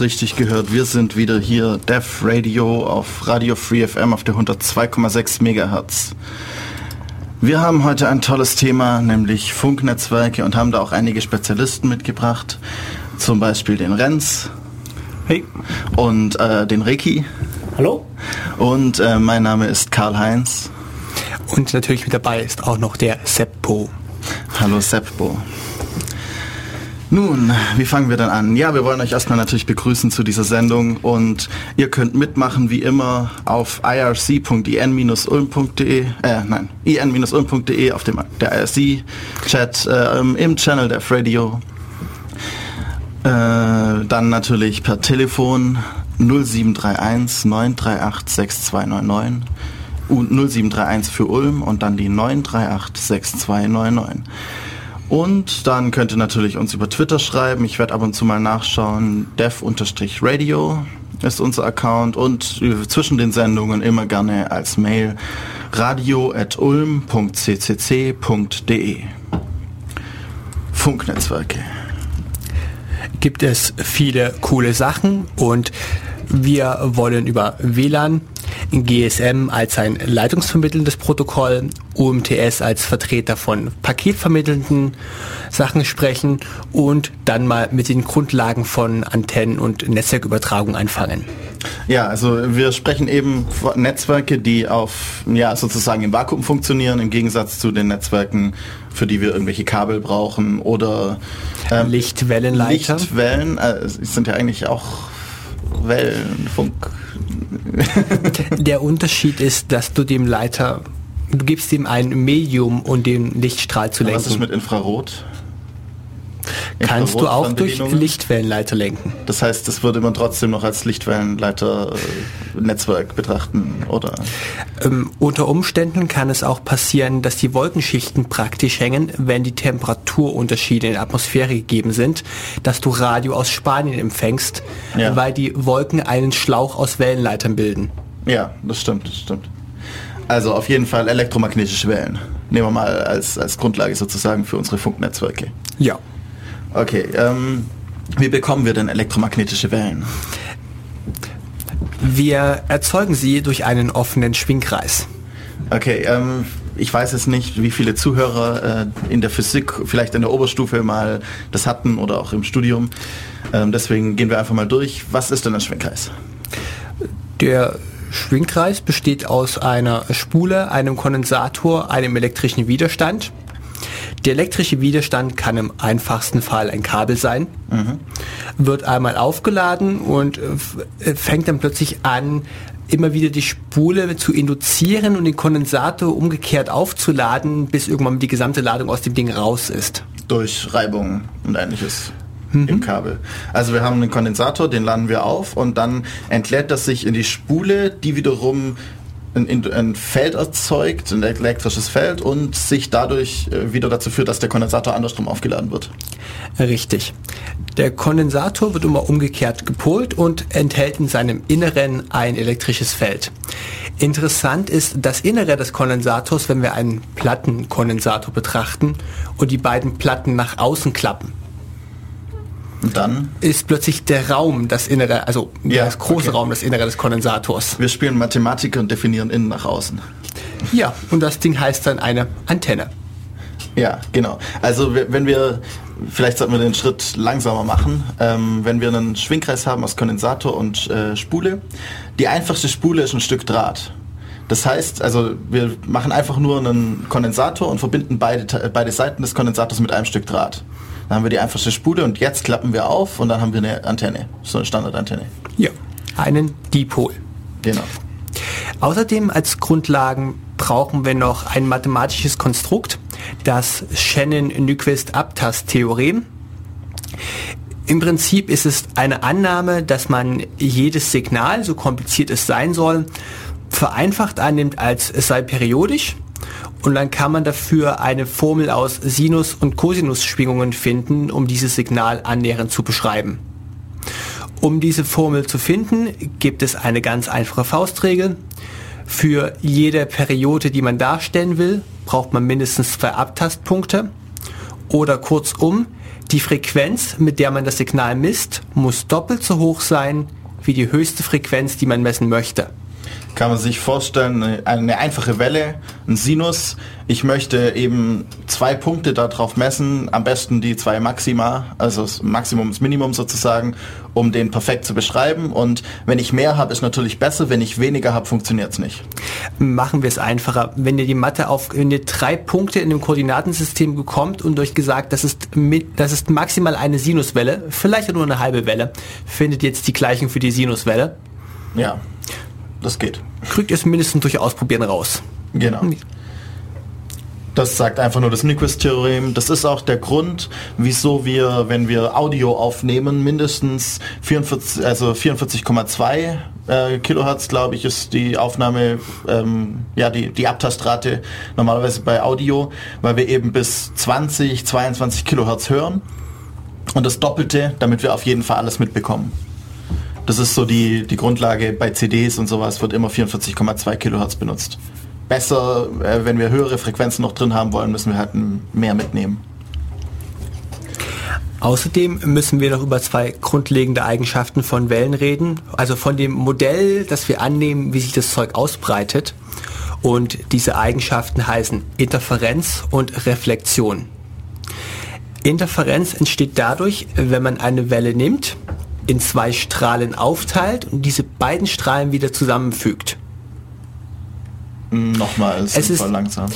Richtig gehört. Wir sind wieder hier, Def Radio auf Radio Free FM auf der 102,6 Megahertz. Wir haben heute ein tolles Thema, nämlich Funknetzwerke und haben da auch einige Spezialisten mitgebracht. Zum Beispiel den Renz. Hey. Und äh, den Ricky. Hallo. Und äh, mein Name ist Karl-Heinz. Und natürlich mit dabei ist auch noch der Seppo. Hallo Seppo. Nun, wie fangen wir denn an? Ja, wir wollen euch erstmal natürlich begrüßen zu dieser Sendung und ihr könnt mitmachen wie immer auf irc.in-ulm.de, äh, nein, in-ulm.de auf dem der IRC-Chat äh, im Channel der Radio. Äh, dann natürlich per Telefon 0731 938 6299 und 0731 für Ulm und dann die 938 6299. Und dann könnt ihr natürlich uns über Twitter schreiben. Ich werde ab und zu mal nachschauen. dev-radio ist unser Account und zwischen den Sendungen immer gerne als Mail radio.ulm.ccc.de Funknetzwerke. Gibt es viele coole Sachen und wir wollen über WLAN, GSM als ein leitungsvermittelndes Protokoll, UMTS als Vertreter von paketvermittelnden Sachen sprechen und dann mal mit den Grundlagen von Antennen und Netzwerkübertragung anfangen. Ja, also wir sprechen eben von Netzwerke, die auf ja sozusagen im Vakuum funktionieren, im Gegensatz zu den Netzwerken, für die wir irgendwelche Kabel brauchen oder ähm, Lichtwellenleiter. Lichtwellen äh, sind ja eigentlich auch Wellenfunk. Der Unterschied ist, dass du dem Leiter, du gibst ihm ein Medium, um den Lichtstrahl zu lenken. Was ist mit Infrarot? Kannst du auch durch Lichtwellenleiter lenken. Das heißt, das würde man trotzdem noch als Lichtwellenleiter-Netzwerk betrachten, oder? Ähm, unter Umständen kann es auch passieren, dass die Wolkenschichten praktisch hängen, wenn die Temperaturunterschiede in der Atmosphäre gegeben sind, dass du Radio aus Spanien empfängst, ja. weil die Wolken einen Schlauch aus Wellenleitern bilden. Ja, das stimmt, das stimmt. Also auf jeden Fall elektromagnetische Wellen. Nehmen wir mal als, als Grundlage sozusagen für unsere Funknetzwerke. Ja. Okay, ähm, wie bekommen wir denn elektromagnetische Wellen? Wir erzeugen sie durch einen offenen Schwingkreis. Okay, ähm, ich weiß jetzt nicht, wie viele Zuhörer äh, in der Physik, vielleicht in der Oberstufe mal das hatten oder auch im Studium. Ähm, deswegen gehen wir einfach mal durch. Was ist denn ein Schwingkreis? Der Schwingkreis besteht aus einer Spule, einem Kondensator, einem elektrischen Widerstand der elektrische Widerstand kann im einfachsten Fall ein Kabel sein, mhm. wird einmal aufgeladen und äh, fängt dann plötzlich an, immer wieder die Spule zu induzieren und den Kondensator umgekehrt aufzuladen, bis irgendwann die gesamte Ladung aus dem Ding raus ist. Durch Reibung und ähnliches. Mhm. im Kabel. Also wir haben einen Kondensator, den laden wir auf und dann entlädt das sich in die Spule, die wiederum ein, ein, Feld erzeugt, ein elektrisches Feld und sich dadurch äh, wieder dazu führt, dass der Kondensator andersrum aufgeladen wird. Richtig. Der Kondensator wird immer umgekehrt gepolt und enthält in seinem Inneren ein elektrisches Feld. Interessant ist das Innere des Kondensators, wenn wir einen Plattenkondensator betrachten und die beiden Platten nach außen klappen. Und dann? Ist plötzlich der Raum das Innere, also ja, das große okay. Raum das Innere des Kondensators. Wir spielen Mathematiker und definieren innen nach außen. Ja, und das Ding heißt dann eine Antenne. Ja, genau. Also wenn wir, vielleicht sollten wir den Schritt langsamer machen, ähm, wenn wir einen Schwingkreis haben aus Kondensator und äh, Spule, die einfachste Spule ist ein Stück Draht. Das heißt, also wir machen einfach nur einen Kondensator und verbinden beide, beide Seiten des Kondensators mit einem Stück Draht. Dann haben wir die einfachste Spule und jetzt klappen wir auf und dann haben wir eine Antenne, so eine Standardantenne. Ja, einen Dipol. Genau. Außerdem als Grundlagen brauchen wir noch ein mathematisches Konstrukt, das Shannon-Nyquist-Abtas-Theorem. Im Prinzip ist es eine Annahme, dass man jedes Signal, so kompliziert es sein soll, vereinfacht annimmt, als es sei periodisch und dann kann man dafür eine Formel aus Sinus- und Cosinus-Schwingungen finden, um dieses Signal annähernd zu beschreiben. Um diese Formel zu finden, gibt es eine ganz einfache Faustregel. Für jede Periode, die man darstellen will, braucht man mindestens zwei Abtastpunkte. Oder kurzum, Die Frequenz, mit der man das Signal misst, muss doppelt so hoch sein wie die höchste Frequenz, die man messen möchte kann man sich vorstellen, eine, einfache Welle, ein Sinus. Ich möchte eben zwei Punkte darauf messen, am besten die zwei Maxima, also das Maximum, das Minimum sozusagen, um den perfekt zu beschreiben. Und wenn ich mehr habe, ist natürlich besser. Wenn ich weniger habe, funktioniert es nicht. Machen wir es einfacher. Wenn ihr die Mathe auf, wenn ihr drei Punkte in dem Koordinatensystem bekommt und euch gesagt, das ist, das ist maximal eine Sinuswelle, vielleicht nur eine halbe Welle, findet jetzt die Gleichung für die Sinuswelle. Ja das geht. Kriegt es mindestens durch Ausprobieren raus. Genau. Das sagt einfach nur das Nyquist-Theorem. Das ist auch der Grund, wieso wir, wenn wir Audio aufnehmen, mindestens 44, also 44,2 äh, Kilohertz, glaube ich, ist die Aufnahme, ähm, ja, die, die Abtastrate normalerweise bei Audio, weil wir eben bis 20, 22 Kilohertz hören. Und das Doppelte, damit wir auf jeden Fall alles mitbekommen. Das ist so die, die Grundlage bei CDs und sowas, wird immer 44,2 Kilohertz benutzt. Besser, äh, wenn wir höhere Frequenzen noch drin haben wollen, müssen wir halt mehr mitnehmen. Außerdem müssen wir noch über zwei grundlegende Eigenschaften von Wellen reden. Also von dem Modell, das wir annehmen, wie sich das Zeug ausbreitet. Und diese Eigenschaften heißen Interferenz und Reflexion. Interferenz entsteht dadurch, wenn man eine Welle nimmt in zwei Strahlen aufteilt und diese beiden Strahlen wieder zusammenfügt. Nochmal, es, es ist langsam.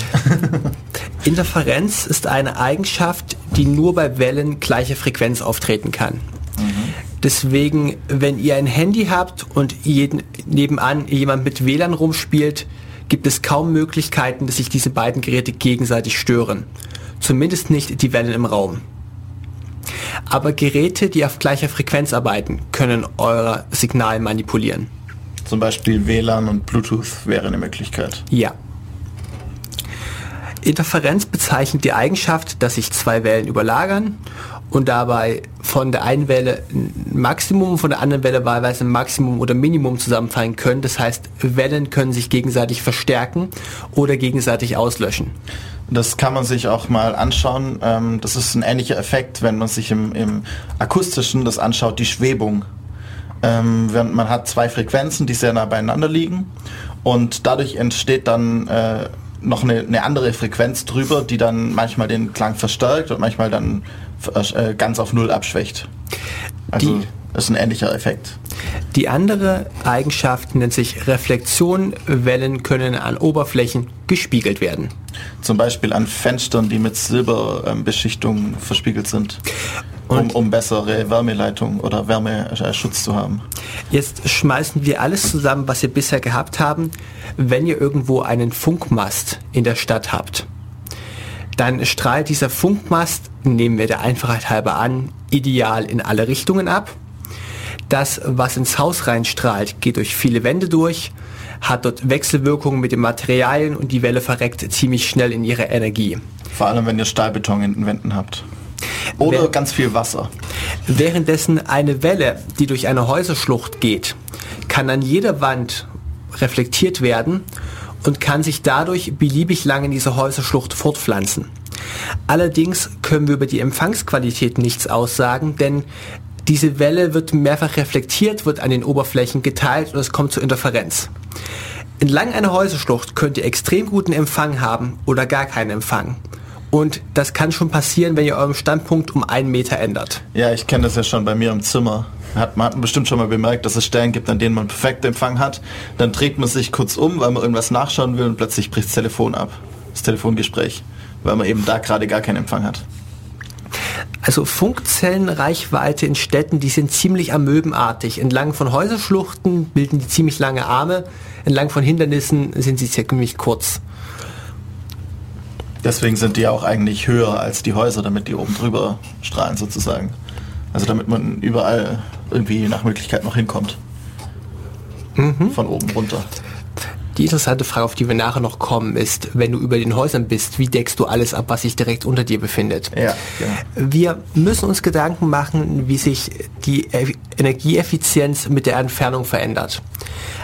Interferenz ist eine Eigenschaft, die nur bei Wellen gleicher Frequenz auftreten kann. Mhm. Deswegen, wenn ihr ein Handy habt und jeden, nebenan jemand mit WLAN rumspielt, gibt es kaum Möglichkeiten, dass sich diese beiden Geräte gegenseitig stören. Zumindest nicht die Wellen im Raum. Aber Geräte, die auf gleicher Frequenz arbeiten, können euer Signal manipulieren. Zum Beispiel WLAN und Bluetooth wäre eine Möglichkeit. Ja. Interferenz bezeichnet die Eigenschaft, dass sich zwei Wellen überlagern und dabei von der einen Welle ein Maximum, von der anderen Welle wahlweise ein Maximum oder Minimum zusammenfallen können. Das heißt, Wellen können sich gegenseitig verstärken oder gegenseitig auslöschen. Das kann man sich auch mal anschauen. Ähm, das ist ein ähnlicher Effekt, wenn man sich im, im akustischen das anschaut, die Schwebung. Ähm, man hat zwei Frequenzen, die sehr nah beieinander liegen und dadurch entsteht dann äh, noch eine, eine, andere Frequenz drüber, die dann manchmal den Klang verstärkt und manchmal dann äh, ganz auf Null abschwächt. Also die, das ist ein ähnlicher Effekt. Die andere Eigenschaft nennt sich Reflexion. Wellen können an Oberflächen gespiegelt werden. Zum Beispiel an Fenstern, die mit Silberbeschichtung verspiegelt sind. Um, um, bessere Wärmeleitung oder Wärmeschutz zu haben. Jetzt schmeißen wir alles zusammen, was wir bisher gehabt haben. Wenn ihr irgendwo einen Funkmast in der Stadt habt, dann strahlt dieser Funkmast, nehmen wir der Einfachheit halber an, ideal in alle Richtungen ab. Das, was ins Haus reinstrahlt, geht durch viele Wände durch, hat dort Wechselwirkungen mit den Materialien und die Welle verreckt ziemlich schnell in ihre Energie. Vor allem, wenn ihr Stahlbeton in den Wänden habt. Oder Während, ganz viel Wasser. Währenddessen eine Welle, die durch eine Häuserschlucht geht, kann an jeder Wand reflektiert werden und kann sich dadurch beliebig lang in dieser Häuserschlucht fortpflanzen. Allerdings können wir über die Empfangsqualität nichts aussagen, denn diese Welle wird mehrfach reflektiert, wird an den Oberflächen geteilt und es kommt zur Interferenz. Entlang einer Häuserschlucht könnt ihr extrem guten Empfang haben oder gar keinen Empfang. Und das kann schon passieren, wenn ihr euren Standpunkt um einen Meter ändert. Ja, ich kenne das ja schon bei mir im Zimmer. Hat, man hat bestimmt schon mal bemerkt, dass es Stellen gibt, an denen man perfekt Empfang hat. Dann dreht man sich kurz um, weil man irgendwas nachschauen will und plötzlich bricht das Telefon ab. Das Telefongespräch. Weil man eben da gerade gar keinen Empfang hat. Also Funkzellenreichweite in Städten, die sind ziemlich amöbenartig. Entlang von Häuserschluchten bilden die ziemlich lange Arme, entlang von Hindernissen sind sie ziemlich kurz. Deswegen sind die auch eigentlich höher als die Häuser, damit die oben drüber strahlen sozusagen. Also damit man überall irgendwie nach Möglichkeit noch hinkommt. Mhm. Von oben runter. Die interessante Frage, auf die wir nachher noch kommen, ist, wenn du über den Häusern bist, wie deckst du alles ab, was sich direkt unter dir befindet? Ja, genau. Wir müssen uns Gedanken machen, wie sich die Energieeffizienz mit der Entfernung verändert.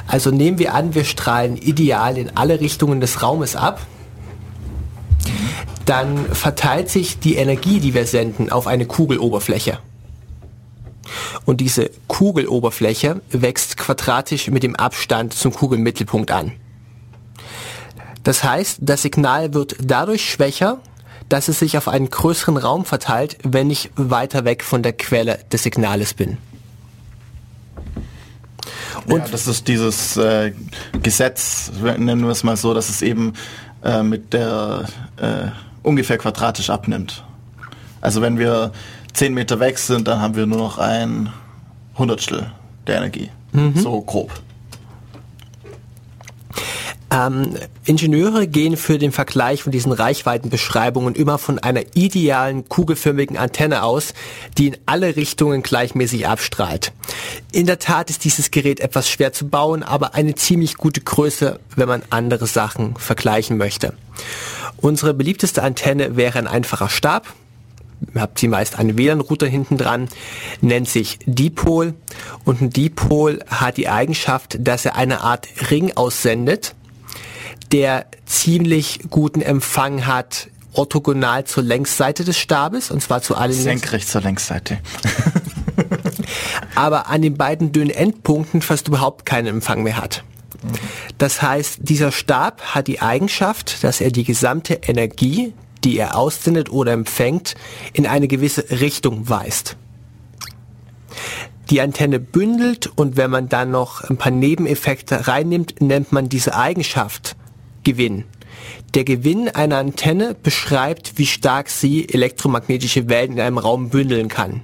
Also nehmen wir an, wir strahlen ideal in alle Richtungen des Raumes ab. dann verteilt sich die Energie, die wir senden, auf eine Kugeloberfläche. Und diese Kugeloberfläche wächst quadratisch mit dem Abstand zum Kugelmittelpunkt an. Das heißt, das Signal wird dadurch schwächer, dass es sich auf einen größeren Raum verteilt, wenn ich weiter weg von der Quelle des Signales bin. Und ja, das ist dieses äh, Gesetz, nennen wir es mal so, dass es eben äh, mit der äh, ungefähr quadratisch abnimmt. Also wenn wir 10 Meter weg sind, dann haben wir nur noch ein Hundertstel der Energie. Mhm. So grob. Ähm, Ingenieure gehen für den Vergleich von diesen Reichweitenbeschreibungen immer von einer idealen kugelförmigen Antenne aus, die in alle Richtungen gleichmäßig abstrahlt. In der Tat ist dieses Gerät etwas schwer zu bauen, aber eine ziemlich gute Größe, wenn man andere Sachen vergleichen möchte. Unsere beliebteste Antenne wäre ein einfacher Stab, habt sie meist einen WLAN-Router hinten dran, nennt sich Dipol und ein Dipol hat die Eigenschaft, dass er eine Art Ring aussendet, der ziemlich guten Empfang hat, orthogonal zur Längsseite des Stabes, und zwar zu allen Senkrecht zur Längsseite. aber an den beiden dünnen Endpunkten fast überhaupt keinen Empfang mehr hat. Das heißt, dieser Stab hat die Eigenschaft, dass er die gesamte Energie, die er aussendet oder empfängt, in eine gewisse Richtung weist. Die Antenne bündelt und wenn man dann noch ein paar Nebeneffekte reinnimmt, nennt man diese Eigenschaft Gewinn. Der Gewinn einer Antenne beschreibt, wie stark sie elektromagnetische Wellen in einem Raum bündeln kann.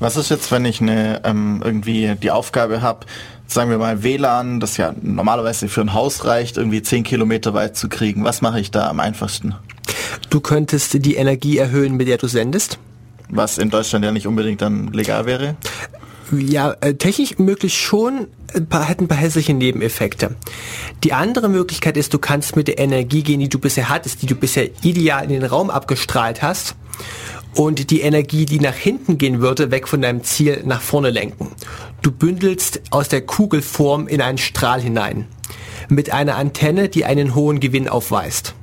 Was ist jetzt, wenn ich eine, ähm, irgendwie die Aufgabe habe, sagen wir mal WLAN, das ja normalerweise für ein Haus reicht, irgendwie 10 Kilometer weit zu kriegen? Was mache ich da am einfachsten? Du könntest die Energie erhöhen, mit der du sendest. Was in Deutschland ja nicht unbedingt dann legal wäre? Ja, äh, technisch möglich schon, ein paar, hat ein paar hässliche Nebeneffekte. Die andere Möglichkeit ist, du kannst mit der Energie gehen, die du bisher hattest, die du bisher ideal in den Raum abgestrahlt hast und die Energie, die nach hinten gehen würde, weg von deinem Ziel nach vorne lenken. Du bündelst aus der Kugelform in einen Strahl hinein mit einer Antenne, die einen hohen Gewinn aufweist.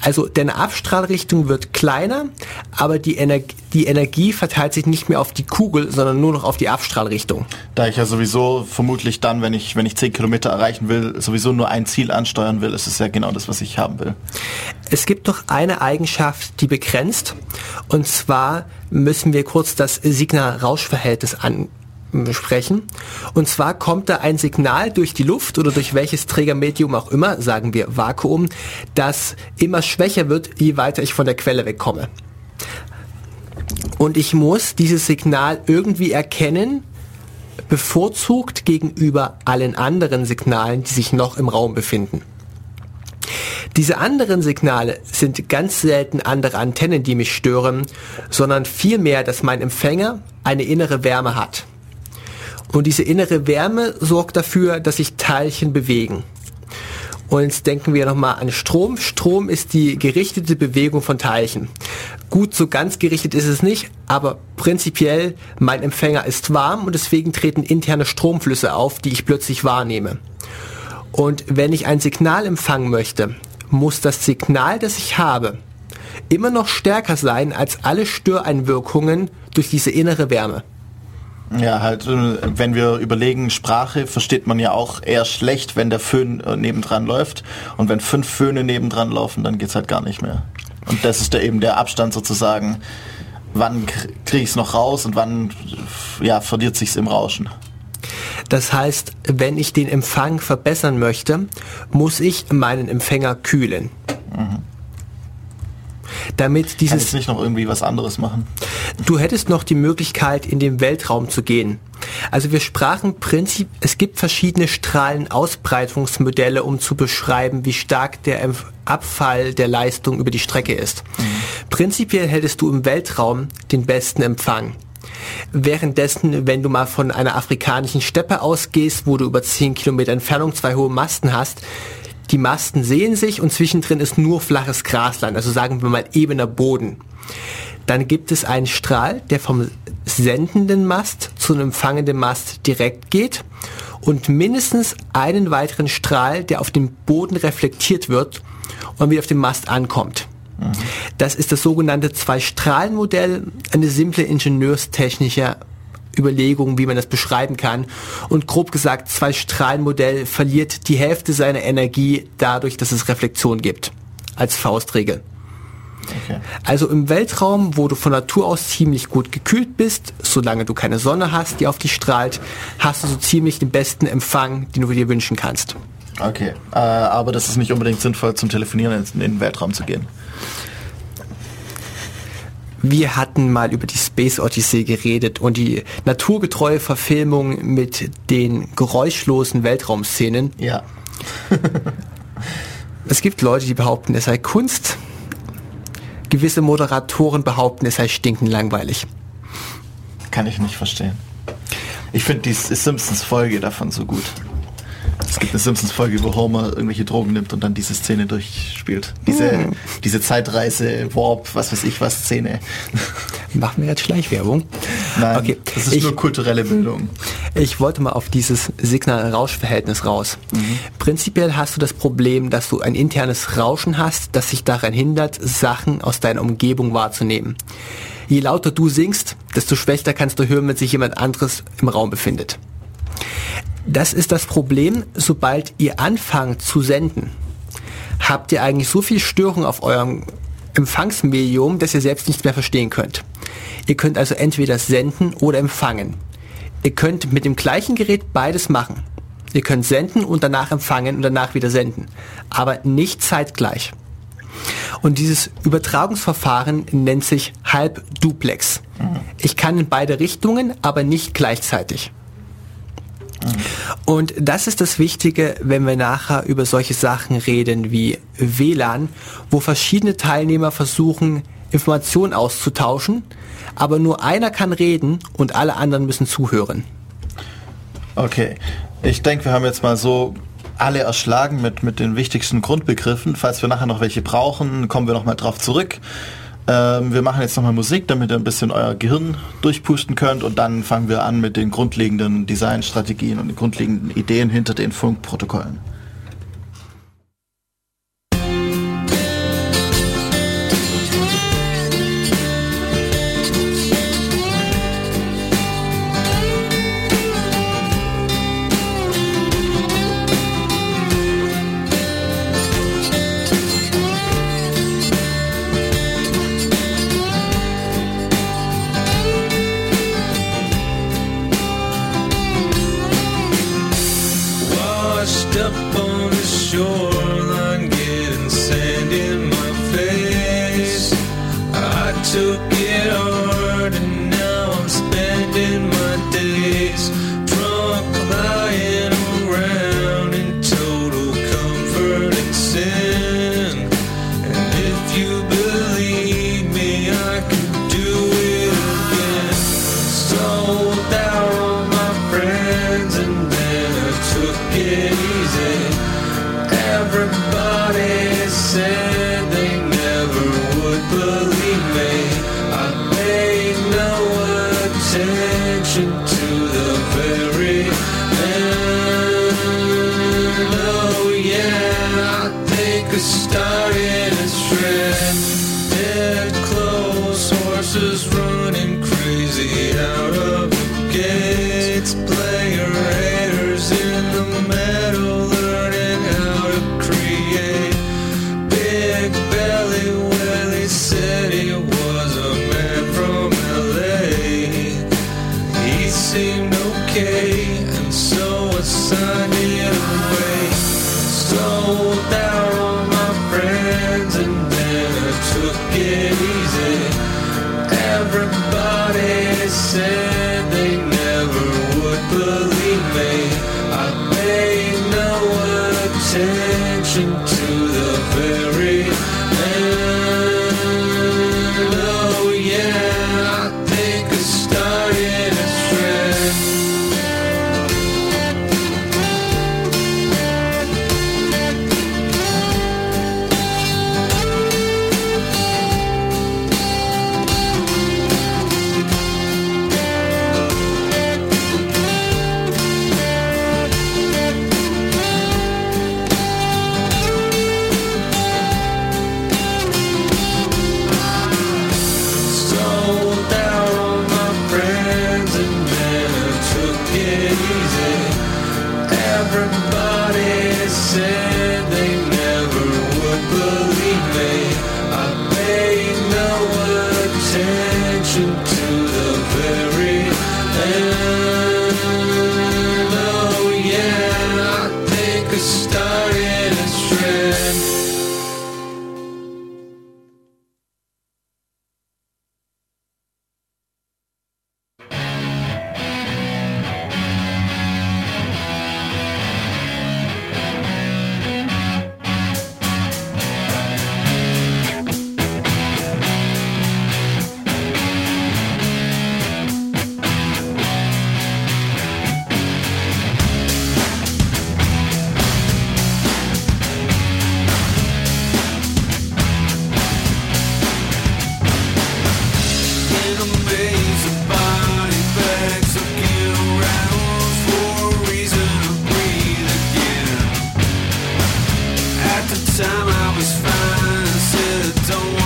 Also deine Abstrahlrichtung wird kleiner, aber die, Ener die Energie verteilt sich nicht mehr auf die Kugel, sondern nur noch auf die Abstrahlrichtung. Da ich ja sowieso vermutlich dann, wenn ich, wenn ich 10 Kilometer erreichen will, sowieso nur ein Ziel ansteuern will, ist es ja genau das, was ich haben will. Es gibt doch eine Eigenschaft, die begrenzt. Und zwar müssen wir kurz das Signal-Rausch-Verhältnis an besprechen. Und zwar kommt da ein Signal durch die Luft oder durch welches Trägermedium auch immer, sagen wir Vakuum, das immer schwächer wird, je weiter ich von der Quelle wegkomme. Und ich muss dieses Signal irgendwie erkennen, bevorzugt gegenüber allen anderen Signalen, die sich noch im Raum befinden. Diese anderen Signale sind ganz selten andere Antennen, die mich stören, sondern vielmehr, dass mein Empfänger eine innere Wärme hat. Und diese innere Wärme sorgt dafür, dass sich Teilchen bewegen. Und jetzt denken wir nochmal an Strom. Strom ist die gerichtete Bewegung von Teilchen. Gut, so ganz gerichtet ist es nicht, aber prinzipiell mein Empfänger ist warm und deswegen treten interne Stromflüsse auf, die ich plötzlich wahrnehme. Und wenn ich ein Signal empfangen möchte, muss das Signal, das ich habe, immer noch stärker sein als alle Störeinwirkungen durch diese innere Wärme. Ja, halt, äh, wenn wir überlegen, Sprache versteht man ja auch eher schlecht, wenn der Föhn äh, nebendran läuft. Und wenn fünf Föhne nebendran laufen, dann geht's halt gar nicht mehr. Und das ist da eben der Abstand sozusagen, wann kriege ich es noch raus und wann ja, verliert sich's im Rauschen. Das heißt, wenn ich den Empfang verbessern möchte, muss ich meinen Empfänger kühlen. Damit dieses... Kann ich nicht noch irgendwie was anderes machen? Du hättest noch die Möglichkeit, in den Weltraum zu gehen. Also wir sprachen Prinzip, es gibt verschiedene Strahlenausbreitungsmodelle, um zu beschreiben, wie stark der Abfall der Leistung über die Strecke ist. Mhm. Prinzipiell hättest du im Weltraum den besten Empfang. Währenddessen, wenn du mal von einer afrikanischen Steppe ausgehst, wo du über 10 Kilometer Entfernung zwei hohe Masten hast, die Masten sehen sich und zwischendrin ist nur flaches Grasland, also sagen wir mal ebener Boden. Dann gibt es einen Strahl, der vom sendenden Mast zu einem empfangenden Mast direkt geht und mindestens einen weiteren Strahl, der auf dem Boden reflektiert wird und wieder auf dem Mast ankommt. Mhm. Das ist das sogenannte Zwei-Strahlen-Modell, eine simple ingenieurstechnische Überlegung, wie man das beschreiben kann. Und grob gesagt, Zwei-Strahlen-Modell verliert die Hälfte seiner Energie dadurch, dass es Reflexion gibt. Als Faustregel. Okay. Also im Weltraum, wo du von Natur aus ziemlich gut gekühlt bist, solange du keine Sonne hast, die auf dich strahlt, hast du so ziemlich den besten Empfang, den du dir wünschen kannst. Okay, äh, aber das ist nicht unbedingt sinnvoll zum Telefonieren in, in den Weltraum zu gehen. Wir hatten mal über die Space Odyssey geredet und die naturgetreue Verfilmung mit den geräuschlosen Weltraumszenen. Ja. es gibt Leute, die behaupten, es sei Kunst gewisse Moderatoren behaupten, es sei stinkend langweilig. Kann ich nicht verstehen. Ich finde die Simpsons-Folge davon so gut. Es gibt eine Simpsons-Folge, wo Homer irgendwelche Drogen nimmt und dann diese Szene durchspielt. Diese, hm. diese Zeitreise, Warp, was weiß ich was Szene. Machen wir jetzt Schleichwerbung? Nein, okay. das ist ich, nur kulturelle Bildung. Ich wollte mal auf dieses Signal-Rausch-Verhältnis raus. Mhm. Prinzipiell hast du das Problem, dass du ein internes Rauschen hast, das sich daran hindert, Sachen aus deiner Umgebung wahrzunehmen. Je lauter du singst, desto schwächer kannst du hören, wenn sich jemand anderes im Raum befindet. Das ist das Problem, sobald ihr anfangt zu senden, habt ihr eigentlich so viel Störung auf eurem Empfangsmedium, dass ihr selbst nichts mehr verstehen könnt. Ihr könnt also entweder senden oder empfangen. Ihr könnt mit dem gleichen Gerät beides machen. Ihr könnt senden und danach empfangen und danach wieder senden. Aber nicht zeitgleich. Und dieses Übertragungsverfahren nennt sich Halbduplex. Mhm. Ich kann in beide Richtungen, aber nicht gleichzeitig. Und das ist das Wichtige, wenn wir nachher über solche Sachen reden wie WLAN, wo verschiedene Teilnehmer versuchen, Informationen auszutauschen, aber nur einer kann reden und alle anderen müssen zuhören. Okay, ich denke, wir haben jetzt mal so alle erschlagen mit, mit den wichtigsten Grundbegriffen. Falls wir nachher noch welche brauchen, kommen wir nochmal drauf zurück. Ähm, wir machen jetzt nochmal Musik, damit ihr ein bisschen euer Gehirn durchpusten könnt und dann fangen wir an mit den grundlegenden Designstrategien und den grundlegenden Ideen hinter den Funkprotokollen. I was fine, said don't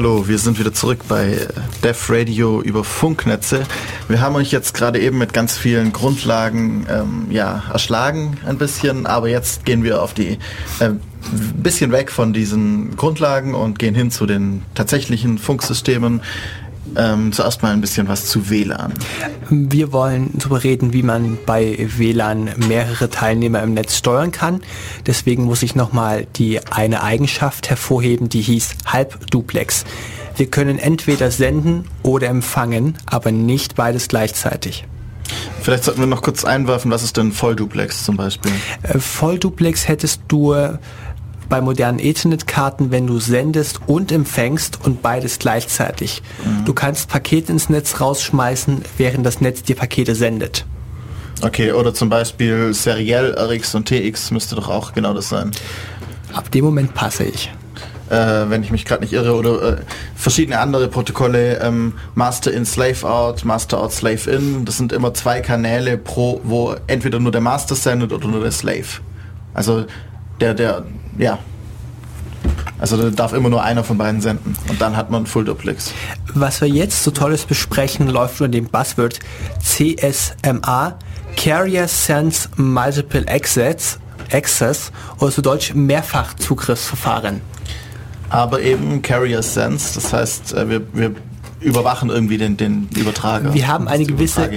Hallo, wir sind wieder zurück bei äh, Def Radio über Funknetze. Wir haben euch jetzt gerade eben mit ganz vielen Grundlagen ähm, ja, erschlagen ein bisschen, aber jetzt gehen wir auf die äh, bisschen weg von diesen Grundlagen und gehen hin zu den tatsächlichen Funksystemen. Ähm, zuerst mal ein bisschen was zu WLAN. Wir wollen darüber reden, wie man bei WLAN mehrere Teilnehmer im Netz steuern kann. Deswegen muss ich nochmal die eine Eigenschaft hervorheben, die hieß Halbduplex. Wir können entweder senden oder empfangen, aber nicht beides gleichzeitig. Vielleicht sollten wir noch kurz einwerfen, was ist denn Vollduplex zum Beispiel? Äh, Vollduplex hättest du bei modernen Ethernet-Karten, wenn du sendest und empfängst und beides gleichzeitig. Du kannst Pakete ins Netz rausschmeißen, während das Netz dir Pakete sendet. Okay, oder zum Beispiel seriell RX und TX müsste doch auch genau das sein. Ab dem Moment passe ich. äh, wenn ich mich gerade nicht irre, oder äh, verschiedene andere Protokolle, ähm, Master in, Slave out, Master out, Slave in. Das sind immer zwei Kanäle pro, wo entweder nur der Master sendet oder nur der Slave. Also der, der, ja. Also da darf immer nur einer von beiden senden. Und dann hat man Full Duplex. Was wir jetzt so tolles besprechen, läuft unter dem Buzzword CSMA, Carrier Sense Multiple Access, Access oder zu Deutsch Mehrfachzugriffsverfahren. Aber eben Carrier Sense, das heißt, äh, wir, wir überwachen irgendwie den, den Übertrager. Wir haben eine gewisse,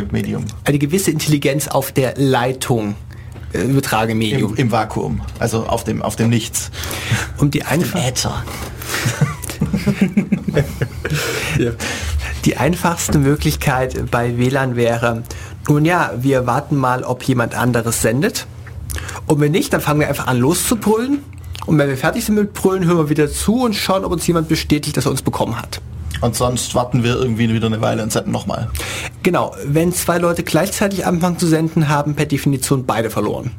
eine gewisse Intelligenz auf der Leitung, Übertragemedium. Im, Im Vakuum, also auf dem, auf dem Nichts. Um die Äther. Die einfachste Möglichkeit bei WLAN wäre, nun ja, wir warten mal, ob jemand anderes sendet. Und wenn nicht, dann fangen wir einfach an loszubrüllen. Und wenn wir fertig sind mit Brüllen, hören wir wieder zu und schauen, ob uns jemand bestätigt, dass er uns bekommen hat. Und sonst warten wir irgendwie wieder eine Weile und senden nochmal. Genau, wenn zwei Leute gleichzeitig anfangen zu senden, haben per Definition beide verloren.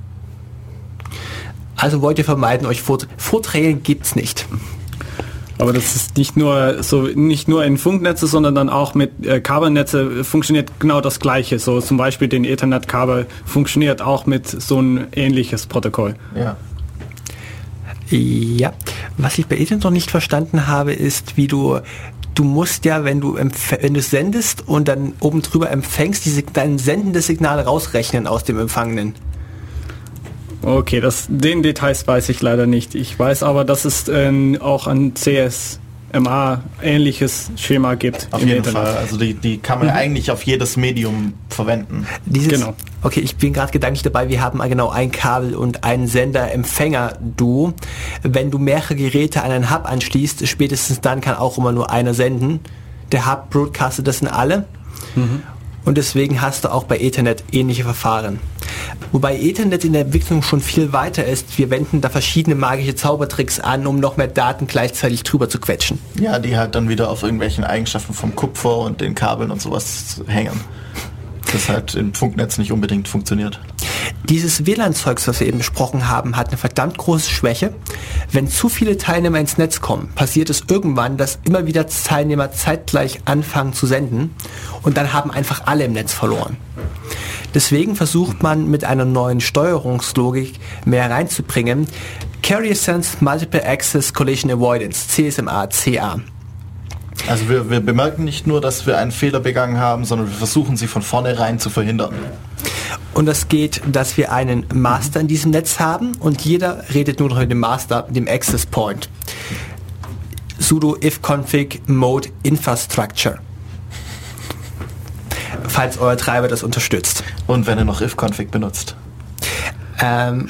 Also wollt ihr vermeiden, euch Vort Vorträgen gibt's nicht. Aber das ist nicht nur so nicht nur in Funknetze, sondern dann auch mit äh, Kabelnetze funktioniert genau das gleiche. So zum Beispiel den Ethernet-Kabel funktioniert auch mit so ein ähnliches Protokoll. Ja. Ja, was ich bei Ethernet noch nicht verstanden habe, ist, wie du du musst ja, wenn du wenn du sendest und dann oben drüber empfängst, diese dein sendendes Signal rausrechnen aus dem Empfangenen. Okay, das, den Details weiß ich leider nicht. Ich weiß aber, dass es ähm, auch ein CSMA ähnliches Schema gibt. Auf jeden Internet. Fall. Also die, die kann man eigentlich auf jedes Medium verwenden. Dieses, Genau. Okay, ich bin gerade gedanklich dabei, wir haben genau ein Kabel und einen Sender-Empfänger-Duo. Wenn du mehrere Geräte an einen Hub anschließt, spätestens dann kann auch immer nur einer senden. Der Hub broadcastet das in alle. Und deswegen hast du auch bei Ethernet ähnliche Verfahren. Wobei Ethernet in der Entwicklung schon viel weiter ist. Wir wenden da verschiedene magische Zaubertricks an, um noch mehr Daten gleichzeitig drüber zu quetschen. Ja, die halt dann wieder auf irgendwelchen Eigenschaften vom Kupfer und den Kabeln und sowas hängen. Das halt im Funknetz nicht unbedingt funktioniert. Dieses WLAN-Zeugs, was wir eben besprochen haben, hat eine verdammt große Schwäche. Wenn zu viele Teilnehmer ins Netz kommen, passiert es irgendwann, dass immer wieder Teilnehmer zeitgleich anfangen zu senden und dann haben einfach alle im Netz verloren. Deswegen versucht man mit einer neuen Steuerungslogik mehr reinzubringen. Carrier Sense Multiple Access Collision Avoidance, CSMA, CA. Also wir, wir bemerken nicht nur, dass wir einen Fehler begangen haben, sondern wir versuchen sie von vornherein zu verhindern. Und das geht, dass wir einen Master in diesem Netz haben und jeder redet nur noch mit dem Master, dem Access Point. sudo ifconfig mode infrastructure. Falls euer Treiber das unterstützt. Und wenn er noch ifconfig benutzt. Ähm,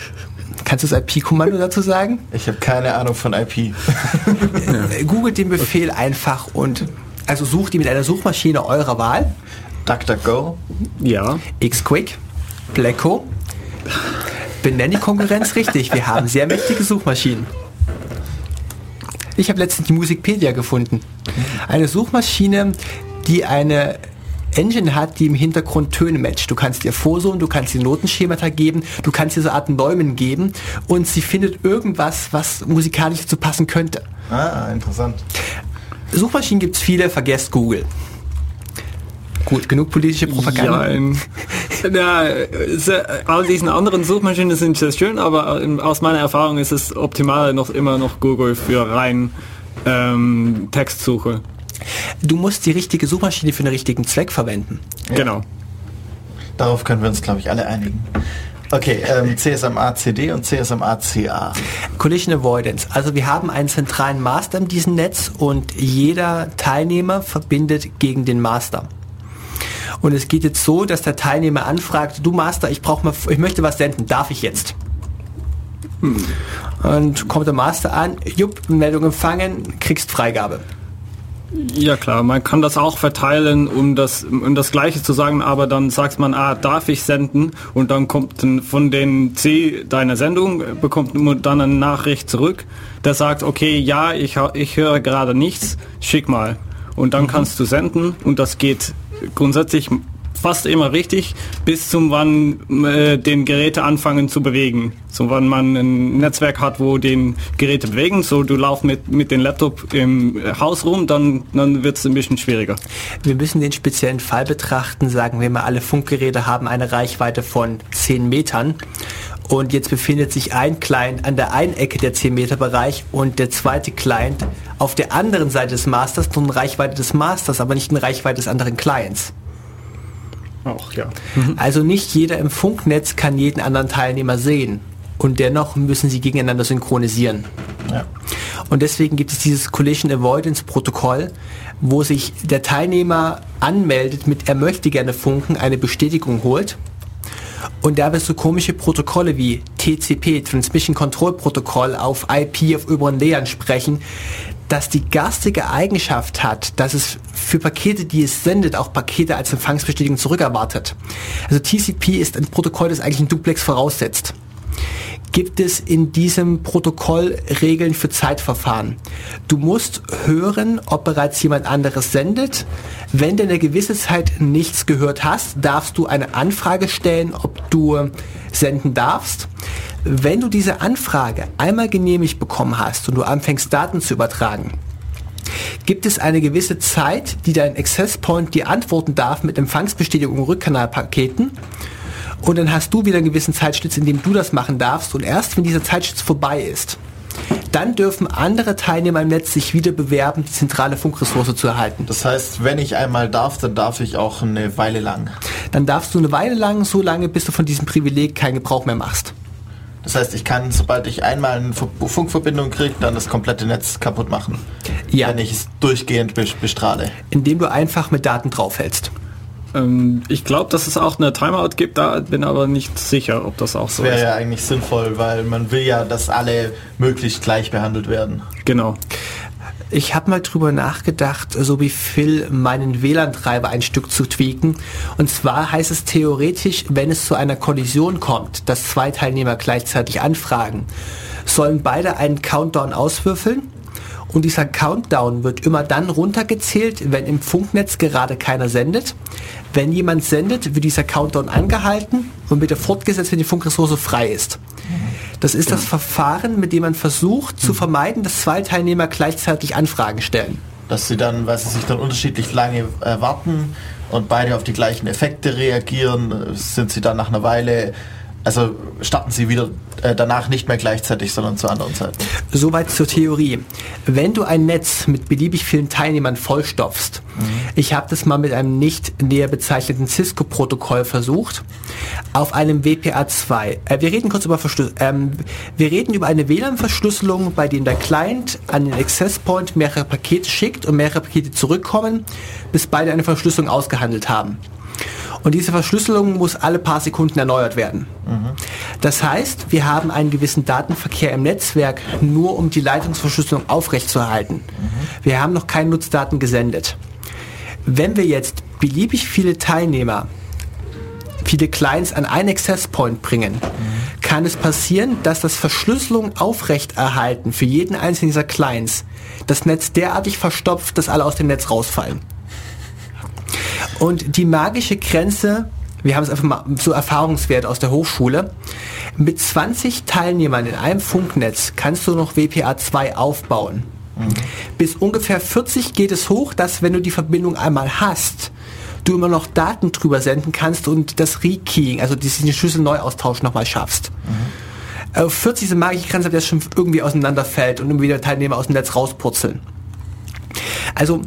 kannst du das IP-Kommando dazu sagen? Ich habe keine Ahnung von IP. Äh, Googelt den Befehl einfach und also sucht ihn mit einer Suchmaschine eurer Wahl. DuckDuckGo. Ja. Xquick, Blacko. Benenn die Konkurrenz richtig. Wir haben sehr mächtige Suchmaschinen. Ich habe letztens die Musikpedia gefunden. Eine Suchmaschine, die eine Engine hat, die im Hintergrund Töne matcht. Du kannst ihr Vorsuchen, du kannst ihr Notenschemata geben, du kannst ihr so Arten Neumen geben und sie findet irgendwas, was musikalisch dazu passen könnte. Ah, interessant. Suchmaschinen gibt es viele, vergesst Google. Gut, genug politische Propaganda. Ja, in, ja, all diesen anderen Suchmaschinen sind sehr schön, aber ähm, aus meiner Erfahrung ist es optimal noch immer noch Google für rein ähm, Textsuche. Du musst die richtige Suchmaschine für den richtigen Zweck verwenden. Genau. Darauf können wir uns, glaube ich, alle einigen. Okay, ähm, CSMA CD und CSMA CA. Collision Avoidance. Also wir haben einen zentralen Master in diesem Netz und jeder Teilnehmer verbindet gegen den Master. Und es geht jetzt so, dass der Teilnehmer anfragt, du Master, ich brauche mal, ich möchte was senden, darf ich jetzt? Und kommt der Master an, jupp, Meldung empfangen, kriegst Freigabe. Ja klar, man kann das auch verteilen, um das, um das Gleiche zu sagen, aber dann sagt man, ah, darf ich senden? Und dann kommt von den C deiner Sendung, bekommt man dann eine Nachricht zurück, der sagt, okay, ja, ich, ich höre gerade nichts, schick mal. Und dann kannst du senden und das geht grundsätzlich fast immer richtig, bis zum wann äh, den Geräte anfangen zu bewegen. So wann man ein Netzwerk hat, wo den Geräte bewegen, so du laufst mit, mit dem Laptop im äh, Haus rum, dann, dann wird es ein bisschen schwieriger. Wir müssen den speziellen Fall betrachten, sagen wir mal, alle Funkgeräte haben eine Reichweite von 10 Metern und jetzt befindet sich ein Client an der einen Ecke der 10 Meter Bereich und der zweite Client auf der anderen Seite des Masters, nur in Reichweite des Masters, aber nicht in Reichweite des anderen Clients. Auch, ja. Also nicht jeder im Funknetz kann jeden anderen Teilnehmer sehen und dennoch müssen sie gegeneinander synchronisieren. Ja. Und deswegen gibt es dieses Collision Avoidance Protokoll, wo sich der Teilnehmer anmeldet mit er möchte gerne funken, eine Bestätigung holt. Und da wir so komische Protokolle wie TCP, Transmission Control Protokoll, auf IP auf oberen Layern sprechen, das die garstige Eigenschaft hat, dass es für Pakete, die es sendet, auch Pakete als Empfangsbestätigung zurückerwartet. Also TCP ist ein Protokoll, das eigentlich ein Duplex voraussetzt gibt es in diesem Protokoll Regeln für Zeitverfahren. Du musst hören, ob bereits jemand anderes sendet. Wenn du in einer gewissen Zeit nichts gehört hast, darfst du eine Anfrage stellen, ob du senden darfst. Wenn du diese Anfrage einmal genehmigt bekommen hast und du anfängst Daten zu übertragen, gibt es eine gewisse Zeit, die dein Access Point dir antworten darf mit Empfangsbestätigung und Rückkanalpaketen. Und dann hast du wieder einen gewissen Zeitschlitz, in dem du das machen darfst. Und erst wenn dieser Zeitschlitz vorbei ist, dann dürfen andere Teilnehmer im Netz sich wieder bewerben, die zentrale Funkressource zu erhalten. Das heißt, wenn ich einmal darf, dann darf ich auch eine Weile lang. Dann darfst du eine Weile lang, so lange, bis du von diesem Privileg keinen Gebrauch mehr machst. Das heißt, ich kann, sobald ich einmal eine Fu- Funkverbindung kriege, dann das komplette Netz kaputt machen. Ja. Wenn ich es durchgehend be- bestrahle. Indem du einfach mit Daten draufhältst. Ähm, ich glaube, dass es auch eine Timeout gibt, da bin aber nicht sicher, ob das auch so Das wäre ist. ja eigentlich sinnvoll, weil man will ja, dass alle möglichst gleich behandelt werden. Genau. Ich habe mal drüber nachgedacht, so wie Phil meinen WLAN-Treiber ein Stück zu tweaken. Und zwar heißt es theoretisch, wenn es zu einer Kollision kommt, dass zwei Teilnehmer gleichzeitig anfragen, sollen beide einen Countdown auswürfeln. Und dieser Countdown wird immer dann runtergezählt, wenn im Funknetz gerade keiner sendet. Wenn jemand sendet, wird dieser Countdown angehalten und bitte fortgesetzt, wenn die Funkressource frei ist. Das ist das Verfahren, mit dem man versucht zu vermeiden, dass zwei Teilnehmer gleichzeitig Anfragen stellen. Dass sie dann, weil sie sich dann unterschiedlich lange warten und beide auf die gleichen Effekte reagieren, sind sie dann nach einer Weile, also starten sie wieder äh, danach nicht mehr gleichzeitig, sondern zu anderen Zeiten. Soweit zur Theorie. Wenn du ein Netz mit beliebig vielen Teilnehmern vollstopfst, ich habe das mal mit einem nicht näher bezeichneten Cisco-Protokoll versucht, auf einem WPA2. Äh, wir reden kurz über Verschlüs ähm, wir reden über eine WLAN-Verschlüsselung, bei dem der Client an den Access Point mehrere Pakete schickt und mehrere Pakete zurückkommen, bis beide eine Verschlüsselung ausgehandelt haben. Und diese Verschlüsselung muss alle paar Sekunden erneuert werden. Das heißt, wir haben einen gewissen Datenverkehr im Netzwerk, nur um die Leitungsverschlüsselung aufrechtzuerhalten. Wir haben noch keine Nutzdaten gesendet. Wenn wir jetzt beliebig viele Teilnehmer, viele Clients an einen Access Point bringen, kann es passieren, dass das Verschlüsselung aufrechterhalten für jeden einzelnen dieser Clients das Netz derartig verstopft, dass alle aus dem Netz rausfallen. Und die magische Grenze, wir haben es einfach mal so Erfahrungswert aus der Hochschule, mit 20 Teilnehmern in einem Funknetz kannst du noch WPA2 aufbauen. Bis ungefähr 40 geht es hoch, dass wenn du die Verbindung einmal hast, du immer noch Daten drüber senden kannst und das Rekeying, also diesen Schlüsselneuaustausch nochmal schaffst. Auf 40 ist eine magische Grenze, der schon irgendwie auseinanderfällt und immer wieder Teilnehmer aus dem Netz rauspurzeln. Also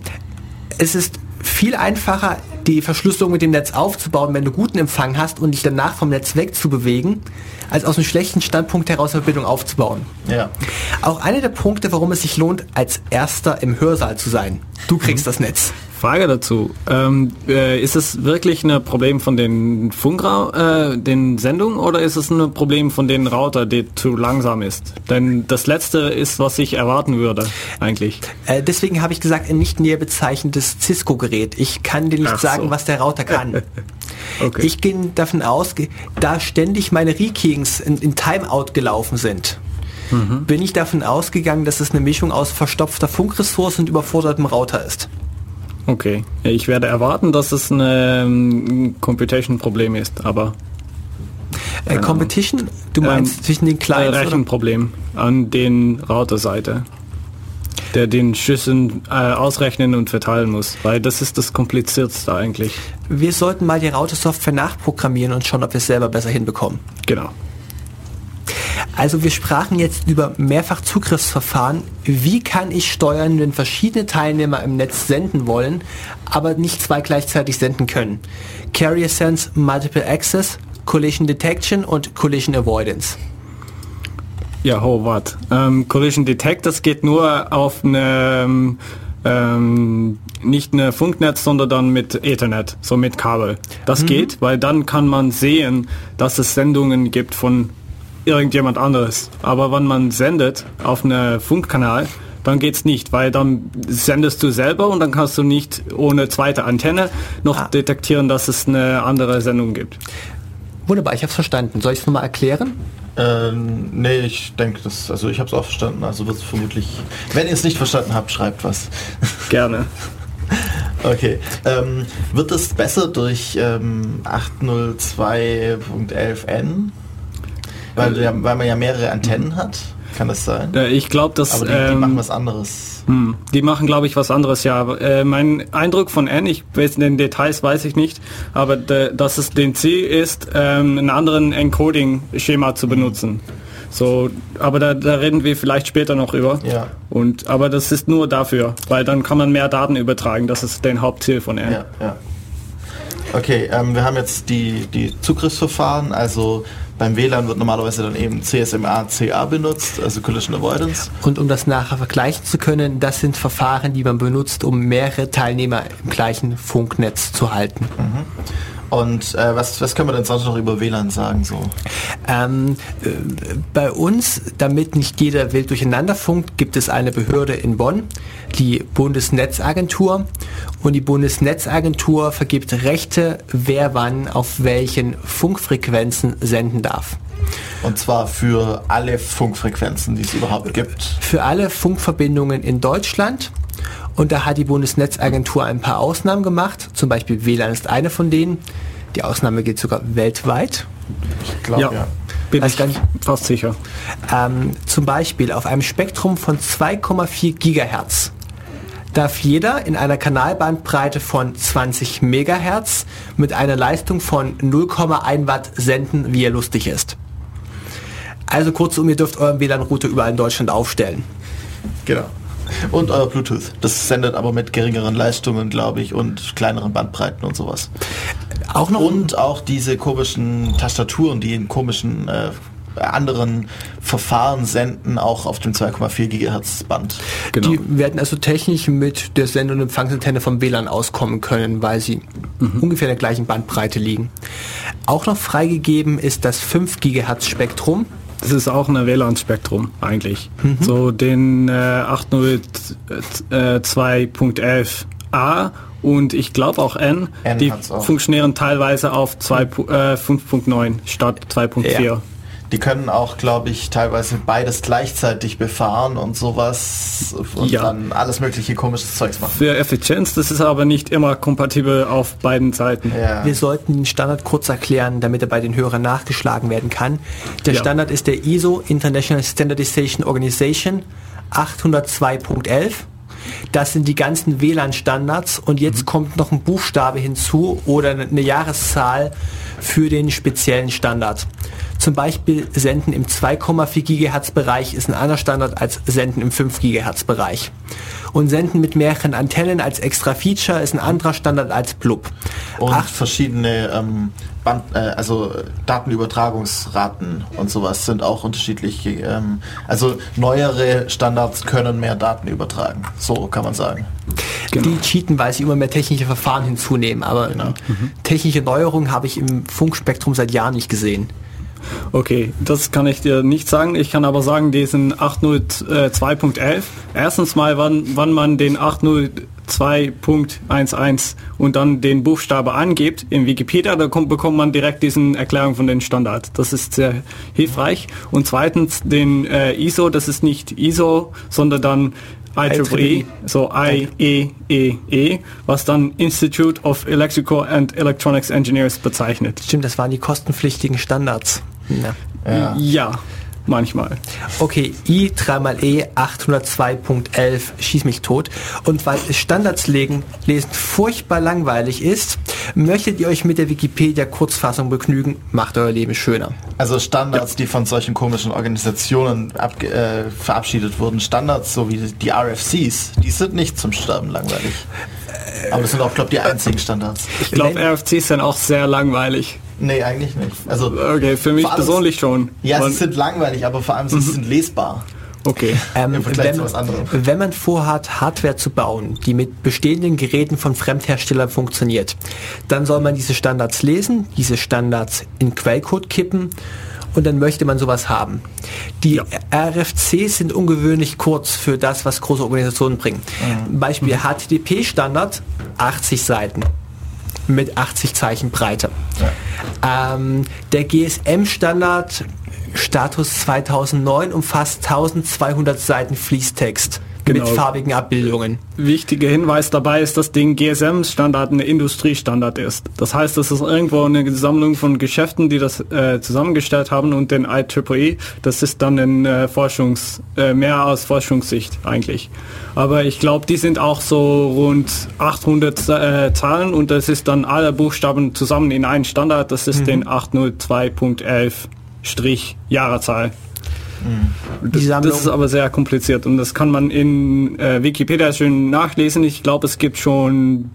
es ist viel einfacher, die Verschlüsselung mit dem Netz aufzubauen, wenn du guten Empfang hast und dich danach vom Netz wegzubewegen, als aus einem schlechten Standpunkt heraus eine Verbindung aufzubauen. Ja. Auch einer der Punkte, warum es sich lohnt, als Erster im Hörsaal zu sein. Du kriegst das Netz. Frage dazu. Ähm, äh, ist es wirklich ein Problem von den Funkra äh, den Sendungen oder ist es ein Problem von den Router, der zu langsam ist? Denn das letzte ist, was ich erwarten würde, eigentlich. Äh, deswegen habe ich gesagt, ein nicht näher bezeichnetes Cisco-Gerät. Ich kann dir nicht Ach sagen, so. was der Router kann. Okay. Ich gehe davon aus, da ständig meine Rekeyings in, in Timeout gelaufen sind, Mhm. bin ich davon ausgegangen, dass es eine Mischung aus verstopfter Funkressource und überfordertem Router ist. Okay. Ich werde erwarten, dass es ein ähm, Computation-Problem ist, aber Äh, Competition? Du meinst Ähm, zwischen den oder? Rechenproblem an den Routerseite, der den Schüssen äh, ausrechnen und verteilen muss, weil das ist das kompliziertste eigentlich. Wir sollten mal die Router-Software nachprogrammieren und schauen, ob wir es selber besser hinbekommen. Genau. Also wir sprachen jetzt über Mehrfachzugriffsverfahren. Wie kann ich steuern, wenn verschiedene Teilnehmer im Netz senden wollen, aber nicht zwei gleichzeitig senden können? Carrier Sense, Multiple Access, Collision Detection und Collision Avoidance. Ja, ho, wat. Ähm, Collision Detect, das geht nur auf eine, ähm, nicht eine Funknetz, sondern dann mit Ethernet, so mit Kabel. Das geht, weil dann kann man sehen, dass es Sendungen gibt von irgendjemand anderes. Aber wenn man sendet auf einen Funkkanal, dann geht's nicht, weil dann sendest du selber und dann kannst du nicht ohne zweite Antenne noch Ah. detektieren, dass es eine andere Sendung gibt. Wunderbar, ich habe es verstanden. Soll ich es nochmal erklären? Ähm, nee, ich denke, das, also ich habe es auch verstanden, also wird es vermutlich, wenn ihr es nicht verstanden habt, schreibt was. Gerne. Okay, ähm, wird es besser durch ähm, 802.11n? Weil, du ja, weil man ja mehrere Antennen hat, kann das sein? Äh, Ich glaube, dass Aber die, die ähm, machen was anderes. Hm, die machen, glaube ich, was anderes, ja. Äh, mein Eindruck von N, ich weiß den Details weiß ich nicht, aber de, dass es den C ist, ähm, einen anderen Encoding-Schema zu benutzen. So, aber da, da reden wir vielleicht später noch über. Ja. Und aber das ist nur dafür, weil dann kann man mehr Daten übertragen. Das ist dein Hauptziel von N. Ja, ja. Okay, ähm, wir haben jetzt die, die Zugriffsverfahren, also beim WLAN wird normalerweise dann eben CSMA, CA benutzt, also Collision Avoidance. Und um das nachher vergleichen zu können, das sind Verfahren, die man benutzt, um mehrere Teilnehmer im gleichen Funknetz zu halten. Und äh, was, was können wir denn sonst noch über WLAN sagen? So? Ähm, äh, bei uns, damit nicht jeder wild durcheinander funkt, gibt es eine Behörde in Bonn, die Bundesnetzagentur. Und die Bundesnetzagentur vergibt Rechte, wer wann auf welchen Funkfrequenzen senden darf. Und zwar für alle Funkfrequenzen, die es überhaupt gibt. Für alle Funkverbindungen in Deutschland. Und da hat die Bundesnetzagentur ein paar Ausnahmen gemacht. Zum Beispiel WLAN ist eine von denen. Die Ausnahme gilt sogar weltweit. Ich glaube, Ja, ja. bin Weiß ich fast sicher. Ähm, zum Beispiel auf einem Spektrum von 2,4 Gigahertz darf jeder in einer Kanalbandbreite von 20 Megahertz mit einer Leistung von 0,1 Watt senden, wie er lustig ist. Also kurzum, ihr dürft euren WLAN-Router überall in Deutschland aufstellen. Genau. Und euer Bluetooth. Das sendet aber mit geringeren Leistungen, glaube ich, und kleineren Bandbreiten und sowas. Auch noch Und auch diese komischen Tastaturen, die in komischen äh, anderen Verfahren senden, auch auf dem 2,4 Gigahertz Band. Genau. Die werden also technisch mit der Send- und Empfangsantenne vom WLAN auskommen können, weil sie ungefähr in der gleichen Bandbreite liegen. Auch noch freigegeben ist das 5 Gigahertz Spektrum. Das ist auch ein WLAN-Spektrum eigentlich. Mhm. So den äh, 802.11a und ich glaube auch N, N die auch. funktionieren teilweise auf 2 pu- äh, 5.9 statt 2.4. Ja. Die können auch, glaube ich, teilweise beides gleichzeitig befahren und sowas und Ja. dann alles mögliche komisches Zeugs machen. Für Effizienz, das ist aber nicht immer kompatibel auf beiden Seiten. Ja. Wir sollten den Standard kurz erklären, damit er bei den Hörern nachgeschlagen werden kann. Der Ja. Standard ist der ISO International Standardization Organization 802.11. Das sind die ganzen WLAN-Standards und jetzt kommt noch ein Buchstabe hinzu oder eine Jahreszahl für den speziellen Standard. Zum Beispiel Senden im 2,4 GHz Bereich ist ein anderer Standard als Senden im 5 GHz Bereich. Und Senden mit mehreren Antennen als extra Feature ist ein anderer Standard als Blub. Und Ach, verschiedene ähm, Band, äh, also Datenübertragungsraten und sowas sind auch unterschiedlich. Ähm, also neuere Standards können mehr Daten übertragen. So kann man sagen. Genau. Die cheaten, weil sie immer mehr technische Verfahren hinzunehmen. Aber Genau. technische Neuerungen habe ich im Funkspektrum seit Jahren nicht gesehen. Okay, das kann ich dir nicht sagen. Ich kann aber sagen, diesen 802.11. Erstens mal, wann, wann man den 802.11 und dann den Buchstabe angibt in Wikipedia, da kommt, bekommt man direkt diesen Erklärung von den Standard. Das ist sehr hilfreich. Und zweitens den äh, ISO, das ist nicht ISO, sondern dann IEEE, so IEEE, E, was dann Institute of Electrical and Electronics Engineers bezeichnet. Stimmt, das waren die kostenpflichtigen Standards. Ja. Ja. Ja, manchmal. Okay, I 3xE 802.11 schieß mich tot. Und weil Standards legen, lesen furchtbar langweilig ist, möchtet ihr euch mit der Wikipedia-Kurzfassung begnügen, macht euer Leben schöner. Also Standards, die von solchen komischen Organisationen abge äh, verabschiedet wurden, Standards, so wie die RFCs, die sind nicht zum Sterben langweilig. Aber das sind auch, glaube ich, die einzigen Standards. Ich glaube, RFCs sind auch sehr langweilig. Nee, eigentlich nicht. Also, Okay, für mich persönlich schon. ja, sie sind langweilig, aber vor allem sie sind lesbar. okay. Ähm, wenn, wenn man vorhat, Hardware zu bauen, die mit bestehenden Geräten von Fremdherstellern funktioniert, dann soll man diese Standards lesen, diese Standards in Quellcode kippen und dann möchte man sowas haben. Die RFCs sind ungewöhnlich kurz für das, was große Organisationen bringen. Beispiel HTTP-Standard, 80 Seiten mit 80 Zeichen Breite. Ähm, der GSM-Standard Status 2009 umfasst 1200 Seiten Fließtext Genau. mit farbigen Abbildungen. Wichtiger Hinweis dabei ist, dass den GSM-Standard ein Industriestandard ist. Das heißt, das ist irgendwo eine Sammlung von Geschäften, die das äh, zusammengestellt haben und den IEEE, das ist dann in äh, Forschungs, äh, mehr aus Forschungssicht eigentlich. Aber ich glaube, die sind auch so rund 800 äh, Zahlen und das ist dann alle Buchstaben zusammen in einen Standard. Das ist den 802.11 Strich Jahrezahl. Das, Sammlung- das ist aber sehr kompliziert und das kann man in äh, Wikipedia schön nachlesen. Ich glaube, es gibt schon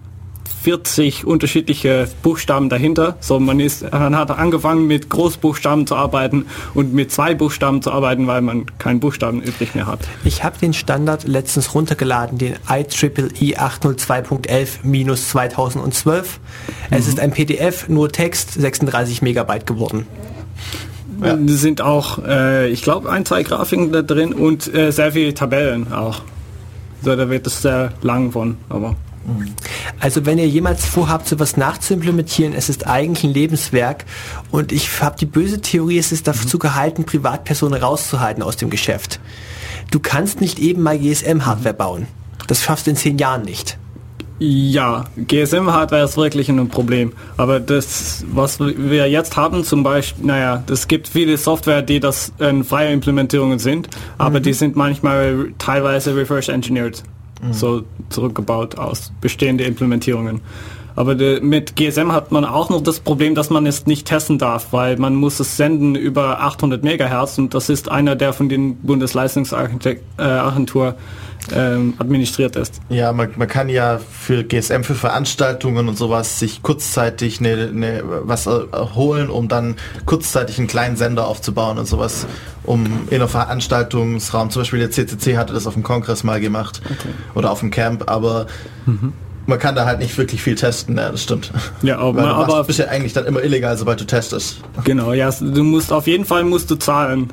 40 unterschiedliche Buchstaben dahinter. So, man ist, man hat angefangen mit Großbuchstaben zu arbeiten und mit zwei Buchstaben zu arbeiten, weil man keinen Buchstaben übrig mehr hat. Ich habe den Standard letztens runtergeladen, den E IEEE 802.11-2012. Es ist ein PDF, nur Text, 36 Megabyte geworden. Ja. Sind auch, äh, ich glaube, ein, zwei Grafiken da drin und äh, sehr viele Tabellen auch. So, da wird es sehr lang von, aber Also wenn ihr jemals vorhabt, sowas nachzuimplementieren, es ist eigentlich ein Lebenswerk und ich habe die böse Theorie, es ist dazu gehalten, Privatpersonen rauszuhalten aus dem Geschäft. Du kannst nicht eben mal GSM-Hardware bauen. Das schaffst du in zehn Jahren nicht. Ja, GSM-Hardware ist wirklich ein Problem. Aber das, was wir jetzt haben, zum Beispiel, naja, es gibt viele Software, die das äh, freie Implementierungen sind, aber die sind manchmal teilweise reverse engineered, so zurückgebaut aus bestehende Implementierungen. Aber de, mit GSM hat man auch noch das Problem, dass man es nicht testen darf, weil man muss es senden über 800 Megahertz und das ist einer, der von den Bundesleistungsagentur äh, Agentur, ähm, administriert ist. Ja, man, man kann ja für GSM, für Veranstaltungen und sowas sich kurzzeitig ne, ne, was äh, holen, um dann kurzzeitig einen kleinen Sender aufzubauen und sowas, um in einem Veranstaltungsraum, zum Beispiel der CCC hatte das auf dem Kongress mal gemacht oder auf dem Camp, aber man kann da halt nicht wirklich viel testen, ja, das stimmt. Ja, aber- Weil du aber- bist ja eigentlich dann immer illegal, sobald du testest. Genau, ja, du musst auf jeden Fall musst du zahlen.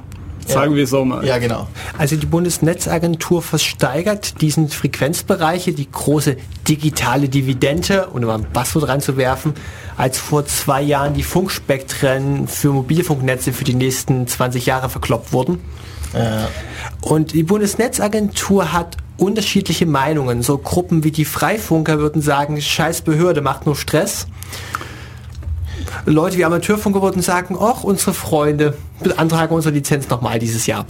Sagen wir so mal. Ja, genau. Also die Bundesnetzagentur versteigert diesen Frequenzbereiche, die große digitale Dividende, um mal ein Passwort reinzuwerfen, als vor zwei Jahren die Funkspektren für Mobilfunknetze für die nächsten 20 Jahre verkloppt wurden. Äh, Und die Bundesnetzagentur hat unterschiedliche Meinungen. So Gruppen wie die Freifunker würden sagen, scheiß Behörde macht nur Stress. Leute wie Amateurfunker würden sagen, ach, unsere Freunde beantragen unsere Lizenz nochmal dieses Jahr.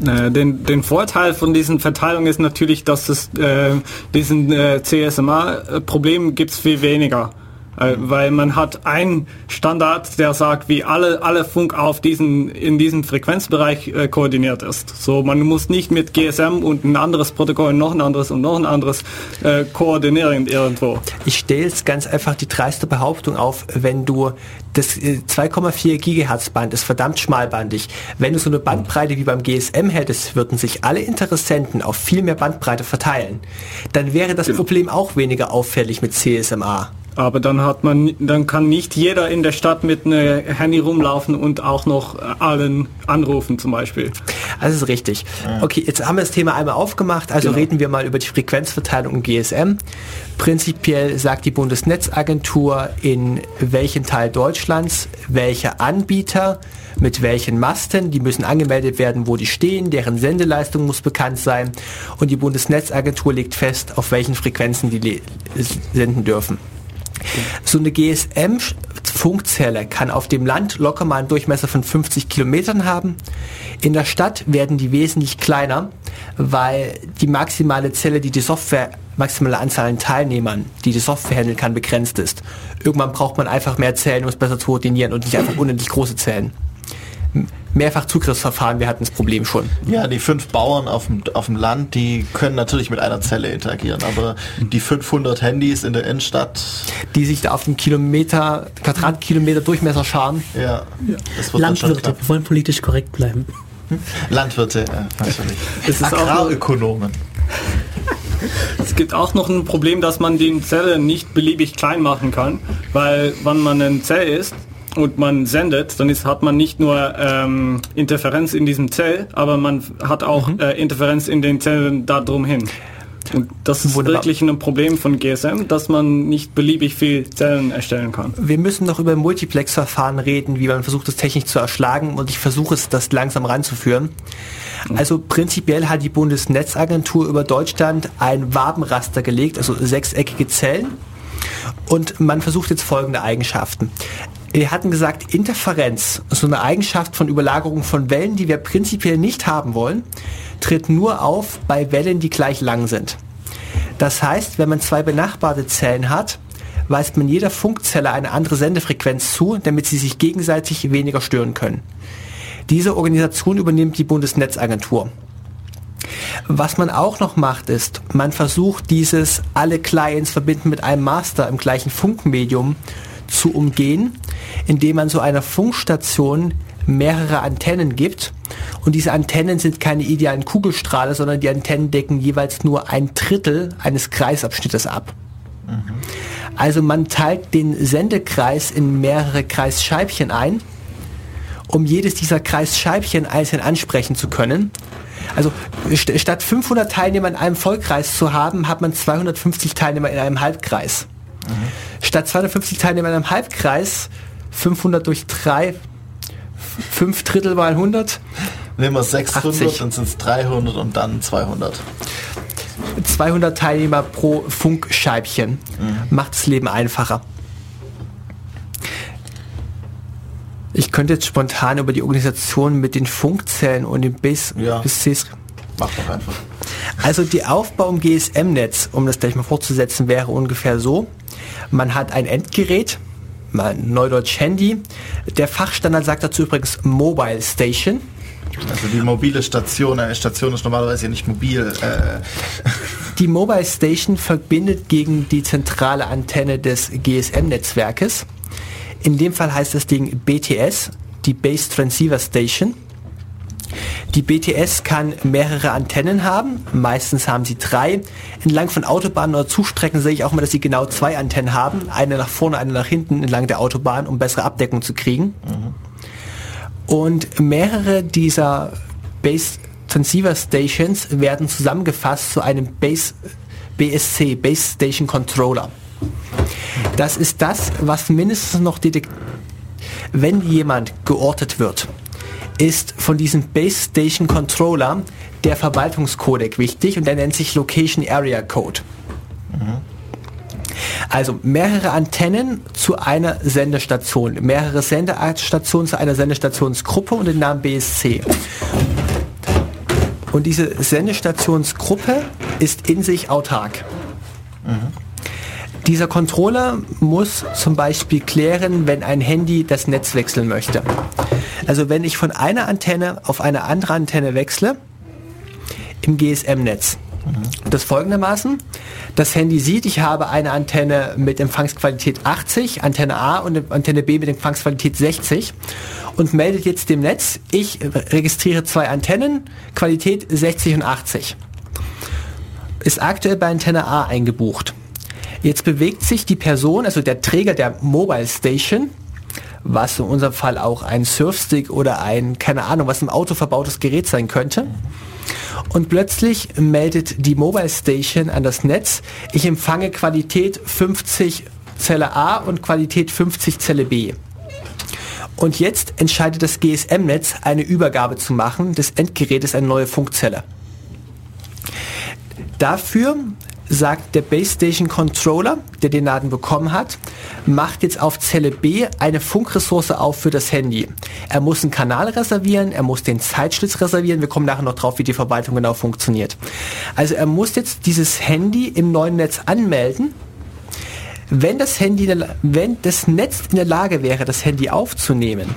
Äh, den, den Vorteil von diesen Verteilungen ist natürlich, dass es äh, diesen äh, CSMA-Problem gibt es viel weniger. Äh, weil man hat einen Standard, der sagt, wie alle, alle Funk auf diesen, in diesem Frequenzbereich äh, koordiniert ist. So, man muss nicht mit GSM und ein anderes Protokoll, noch ein anderes und noch ein anderes äh, koordinieren irgendwo. Ich stelle jetzt ganz einfach die dreiste Behauptung auf, wenn du das äh, 2,4 Gigahertz Band ist verdammt schmalbandig. Wenn du so eine Bandbreite wie beim GSM hättest, würden sich alle Interessenten auf viel mehr Bandbreite verteilen. Dann wäre das Problem auch weniger auffällig mit CSMA. Aber dann hat man, dann kann nicht jeder in der Stadt mit einem Handy rumlaufen und auch noch äh, allen anrufen zum Beispiel. Das ist richtig. Okay, jetzt haben wir das Thema einmal aufgemacht, also Genau. reden wir mal über die Frequenzverteilung im GSM. Prinzipiell sagt die Bundesnetzagentur, in welchem Teil Deutschlands welcher Anbieter mit welchen Masten, die müssen angemeldet werden, wo die stehen, deren Sendeleistung muss bekannt sein und die Bundesnetzagentur legt fest, auf welchen Frequenzen die senden dürfen. So eine GSM-Funkzelle kann auf dem Land locker mal einen Durchmesser von 50 Kilometern haben. In der Stadt werden die wesentlich kleiner, weil die maximale Zelle, die die Software, maximale Anzahl an Teilnehmern, die die Software handeln kann, begrenzt ist. Irgendwann braucht man einfach mehr Zellen, um es besser zu koordinieren und nicht einfach unendlich große Zellen. M- Mehrfach-Zugriffsverfahren, wir hatten das Problem schon. Ja, die fünf Bauern auf dem, auf dem Land, die können natürlich mit einer Zelle interagieren, aber die 500 Handys in der Innenstadt, Die sich da auf dem Kilometer, Quadratkilometer Durchmesser scharen. ja, das wird dann schon Landwirte, wir wollen politisch korrekt bleiben. Landwirte, ja, natürlich. Es ist Agrarökonomen. Es gibt auch noch ein Problem, dass man die Zelle nicht beliebig klein machen kann, weil wenn man eine Zelle ist und man sendet, dann ist, hat man nicht nur ähm, Interferenz in diesem Zell, aber man hat auch Mhm. äh, Interferenz in den Zellen da drumhin. Und das ist Wunderbar. wirklich ein Problem von GSM, dass man nicht beliebig viel Zellen erstellen kann. Wir müssen noch über Multiplex-Verfahren reden, wie man versucht, das technisch zu erschlagen und ich versuche es, das langsam ranzuführen. Also prinzipiell hat die Bundesnetzagentur über Deutschland ein Wabenraster gelegt, also sechseckige Zellen. Und man versucht jetzt folgende Eigenschaften. Wir hatten gesagt, Interferenz, so eine Eigenschaft von Überlagerung von Wellen, die wir prinzipiell nicht haben wollen, tritt nur auf bei Wellen, die gleich lang sind. Das heißt, wenn man zwei benachbarte Zellen hat, weist man jeder Funkzelle eine andere Sendefrequenz zu, damit sie sich gegenseitig weniger stören können. Diese Organisation übernimmt die Bundesnetzagentur. Was man auch noch macht, ist, man versucht dieses alle Clients verbinden mit einem Master im gleichen Funkmedium zu umgehen, indem man so einer Funkstation mehrere Antennen gibt. Und diese Antennen sind keine idealen Kugelstrahler, sondern die Antennen decken jeweils nur ein Drittel eines Kreisabschnittes ab. Also man teilt den Sendekreis in mehrere Kreisscheibchen ein, um jedes dieser Kreisscheibchen einzeln ansprechen zu können. Also st statt 500 Teilnehmer in einem Vollkreis zu haben, hat man 250 Teilnehmer in einem Halbkreis. Statt 250 Teilnehmer in einem Halbkreis, 500 durch 3, 5 Drittel mal 100, Nehmen wir 600, 80. dann sind es 300 und dann 200. 200 Teilnehmer pro Funkscheibchen. Macht das Leben einfacher. Ich könnte jetzt spontan über die Organisation mit den Funkzellen und den Base Ja. BSCs Mach doch einfach. Also die Aufbau im GSM-Netz, um das gleich mal fortzusetzen, wäre ungefähr so. Man hat ein Endgerät, mal Neudeutsch Handy. Der Fachstandard sagt dazu übrigens Mobile Station. Also die mobile Station, eine Station ist normalerweise ja nicht mobil. Äh, Die Mobile Station verbindet gegen die zentrale Antenne des GSM-Netzwerkes. In dem Fall heißt das Ding BTS, die Base Transceiver Station. Die BTS kann mehrere Antennen haben, meistens haben sie drei. Entlang von Autobahnen oder Zugstrecken sehe ich auch mal, dass sie genau zwei Antennen haben, eine nach vorne, eine nach hinten entlang der Autobahn, um bessere Abdeckung zu kriegen. Und mehrere dieser Base Transceiver Stations werden zusammengefasst zu einem Base, BSC, Base Station Controller. Das ist das, was mindestens noch detektiert, wenn jemand geortet wird, ist von diesem Base Station Controller der Verwaltungscodec wichtig und der nennt sich Location Area Code. Also mehrere Antennen zu einer Sendestation, mehrere Sendestationen zu einer Sendestationsgruppe und den Namen BSC. Und diese Sendestationsgruppe ist in sich autark. Dieser Controller muss zum Beispiel klären, wenn ein Handy das Netz wechseln möchte. Also wenn ich von einer Antenne auf eine andere Antenne wechsle, im GSM-Netz. Das folgendermaßen, das Handy sieht, ich habe eine Antenne mit Empfangsqualität 80, Antenne A und Antenne B mit Empfangsqualität 60 und meldet jetzt dem Netz, ich registriere zwei Antennen, Qualität 60 und 80. Ist aktuell bei Antenne A eingebucht. Jetzt bewegt sich die Person, also der Träger der Mobile Station, was in unserem Fall auch ein Surfstick oder ein, keine Ahnung, was im Auto verbautes Gerät sein könnte. Und plötzlich meldet die Mobile Station an das Netz, ich empfange Qualität 50 Zelle A und Qualität 50 Zelle B. Und jetzt entscheidet das GSM-Netz, eine Übergabe zu machen des Endgerätes eine neue Funkzelle. Dafür sagt der Base Station Controller, der den Laden bekommen hat, macht jetzt auf Zelle B eine Funkressource auf für das Handy. Er muss einen Kanal reservieren, er muss den Zeitschlitz reservieren. Wir kommen nachher noch drauf, wie die Verwaltung genau funktioniert. Also er muss jetzt dieses Handy im neuen Netz anmelden. Wenn das Handy, wenn das Netz in der Lage wäre, das Handy aufzunehmen,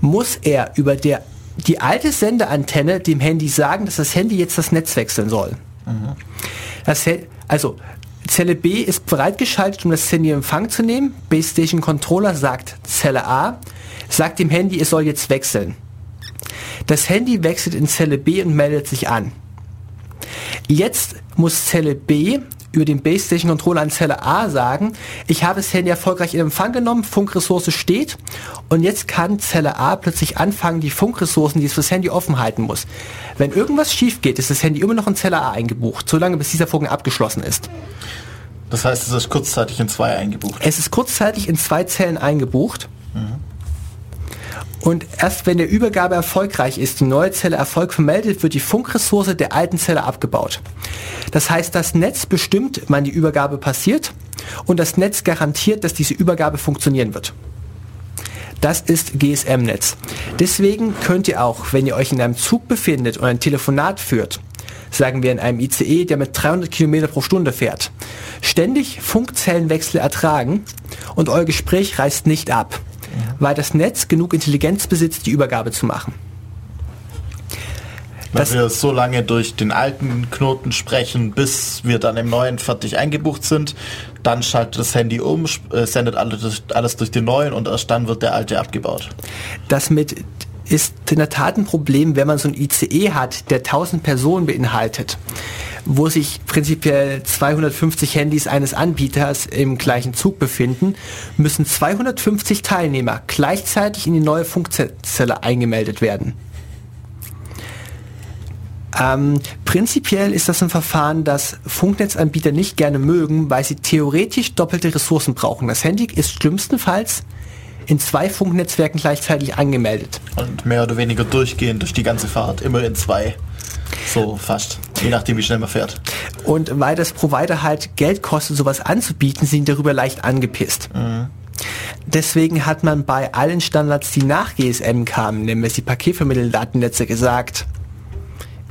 muss er über der, die alte Sendeantenne dem Handy sagen, dass das Handy jetzt das Netz wechseln soll. He- also Zelle B ist bereitgeschaltet, um das Handy in Empfang zu nehmen. Base Station Controller sagt Zelle A, sagt dem Handy, es soll jetzt wechseln. Das Handy wechselt in Zelle B und meldet sich an. Jetzt muss Zelle B über den Base Station Controller an Zelle A sagen, ich habe das Handy erfolgreich in Empfang genommen, Funkressource steht und jetzt kann Zelle A plötzlich anfangen, die Funkressourcen, die es fürs Handy offen halten muss. Wenn irgendwas schief geht, ist das Handy immer noch in Zelle A eingebucht, solange bis dieser Vorgang abgeschlossen ist. Das heißt, es ist kurzzeitig in zwei eingebucht. Es ist kurzzeitig in zwei Zellen eingebucht. Und erst wenn der Übergabe erfolgreich ist, die neue Zelle Erfolg vermeldet, wird die Funkressource der alten Zelle abgebaut. Das heißt, das Netz bestimmt, wann die Übergabe passiert und das Netz garantiert, dass diese Übergabe funktionieren wird. Das ist GSM-Netz. Deswegen könnt ihr auch, wenn ihr euch in einem Zug befindet und ein Telefonat führt, sagen wir in einem ICE, der mit 300 Kilometer pro Stunde fährt, ständig Funkzellenwechsel ertragen und euer Gespräch reißt nicht ab, weil das Netz genug Intelligenz besitzt, die Übergabe zu machen. Wenn Das- wir so lange durch den alten Knoten sprechen, bis wir dann im neuen fertig eingebucht sind, dann schaltet das Handy um, äh, sendet alles, alles durch den neuen und erst dann wird der alte abgebaut. Das mit ist in der Tat ein Problem, wenn man so ein ICE hat, der 1000 Personen beinhaltet, wo sich prinzipiell 250 Handys eines Anbieters im gleichen Zug befinden, müssen 250 Teilnehmer gleichzeitig in die neue Funkzelle eingemeldet werden. Ähm, prinzipiell ist das ein Verfahren, das Funknetzanbieter nicht gerne mögen, weil sie theoretisch doppelte Ressourcen brauchen. Das Handy ist schlimmstenfalls in zwei Funknetzwerken gleichzeitig angemeldet. Und mehr oder weniger durchgehend durch die ganze Fahrt, immer in zwei. So fast. Je nachdem, wie schnell man fährt. Und weil das Provider halt Geld kostet, sowas anzubieten, sind darüber leicht angepisst. Deswegen hat man bei allen Standards, die nach GSM kamen, nämlich die paketvermittelnden Datennetze, gesagt,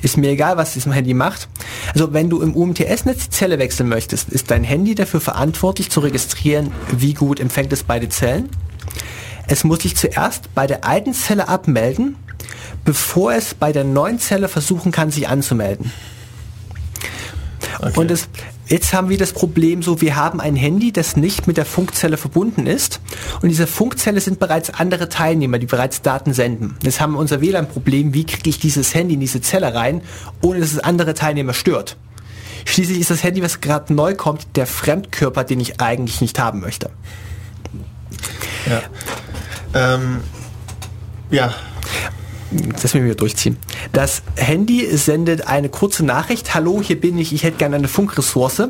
ist mir egal, was diesem Handy macht. Also wenn du im UMTS-Netz die Zelle wechseln möchtest, ist dein Handy dafür verantwortlich zu registrieren, wie gut empfängt es beide Zellen. Es muss sich zuerst bei der alten Zelle abmelden, bevor es bei der neuen Zelle versuchen kann, sich anzumelden. Okay. Und es, jetzt haben wir das Problem so, wir haben ein Handy, das nicht mit der Funkzelle verbunden ist. Und in dieser Funkzelle sind bereits andere Teilnehmer, die bereits Daten senden. Jetzt haben wir unser WLAN-Problem, wie kriege ich dieses Handy in diese Zelle rein, ohne dass es andere Teilnehmer stört. Schließlich ist das Handy, was gerade neu kommt, der Fremdkörper, den ich eigentlich nicht haben möchte. Ja. Ähm, ja, Das müssen wir durchziehen. Das Handy sendet eine kurze Nachricht. Hallo, hier bin ich, ich hätte gerne eine Funkressource,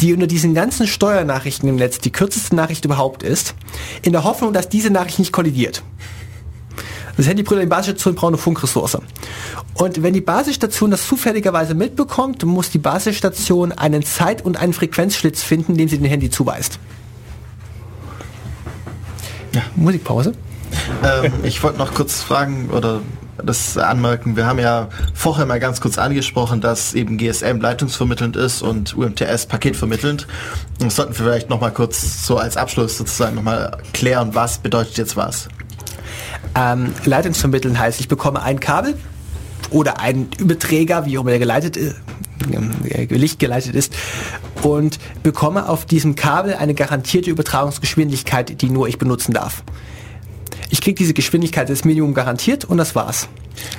die unter diesen ganzen Steuernachrichten im Netz die kürzeste Nachricht überhaupt ist, in der Hoffnung, dass diese Nachricht nicht kollidiert. Das Handy brüllt an die Basisstation, braucht eine Funkressource. Und wenn die Basisstation das zufälligerweise mitbekommt, muss die Basisstation einen Zeit- und einen Frequenzschlitz finden, den sie dem Handy zuweist. Ja. Musikpause. ähm, ich wollte noch kurz fragen oder das anmerken. Wir haben ja vorher mal ganz kurz angesprochen, dass eben GSM leitungsvermittelnd ist und UMTS paketvermittelnd. Und das sollten wir vielleicht noch mal kurz so als Abschluss sozusagen noch mal klären, was bedeutet jetzt was. Ähm, Leitungsvermitteln heißt, ich bekomme ein Kabel oder einen Überträger, wie auch immer der geleitet ist, äh, Licht geleitet ist, und bekomme auf diesem Kabel eine garantierte Übertragungsgeschwindigkeit, die nur ich benutzen darf. Ich kriege diese Geschwindigkeit des Minimum garantiert und das war's.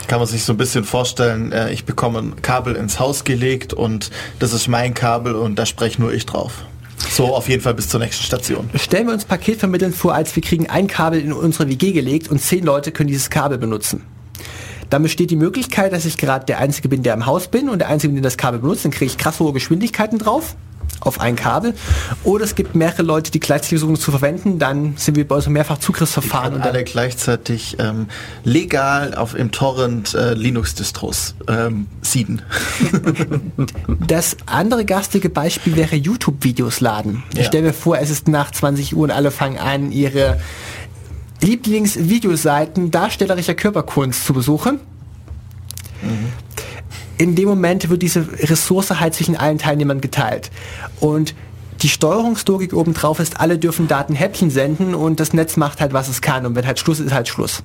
Kann man sich so ein bisschen vorstellen, äh, ich bekomme ein Kabel ins Haus gelegt und das ist mein Kabel und da spreche nur ich drauf. So auf jeden Fall bis zur nächsten Station. Stellen wir uns Paketvermitteln vor, als wir kriegen ein Kabel in unsere WG gelegt und zehn Leute können dieses Kabel benutzen. Dann besteht die Möglichkeit, dass ich gerade der Einzige bin, der im Haus bin und der Einzige, der das Kabel benutzt. Dann kriege ich krass hohe Geschwindigkeiten drauf auf ein Kabel. Oder es gibt mehrere Leute, die gleichzeitig versuchen zu verwenden. Dann sind wir bei uns mehrfach Zugriffsverfahren. Und alle gleichzeitig ähm, legal auf im Torrent äh, Linux-Distros ähm, sieden. das andere garstige Beispiel wäre YouTube-Videos laden. Ich Ja. stelle mir vor, es ist nach 20 Uhr und alle fangen an, ihre Lieblingsvideoseiten darstellerischer Körperkunst zu besuchen. In dem Moment wird diese Ressource halt zwischen allen Teilnehmern geteilt. Und die Steuerungslogik obendrauf ist, alle dürfen Daten Häppchen senden und das Netz macht halt, was es kann. Und wenn halt Schluss ist, ist halt Schluss.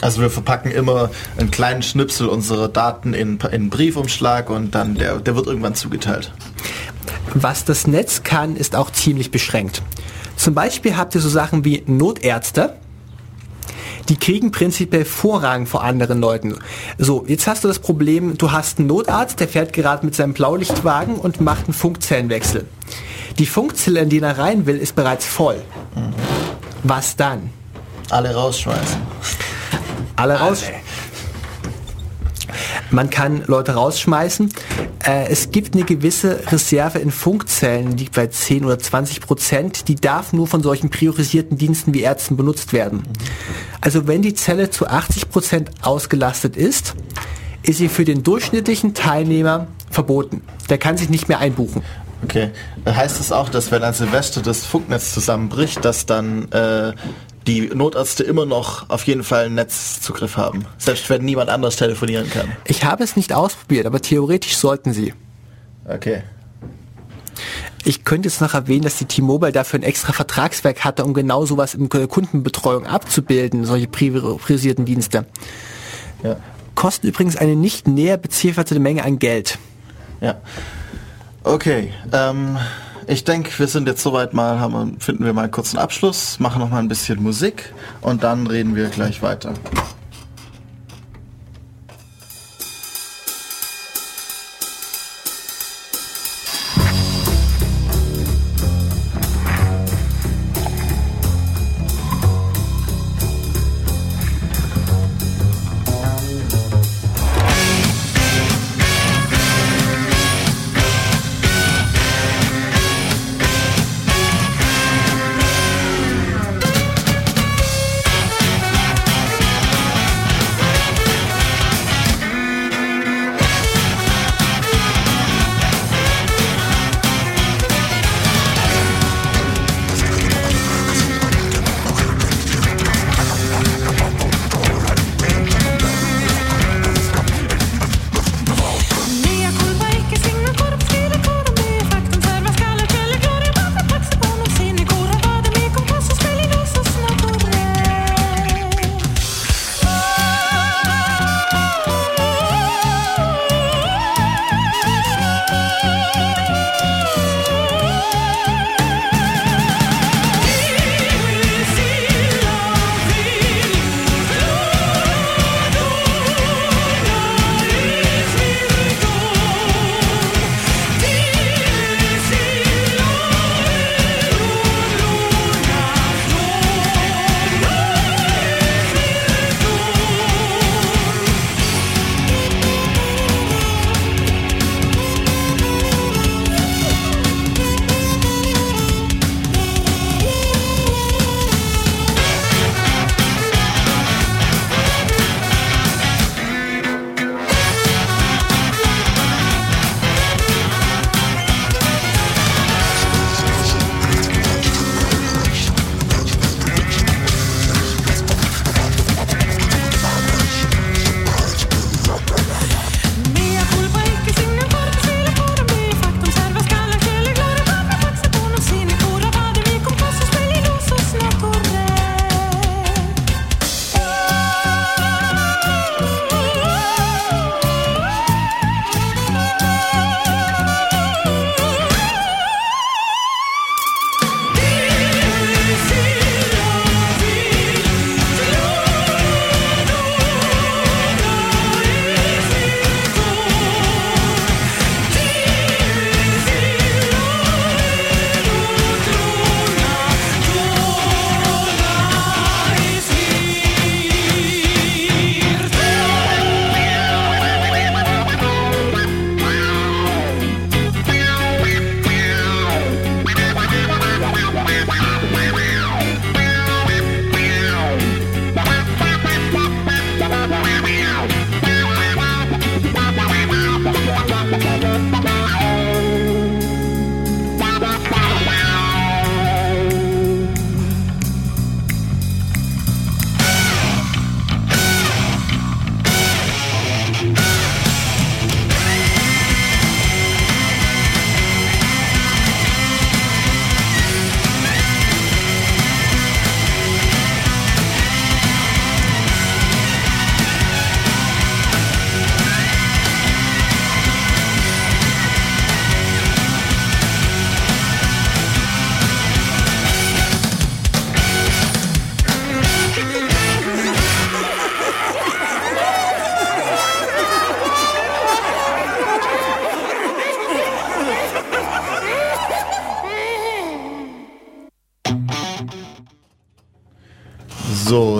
Also wir verpacken immer einen kleinen Schnipsel unserer Daten in, in einen Briefumschlag und dann der, der wird irgendwann zugeteilt. Was das Netz kann, ist auch ziemlich beschränkt. Zum Beispiel habt ihr so Sachen wie Notärzte, die kriegen prinzipiell Vorrang vor anderen Leuten. So, jetzt hast du das Problem, du hast einen Notarzt, der fährt gerade mit seinem Blaulichtwagen und macht einen Funkzellenwechsel. Die Funkzelle, in die er rein will, ist bereits voll. Was dann? Alle rausschmeißen. Alle raus. Man kann Leute rausschmeißen. Äh, es gibt eine gewisse Reserve in Funkzellen, die liegt bei 10 oder 20 Prozent. Die darf nur von solchen priorisierten Diensten wie Ärzten benutzt werden. Also wenn die Zelle zu 80 Prozent ausgelastet ist, ist sie für den durchschnittlichen Teilnehmer verboten. Der kann sich nicht mehr einbuchen. Okay. Heißt es auch, dass wenn an Silvester das Funknetz zusammenbricht, dass dann äh, die Notärzte immer noch auf jeden Fall einen Netzzugriff haben? Selbst wenn niemand anders telefonieren kann. Ich habe es nicht ausprobiert, aber theoretisch sollten sie. Okay. Ich könnte jetzt noch erwähnen, dass die T-Mobile dafür ein extra Vertragswerk hatte, um genau sowas in der Kundenbetreuung abzubilden, solche priorisierten Dienste. Ja. Kosten übrigens eine nicht näher bezifferte Menge an Geld. Ja. Okay. Ähm, ich denke, wir sind jetzt soweit mal, haben, finden wir mal kurz einen Abschluss, machen noch mal ein bisschen Musik und dann reden wir gleich weiter.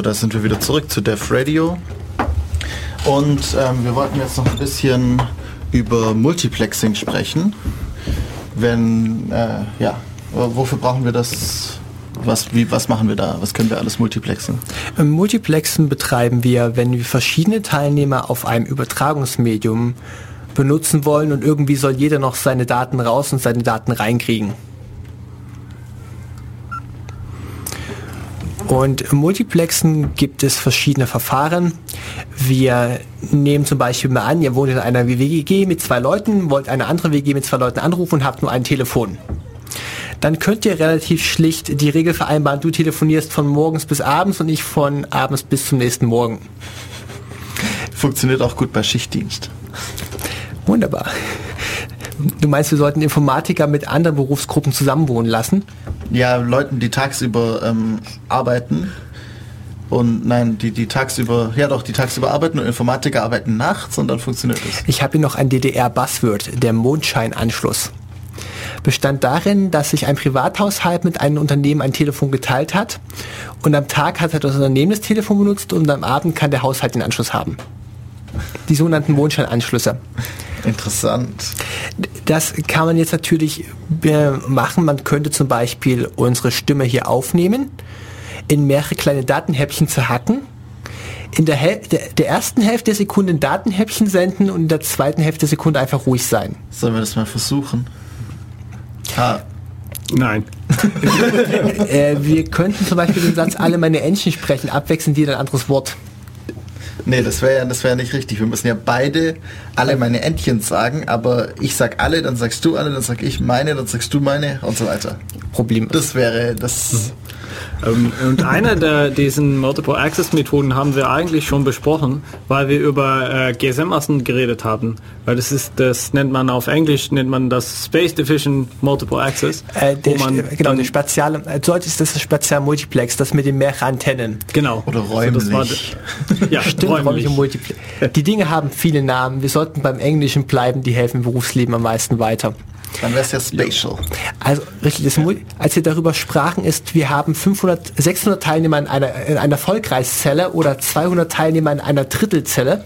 Da sind wir wieder zurück zu Def Radio. Und ähm, wir wollten jetzt noch ein bisschen über Multiplexing sprechen. Wenn, äh, ja, wofür brauchen wir das? Was, wie, was machen wir da? Was können wir alles multiplexen? Ähm, Multiplexen betreiben wir, wenn wir verschiedene Teilnehmer auf einem Übertragungsmedium benutzen wollen und irgendwie soll jeder noch seine Daten raus und seine Daten reinkriegen. Und im Multiplexen gibt es verschiedene Verfahren. Wir nehmen zum Beispiel mal an, ihr wohnt in einer WG mit zwei Leuten, wollt eine andere WG mit zwei Leuten anrufen und habt nur ein Telefon. Dann könnt ihr relativ schlicht die Regel vereinbaren, du telefonierst von morgens bis abends und ich von abends bis zum nächsten Morgen. Funktioniert auch gut bei Schichtdienst. Wunderbar. Du meinst, wir sollten Informatiker mit anderen Berufsgruppen zusammenwohnen lassen? Ja, Leuten, die tagsüber ähm, arbeiten und nein, die, die tagsüber, ja doch, die tagsüber arbeiten und Informatiker arbeiten nachts und dann funktioniert es. Ich habe hier noch ein DDR-Buzzword, der Mondscheinanschluss. Bestand darin, dass sich ein Privathaushalt mit einem Unternehmen ein Telefon geteilt hat und am Tag hat das Unternehmen das Telefon benutzt und am Abend kann der Haushalt den Anschluss haben. Die sogenannten Mondscheinanschlüsse. Interessant. Das kann man jetzt natürlich äh, machen. Man könnte zum Beispiel unsere Stimme hier aufnehmen, in mehrere kleine Datenhäppchen zerhacken, in der, Häl der, der ersten Hälfte der Sekunde ein Datenhäppchen senden und in der zweiten Hälfte der Sekunde einfach ruhig sein. Sollen wir das mal versuchen? Ha, Nein. Äh, wir könnten zum Beispiel den Satz alle meine Entchen sprechen, abwechselnd jeder ein anderes Wort. Nee, das wäre ja, das wäre nicht richtig. Wir müssen ja beide alle meine Entchen sagen, aber ich sag alle, dann sagst du alle, dann sag ich meine, dann sagst du meine und so weiter. Problem. Das wäre das. Ähm, und eine der diesen Multiple Access Methoden haben wir eigentlich schon besprochen, weil wir über äh, GSM-Massen geredet haben. Weil das ist, das nennt man auf Englisch, nennt man das Space Division Multiple Access. Äh, der, wo man genau, der spezielle, äh, dort ist das spezielle Multiplex, das mit den mehreren Antennen. genau. Oder Also das war- räumlich. ja, Stimmt, räumlich. räumliche Multiplex. Die Dinge haben viele Namen. Wir sollten beim Englischen bleiben, die helfen im Berufsleben am meisten weiter. Dann wäre es ja spatial. Also richtig, das, als wir darüber sprachen, ist, wir haben 500, 600 Teilnehmer in einer, in einer Vollkreiszelle oder 200 Teilnehmer in einer Drittelzelle,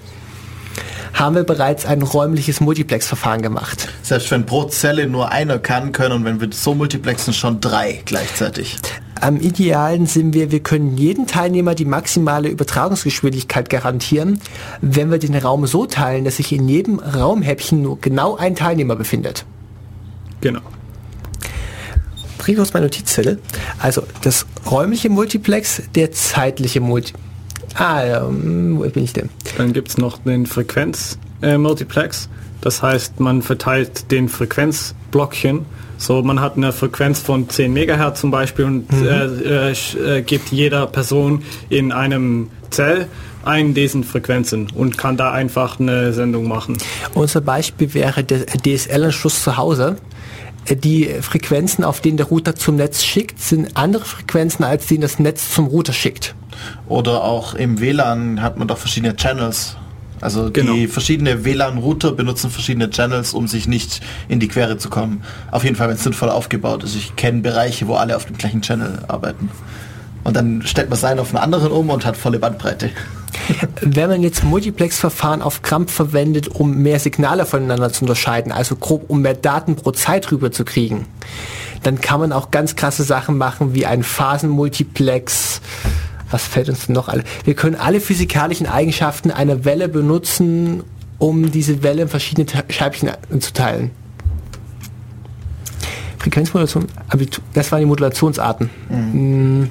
haben wir bereits ein räumliches Multiplex-Verfahren gemacht. Selbst wenn pro Zelle nur einer kann, können und wenn wir so multiplexen, schon drei gleichzeitig. Am idealen sind wir, wir können jedem Teilnehmer die maximale Übertragungsgeschwindigkeit garantieren, wenn wir den Raum so teilen, dass sich in jedem Raumhäppchen nur genau ein Teilnehmer befindet. Genau. Bring aus meiner Notizzettel. Also das räumliche Multiplex, der zeitliche Multi... Ah, ähm, wo bin ich denn? Dann gibt es noch den Frequenz-Multiplex. das heißt, man verteilt den Frequenzblockchen. So, man hat eine Frequenz von 10 Megahertz zum Beispiel und äh, äh, sch- äh, gibt jeder Person in einem Zell einen diesen Frequenzen und kann da einfach eine Sendung machen. Unser Beispiel wäre der DSL-Anschluss zu Hause. Äh, Die Frequenzen, auf denen der Router zum Netz schickt, sind andere Frequenzen, als die das Netz zum Router schickt. Oder auch im WLAN hat man doch verschiedene Channels. Also Genau. die verschiedene WLAN-Router benutzen verschiedene Channels, um sich nicht in die Quere zu kommen. Auf jeden Fall, wenn es sinnvoll aufgebaut ist. Ich kenne Bereiche, wo alle auf dem gleichen Channel arbeiten. Und dann stellt man seinen auf einen anderen um und hat volle Bandbreite. Wenn man jetzt Multiplex-Verfahren auf Krampf verwendet, um mehr Signale voneinander zu unterscheiden, also grob um mehr Daten pro Zeit rüber zu kriegen, dann kann man auch ganz krasse Sachen machen wie ein Phasenmultiplex. Was fällt uns denn noch alle? Wir können alle physikalischen Eigenschaften einer Welle benutzen, um diese Welle in verschiedene Scheibchen zu teilen. Frequenzmodulation, das waren die Modulationsarten. Mm.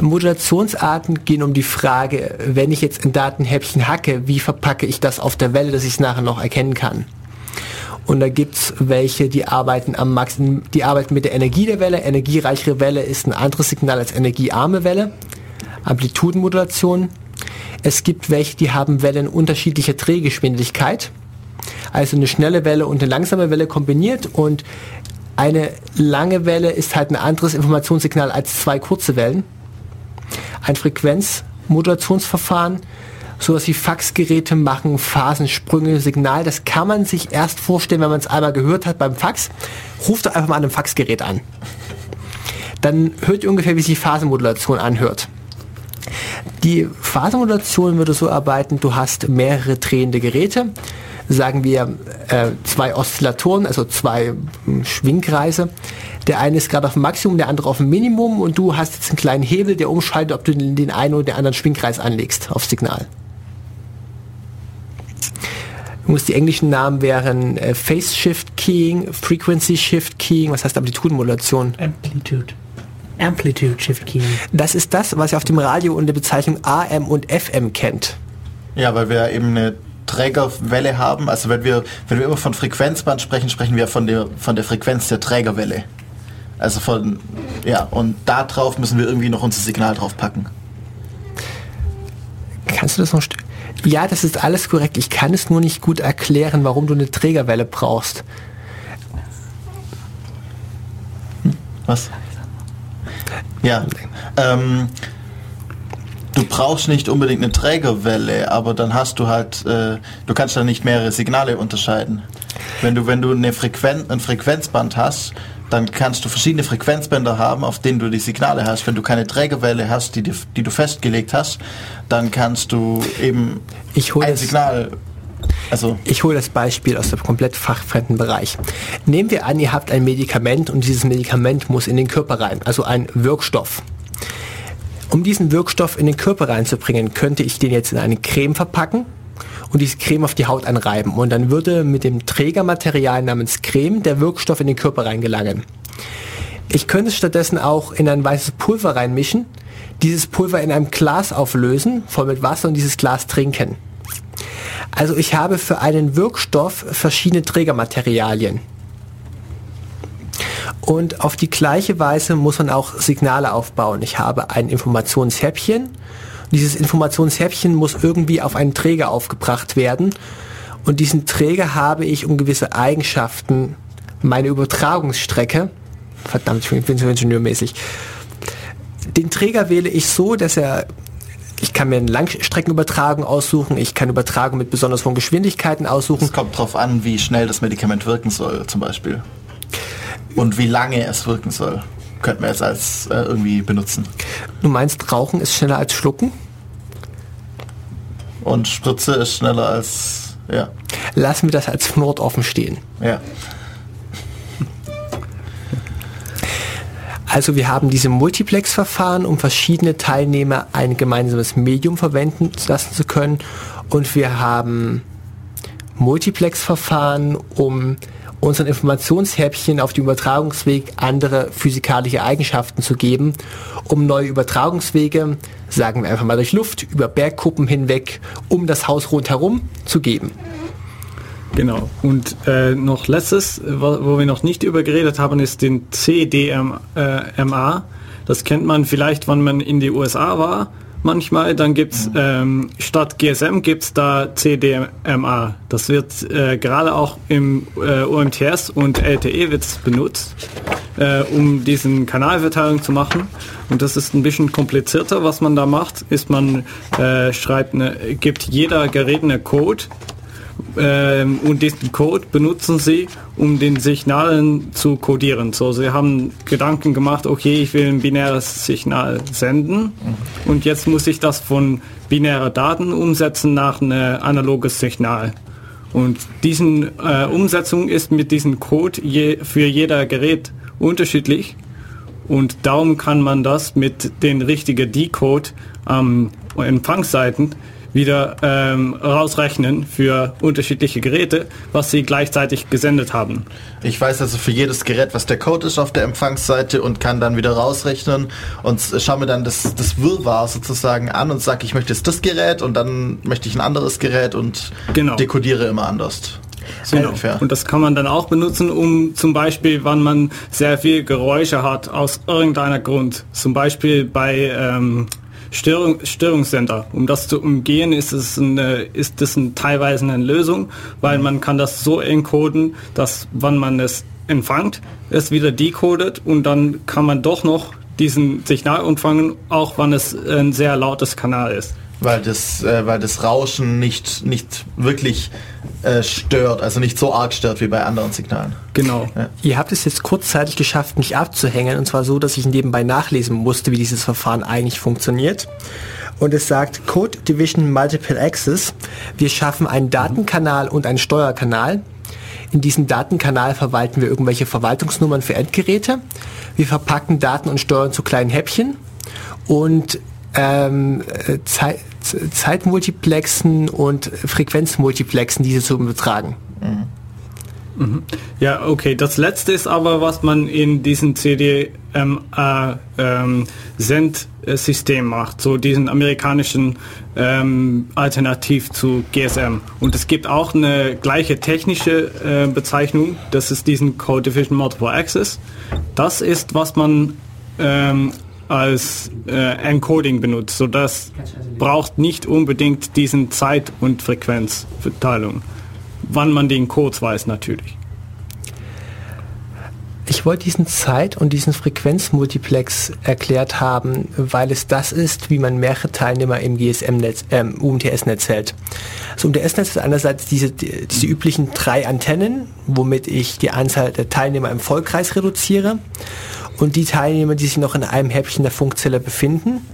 Modulationsarten gehen um die Frage, wenn ich jetzt ein Datenhäppchen hacke, wie verpacke ich das auf der Welle, dass ich es nachher noch erkennen kann. Und da gibt's welche, die arbeiten am Max, die arbeiten mit der Energie der Welle. Energiereichere Welle ist ein anderes Signal als energiearme Welle. Amplitudenmodulation. Es gibt welche, die haben Wellen unterschiedlicher Drehgeschwindigkeit. Also eine schnelle Welle und eine langsame Welle kombiniert und eine lange Welle ist halt ein anderes Informationssignal als zwei kurze Wellen. Ein Frequenzmodulationsverfahren, sowas wie Faxgeräte machen Phasensprünge, Signal. Das kann man sich erst vorstellen, wenn man es einmal gehört hat beim Fax. Ruft doch einfach mal an einem Faxgerät an. Dann hört ihr ungefähr, wie sich Phasenmodulation anhört. Die Phasenmodulation würde so arbeiten, du hast mehrere drehende Geräte, sagen wir äh, zwei Oszillatoren, also zwei äh, Schwingkreise. Der eine ist gerade auf dem Maximum, der andere auf dem Minimum und du hast jetzt einen kleinen Hebel, der umschaltet, ob du den, den einen oder den anderen Schwingkreis anlegst auf Signal. Du musst die englischen Namen wären äh, Phase Shift Keying, Frequency Shift Keying, was heißt Amplitudenmodulation? Amplitude. Amplitude Shift Keying. Das ist das, was ihr auf dem Radio unter Bezeichnung AM und FM kennt. Ja, weil wir eben eine Trägerwelle haben. Also wenn wir, wenn wir immer von Frequenzband sprechen, sprechen wir von der, von der Frequenz der Trägerwelle. Also von, ja, und da drauf müssen wir irgendwie noch unser Signal drauf packen. Kannst du das noch Ja, das ist alles korrekt. Ich kann es nur nicht gut erklären, warum du eine Trägerwelle brauchst. Was? Ja. Ähm, du brauchst nicht unbedingt eine Trägerwelle, aber dann hast du halt, äh, du kannst dann nicht mehrere Signale unterscheiden. Wenn du, wenn du eine Frequen ein Frequenzband hast, dann kannst du verschiedene Frequenzbänder haben, auf denen du die Signale hast. Wenn du keine Trägerwelle hast, die, die, die du festgelegt hast, dann kannst du eben ein Signal, also Ich hole das Beispiel aus dem komplett fachfremden Bereich. Nehmen wir an, ihr habt ein Medikament und dieses Medikament muss in den Körper rein, also ein Wirkstoff. Um diesen Wirkstoff in den Körper reinzubringen, könnte ich den jetzt in eine Creme verpacken und diese Creme auf die Haut anreiben. Und dann würde mit dem Trägermaterial namens Creme der Wirkstoff in den Körper reingelangen. Ich könnte es stattdessen auch in ein weißes Pulver reinmischen, dieses Pulver in einem Glas auflösen, voll mit Wasser und dieses Glas trinken. Also ich habe für einen Wirkstoff verschiedene Trägermaterialien. Und auf die gleiche Weise muss man auch Signale aufbauen. Ich habe ein Informationshäppchen. Dieses Informationshäppchen muss irgendwie auf einen Träger aufgebracht werden. Und diesen Träger habe ich um gewisse Eigenschaften, meine Übertragungsstrecke, verdammt, ich bin so ingenieurmäßig, den Träger wähle ich so, dass er ich kann mir eine Langstreckenübertragung aussuchen, ich kann Übertragung mit besonders hohen Geschwindigkeiten aussuchen. es kommt drauf an, wie schnell das Medikament wirken soll, zum Beispiel. Und wie lange es wirken soll. Könnten wir jetzt als äh, irgendwie benutzen. Du meinst, Rauchen ist schneller als Schlucken? Und Spritze ist schneller als, ja, Lassen wir das als Fnord offen stehen. ja. Also wir haben diese Multiplex-Verfahren, um verschiedene Teilnehmer ein gemeinsames Medium verwenden lassen zu können. Und wir haben Multiplex-Verfahren, um unseren Informationshäppchen auf dem Übertragungsweg andere physikalische Eigenschaften zu geben, um neue Übertragungswege, sagen wir einfach mal durch Luft, über Bergkuppen hinweg, um das Haus rundherum zu geben. Genau. Und äh, noch letztes, wo, wir noch nicht über geredet haben, ist den CDMA. Äh, das kennt man vielleicht, wenn man in die USA war. Manchmal, dann gibt's ähm, statt GSM gibt's da CDMA. Das wird äh, gerade auch im äh, UMTS und LTE wird's benutzt, äh, um diesen Kanalverteilung zu machen. Und das ist ein bisschen komplizierter, was man da macht, ist man äh, schreibt eine, gibt jeder Gerät eine Code ähm, und diesen Code benutzen sie, um den Signalen zu codieren. So, sie haben Gedanken gemacht, okay, ich will ein binäres Signal senden und jetzt muss ich das von binärer Daten umsetzen nach ein analoges Signal. Und diesen äh, Umsetzung ist mit diesem Code je, für jeder Gerät unterschiedlich und darum kann man das mit den richtigen Decode am Empfangsseiten wieder ähm, rausrechnen für unterschiedliche Geräte, was sie gleichzeitig gesendet haben. Ich weiß also für jedes Gerät, was der Code ist auf der Empfangsseite und kann dann wieder rausrechnen und schaue mir dann das, das Wirrwarr sozusagen an und sage, ich möchte jetzt das Gerät und dann möchte ich ein anderes Gerät und Genau. dekodiere immer anders. So Genau. ungefähr. Und das kann man dann auch benutzen, um zum Beispiel, wann man sehr viel Geräusche hat aus irgendeiner Grund. Zum Beispiel bei ähm, Störung, Störungssender. Um das zu umgehen, ist es eine, ist das ein, teilweise eine Lösung, weil man kann das so encoden, dass wann man es empfängt, es wieder decodet und dann kann man doch noch diesen Signal empfangen, auch wenn es ein sehr lautes Kanal ist. Weil das, äh, weil das Rauschen nicht, nicht wirklich äh, stört, also nicht so arg stört wie bei anderen Signalen. Genau. Ja. Ihr habt es jetzt kurzzeitig geschafft, mich abzuhängen, und zwar so, dass ich nebenbei nachlesen musste, wie dieses Verfahren eigentlich funktioniert. und es sagt Code Division Multiple Access. Wir schaffen einen Datenkanal und einen Steuerkanal. In diesem Datenkanal verwalten wir irgendwelche Verwaltungsnummern für Endgeräte. Wir verpacken Daten und steuern zu kleinen Häppchen und ähm, äh, Zei- Z- Zeitmultiplexen und Frequenzmultiplexen, diese zu übertragen. Ja, okay. Das letzte ist aber, was man in diesem CDMA ähm, macht, so diesen amerikanischen ähm, Alternativ zu GSM. Und es gibt auch eine gleiche technische äh, Bezeichnung, das ist diesen Code Division Multiple Access. Das ist, was man ähm, als äh, Encoding benutzt, so das braucht nicht unbedingt diesen Zeit- und Frequenzverteilung wann man den Codes weiß natürlich. Ich wollte diesen Zeit- und diesen Frequenzmultiplex erklärt haben, weil es das ist, wie man mehrere Teilnehmer im GSM-Netz, ähm, UMTS-Netz hält. Das UMTS-Netz ist einerseits diese, die- diese üblichen drei Antennen, womit ich die Anzahl der Teilnehmer im Vollkreis reduziere. Und die Teilnehmer, die sich noch in einem Häppchen der Funkzelle befinden,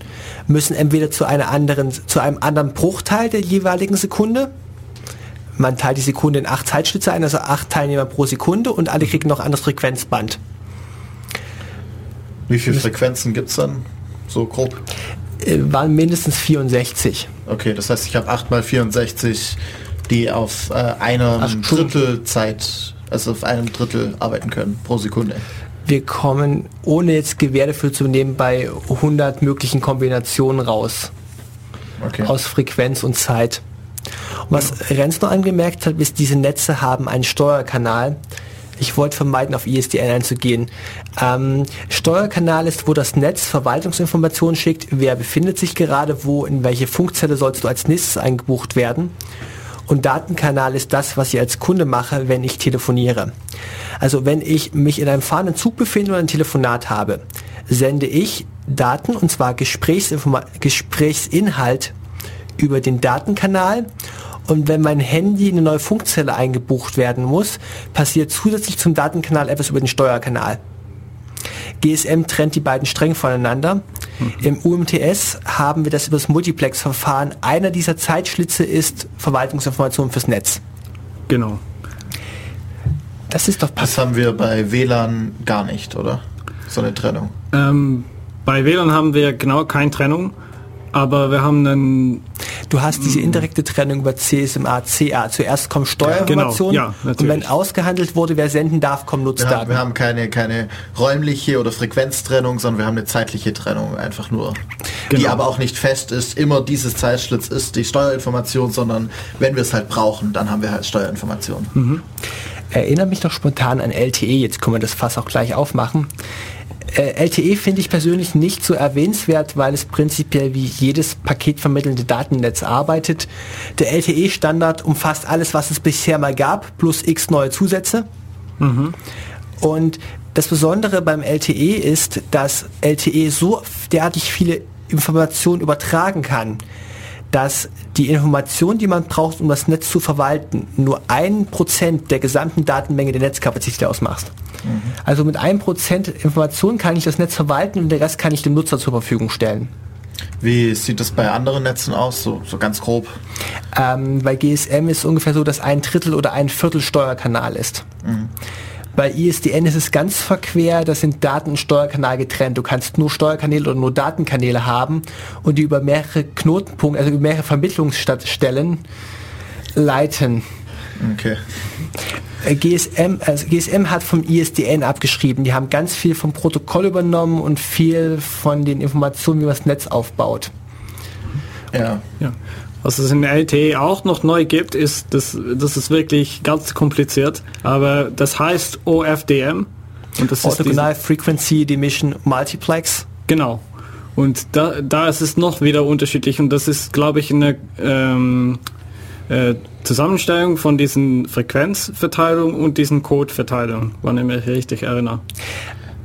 müssen entweder zu einer anderen, zu einem anderen Bruchteil der jeweiligen Sekunde man teilt die Sekunde in acht Zeitschlitze ein, also acht Teilnehmer pro Sekunde und alle kriegen noch ein anderes Frequenzband. Wie viele Frequenzen gibt es dann? So grob. Äh, waren mindestens 64. Okay, das heißt, ich habe 8 mal 64, die auf äh, einem Stunden. Drittel Zeit, also auf einem Drittel arbeiten können pro Sekunde. Wir kommen, ohne jetzt Gewähr dafür zu nehmen, bei 100 möglichen Kombinationen raus. Okay. Aus Frequenz und Zeit. Was Renz noch angemerkt hat, ist, diese Netze haben einen Steuerkanal. Ich wollte vermeiden, auf ISDN einzugehen. Ähm, Steuerkanal ist, wo das Netz Verwaltungsinformationen schickt, wer befindet sich gerade wo, in welche Funkzelle sollst du als nächstes eingebucht werden. Und Datenkanal ist das, was ich als Kunde mache, wenn ich telefoniere. Also wenn ich mich in einem fahrenden Zug befinde und ein Telefonat habe, sende ich Daten, und zwar Gesprächsinforma Gesprächsinhalt über den Datenkanal. Und wenn mein Handy in eine neue Funkzelle eingebucht werden muss, passiert zusätzlich zum Datenkanal etwas über den Steuerkanal. GSM trennt die beiden streng voneinander. Im UMTS haben wir das über das Multiplex-Verfahren. Einer dieser Zeitschlitze ist Verwaltungsinformation fürs Netz. Genau. Das ist doch Das passend. haben wir bei WLAN gar nicht, oder? So eine Trennung. Ähm, bei WLAN haben wir genau keine Trennung, aber wir haben einen, Du hast diese indirekte Trennung über CSMA, CA. Zuerst kommen Steuerinformationen genau. Ja, und wenn ausgehandelt wurde, wer senden darf, kommen Wir Nutzdaten. haben, wir haben keine, keine räumliche oder Frequenztrennung, sondern wir haben eine zeitliche Trennung einfach nur. Die Genau. aber auch nicht fest ist, immer dieses Zeitschlitz ist die Steuerinformation, sondern wenn wir es halt brauchen, dann haben wir halt Steuerinformationen. Erinnere mich noch spontan an LTE, jetzt können wir das Fass auch gleich aufmachen. Äh, LTE finde ich persönlich nicht so erwähnenswert, weil es prinzipiell wie jedes paketvermittelnde Datennetz arbeitet. Der LTE-Standard umfasst alles, was es bisher mal gab, plus x neue Zusätze. Und das Besondere beim LTE ist, dass LTE so derartig viele Informationen übertragen kann, dass die Information, die man braucht, um das Netz zu verwalten, nur ein Prozent der gesamten Datenmenge der Netzkapazität ausmacht. Also mit einem Prozent Information kann ich das Netz verwalten und der Rest kann ich dem Nutzer zur Verfügung stellen. Wie sieht das bei anderen Netzen aus, so, so ganz grob? Ähm, bei GSM ist ungefähr so, dass ein Drittel oder ein Viertel Steuerkanal ist. Bei ISDN ist es ganz verquer, das sind Daten und Steuerkanal getrennt. Du kannst nur Steuerkanäle oder nur Datenkanäle haben und die über mehrere Knotenpunkte, also über mehrere Vermittlungsstellen leiten. Okay. GSM, also GSM hat vom ISDN abgeschrieben. Die haben ganz viel vom Protokoll übernommen und viel von den Informationen, wie man das Netz aufbaut. Ja. ja. Was es in LTE auch noch neu gibt, ist, das, das ist wirklich ganz kompliziert, aber das heißt OFDM. Und das ist Orthogonal Frequency Emission Multiplex. genau. Und da, da ist es noch wieder unterschiedlich und das ist, glaube ich, eine ähm, äh, Zusammenstellung von diesen Frequenzverteilung und diesen Codeverteilung, wenn ich mich richtig erinnere.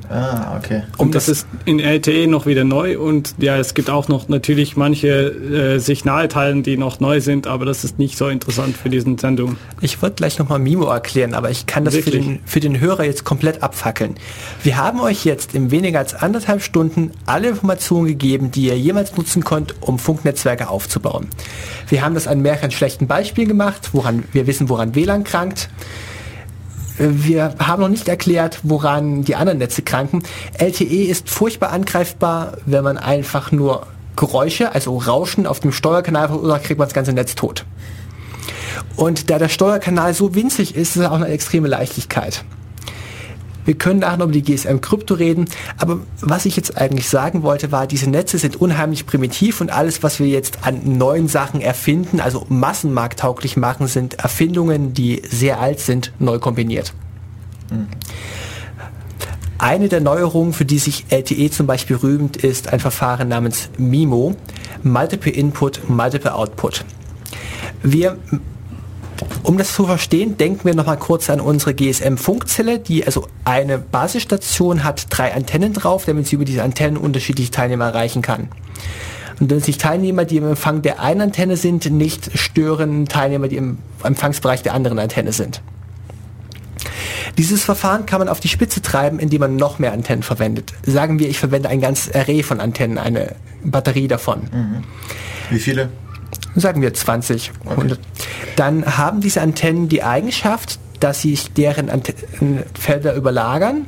Ah, okay. Und das ist in LTE noch wieder neu und ja, es gibt auch noch natürlich manche äh, Signalteilen, die noch neu sind, aber das ist nicht so interessant für diesen Sendung. Ich wollte gleich nochmal Mimo erklären, aber ich kann das für den, für den Hörer jetzt komplett abfackeln. Wir haben euch jetzt in weniger als anderthalb Stunden alle Informationen gegeben, die ihr jemals nutzen könnt, um Funknetzwerke aufzubauen. Wir haben das an mehreren schlechten Beispielen gemacht, woran wir wissen, woran WLAN krankt. Wir haben noch nicht erklärt, woran die anderen Netze kranken. LTE ist furchtbar angreifbar, wenn man einfach nur Geräusche, also Rauschen auf dem Steuerkanal verursacht, kriegt man das ganze Netz tot. Und da der Steuerkanal so winzig ist, ist es auch eine extreme Leichtigkeit. Wir können nachher noch über die GSM-Krypto reden, aber was ich jetzt eigentlich sagen wollte, war, diese Netze sind unheimlich primitiv und alles, was wir jetzt an neuen Sachen erfinden, also massenmarkttauglich machen, sind Erfindungen, die sehr alt sind, neu kombiniert. Eine der Neuerungen, für die sich LTE zum Beispiel rühmt, ist ein Verfahren namens MIMO, Multiple Input, Multiple Output. Wir um das zu verstehen, denken wir nochmal kurz an unsere GSM-Funkzelle, die also eine Basisstation hat, drei Antennen drauf, damit sie über diese Antennen unterschiedliche Teilnehmer erreichen kann. Und wenn sich Teilnehmer, die im Empfang der einen Antenne sind, nicht stören Teilnehmer, die im Empfangsbereich der anderen Antenne sind. Dieses Verfahren kann man auf die Spitze treiben, indem man noch mehr Antennen verwendet. Sagen wir, ich verwende ein ganzes Array von Antennen, eine Batterie davon Wie viele? Sagen wir 20, 100, dann haben diese Antennen die Eigenschaft, dass sich deren Antennenfelder überlagern.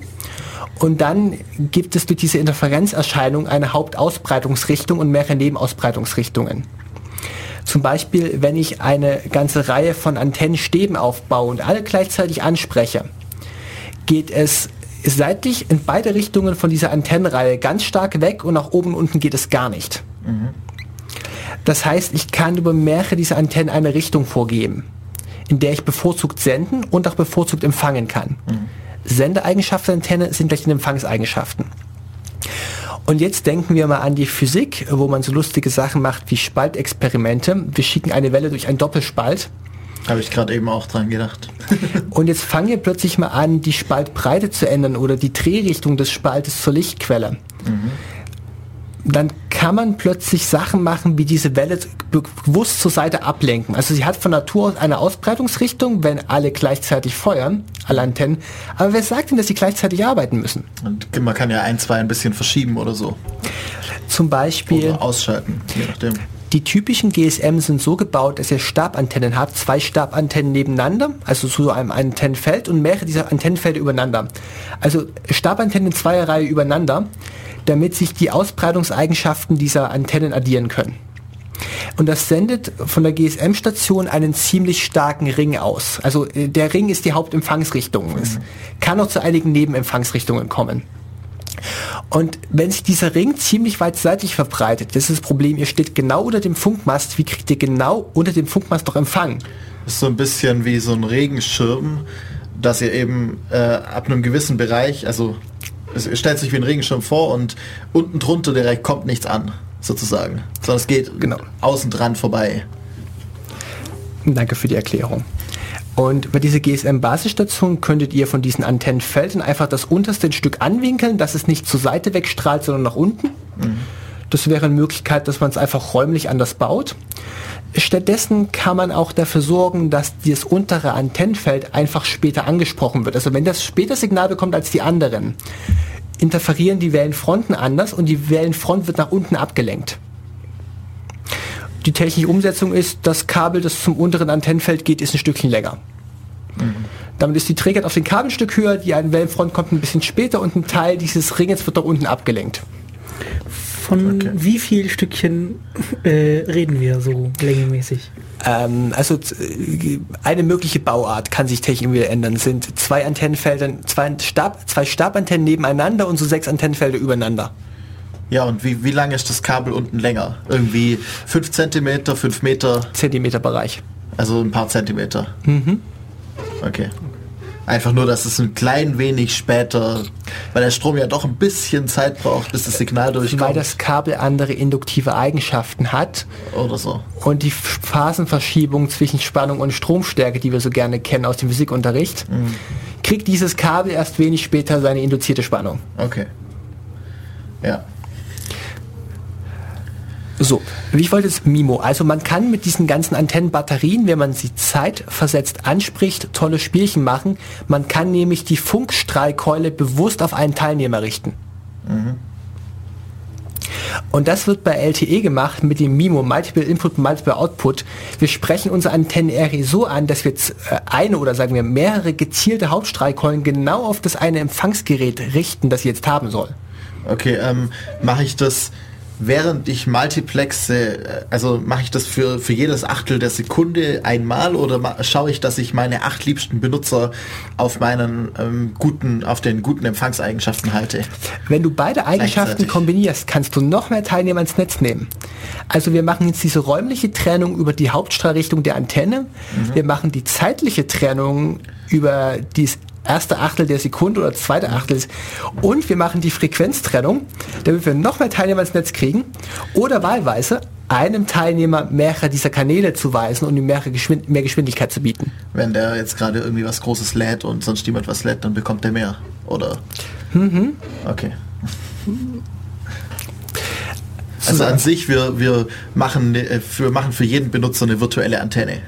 Und dann gibt es durch diese Interferenzerscheinung eine Hauptausbreitungsrichtung und mehrere Nebenausbreitungsrichtungen. Zum Beispiel, wenn ich eine ganze Reihe von Antennenstäben aufbaue und alle gleichzeitig anspreche, geht es seitlich in beide Richtungen von dieser Antennenreihe ganz stark weg und nach oben und unten geht es gar nicht. Das heißt, ich kann über mehrere dieser Antennen eine Richtung vorgeben, in der ich bevorzugt senden und auch bevorzugt empfangen kann. Sendeeigenschaften der Antenne sind gleich den Empfangseigenschaften. Und jetzt denken wir mal an die Physik, wo man so lustige Sachen macht wie Spaltexperimente. Wir schicken eine Welle durch einen Doppelspalt Habe ich gerade eben auch dran gedacht. und jetzt fangen wir plötzlich mal an, die Spaltbreite zu ändern oder die Drehrichtung des Spaltes zur Lichtquelle. Dann kann man plötzlich Sachen machen, wie diese Welle be- bewusst zur Seite ablenken. Also sie hat von Natur aus eine Ausbreitungsrichtung, wenn alle gleichzeitig feuern, alle Antennen. Aber wer sagt denn, dass sie gleichzeitig arbeiten müssen? Und man kann ja ein, zwei ein bisschen verschieben oder so. Zum Beispiel Oder ausschalten, je nachdem. Die typischen GSM sind so gebaut, dass ihr Stabantennen habt, zwei Stabantennen nebeneinander, also zu einem Antennenfeld und mehrere dieser Antennenfelder übereinander. Also Stabantennen in zweier Reihe übereinander, damit sich die Ausbreitungseigenschaften dieser Antennen addieren können. Und das sendet von der GSM-Station einen ziemlich starken Ring aus. Also äh, der Ring ist die Hauptempfangsrichtung. Es kann auch zu einigen Nebenempfangsrichtungen kommen. Und wenn sich dieser Ring ziemlich weit seitlich verbreitet, das ist das Problem, ihr steht genau unter dem Funkmast, wie kriegt ihr genau unter dem Funkmast doch Empfang? Das ist so ein bisschen wie so ein Regenschirm, dass ihr eben äh, ab einem gewissen Bereich, also es stellt sich wie ein Regenschirm vor und unten drunter direkt kommt nichts an, sozusagen. Sondern es geht Genau. außen dran vorbei. Danke für die Erklärung. Und bei dieser GSM-Basisstation könntet ihr von diesen Antennenfeldern einfach das unterste Stück anwinkeln, dass es nicht zur Seite wegstrahlt, sondern nach unten. Das wäre eine Möglichkeit, dass man es einfach räumlich anders baut. Stattdessen kann man auch dafür sorgen, dass dieses untere Antennenfeld einfach später angesprochen wird. Also wenn das später Signal bekommt als die anderen, interferieren die Wellenfronten anders und die Wellenfront wird nach unten abgelenkt. Die technische Umsetzung ist, das Kabel, das zum unteren Antennenfeld geht, ist ein Stückchen länger. Damit ist die Trägheit auf den Kabel ein Stück höher, die eine Wellenfront kommt ein bisschen später und ein Teil dieses Ringes wird da unten abgelenkt. Von Okay. wie viel Stückchen äh, reden wir so längemäßig? Ähm, also äh, eine mögliche Bauart kann sich technisch wieder ändern. Sind zwei Antennenfelder, zwei, Stab, zwei Stabantennen nebeneinander und so sechs Antennenfelder übereinander. Ja, und wie, wie lang ist das Kabel unten länger? Irgendwie 5 cm, 5 Meter, Zentimeter Bereich. also ein paar Zentimeter. Mhm. Okay. Einfach nur, dass es ein klein wenig später, weil der Strom ja doch ein bisschen Zeit braucht, bis das Signal durchkommt. Weil das Kabel andere induktive Eigenschaften hat oder so. und die Phasenverschiebung zwischen Spannung und Stromstärke, die wir so gerne kennen aus dem Physikunterricht, kriegt dieses Kabel erst wenig später seine induzierte Spannung. Okay. Ja. So, wie ich wollte es Mimo. Also man kann mit diesen ganzen Antennenbatterien, wenn man sie zeitversetzt anspricht, tolle Spielchen machen. Man kann nämlich die Funkstrahlkeule bewusst auf einen Teilnehmer richten. Und das wird bei LTE gemacht mit dem MIMO, Multiple Input, Multiple Output. Wir sprechen unsere Antennen-RE so an, dass wir äh, eine oder sagen wir mehrere gezielte Hauptstrahlkeulen genau auf das eine Empfangsgerät richten, das sie jetzt haben soll. Okay, ähm, mache ich das während ich multiplexe, äh, also mache ich das für, für jedes Achtel der Sekunde einmal oder schaue ich, dass ich meine acht liebsten Benutzer auf meinen ähm, guten, auf den guten Empfangseigenschaften halte? Wenn du beide Eigenschaften kombinierst, kannst du noch mehr Teilnehmer ins Netz nehmen. Also wir machen jetzt diese räumliche Trennung über die Hauptstrahlrichtung der Antenne. Wir machen die zeitliche Trennung über die erste Achtel der Sekunde oder zweite Achtel. Und wir machen die Frequenztrennung, damit wir noch mehr Teilnehmer ins Netz kriegen. Oder wahlweise einem Teilnehmer mehrere dieser Kanäle zu weisen und ihm mehrere Geschwind mehr Geschwindigkeit zu bieten. Wenn der jetzt gerade irgendwie was Großes lädt und sonst jemand was lädt, dann bekommt der mehr, oder? Okay. Also an sich, wir, wir, machen, äh, wir machen für jeden Benutzer eine virtuelle Antenne,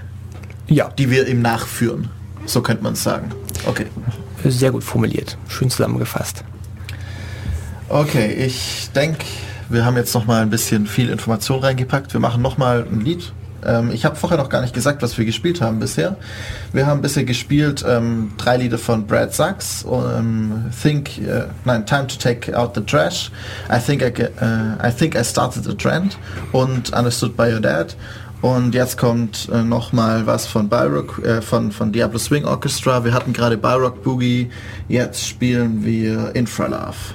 Ja, die wir ihm nachführen. So könnte man es sagen. Okay. sehr gut formuliert. Schön zusammengefasst. Okay, ich denke, wir haben jetzt noch mal ein bisschen viel Information reingepackt. Wir machen noch mal ein Lied. Ähm, ich habe vorher noch gar nicht gesagt, was wir gespielt haben bisher. Wir haben bisher gespielt ähm, drei Lieder von Brad Sachs. Ähm, think, äh, nein, Time to Take Out the Trash. I think I, äh, I think I started a trend und Understood by Your Dad. Und jetzt kommt äh, noch mal was von Byrock, äh, von, von Diablo Swing Orchestra. Wir hatten gerade Byrock Boogie. Jetzt spielen wir Infralove.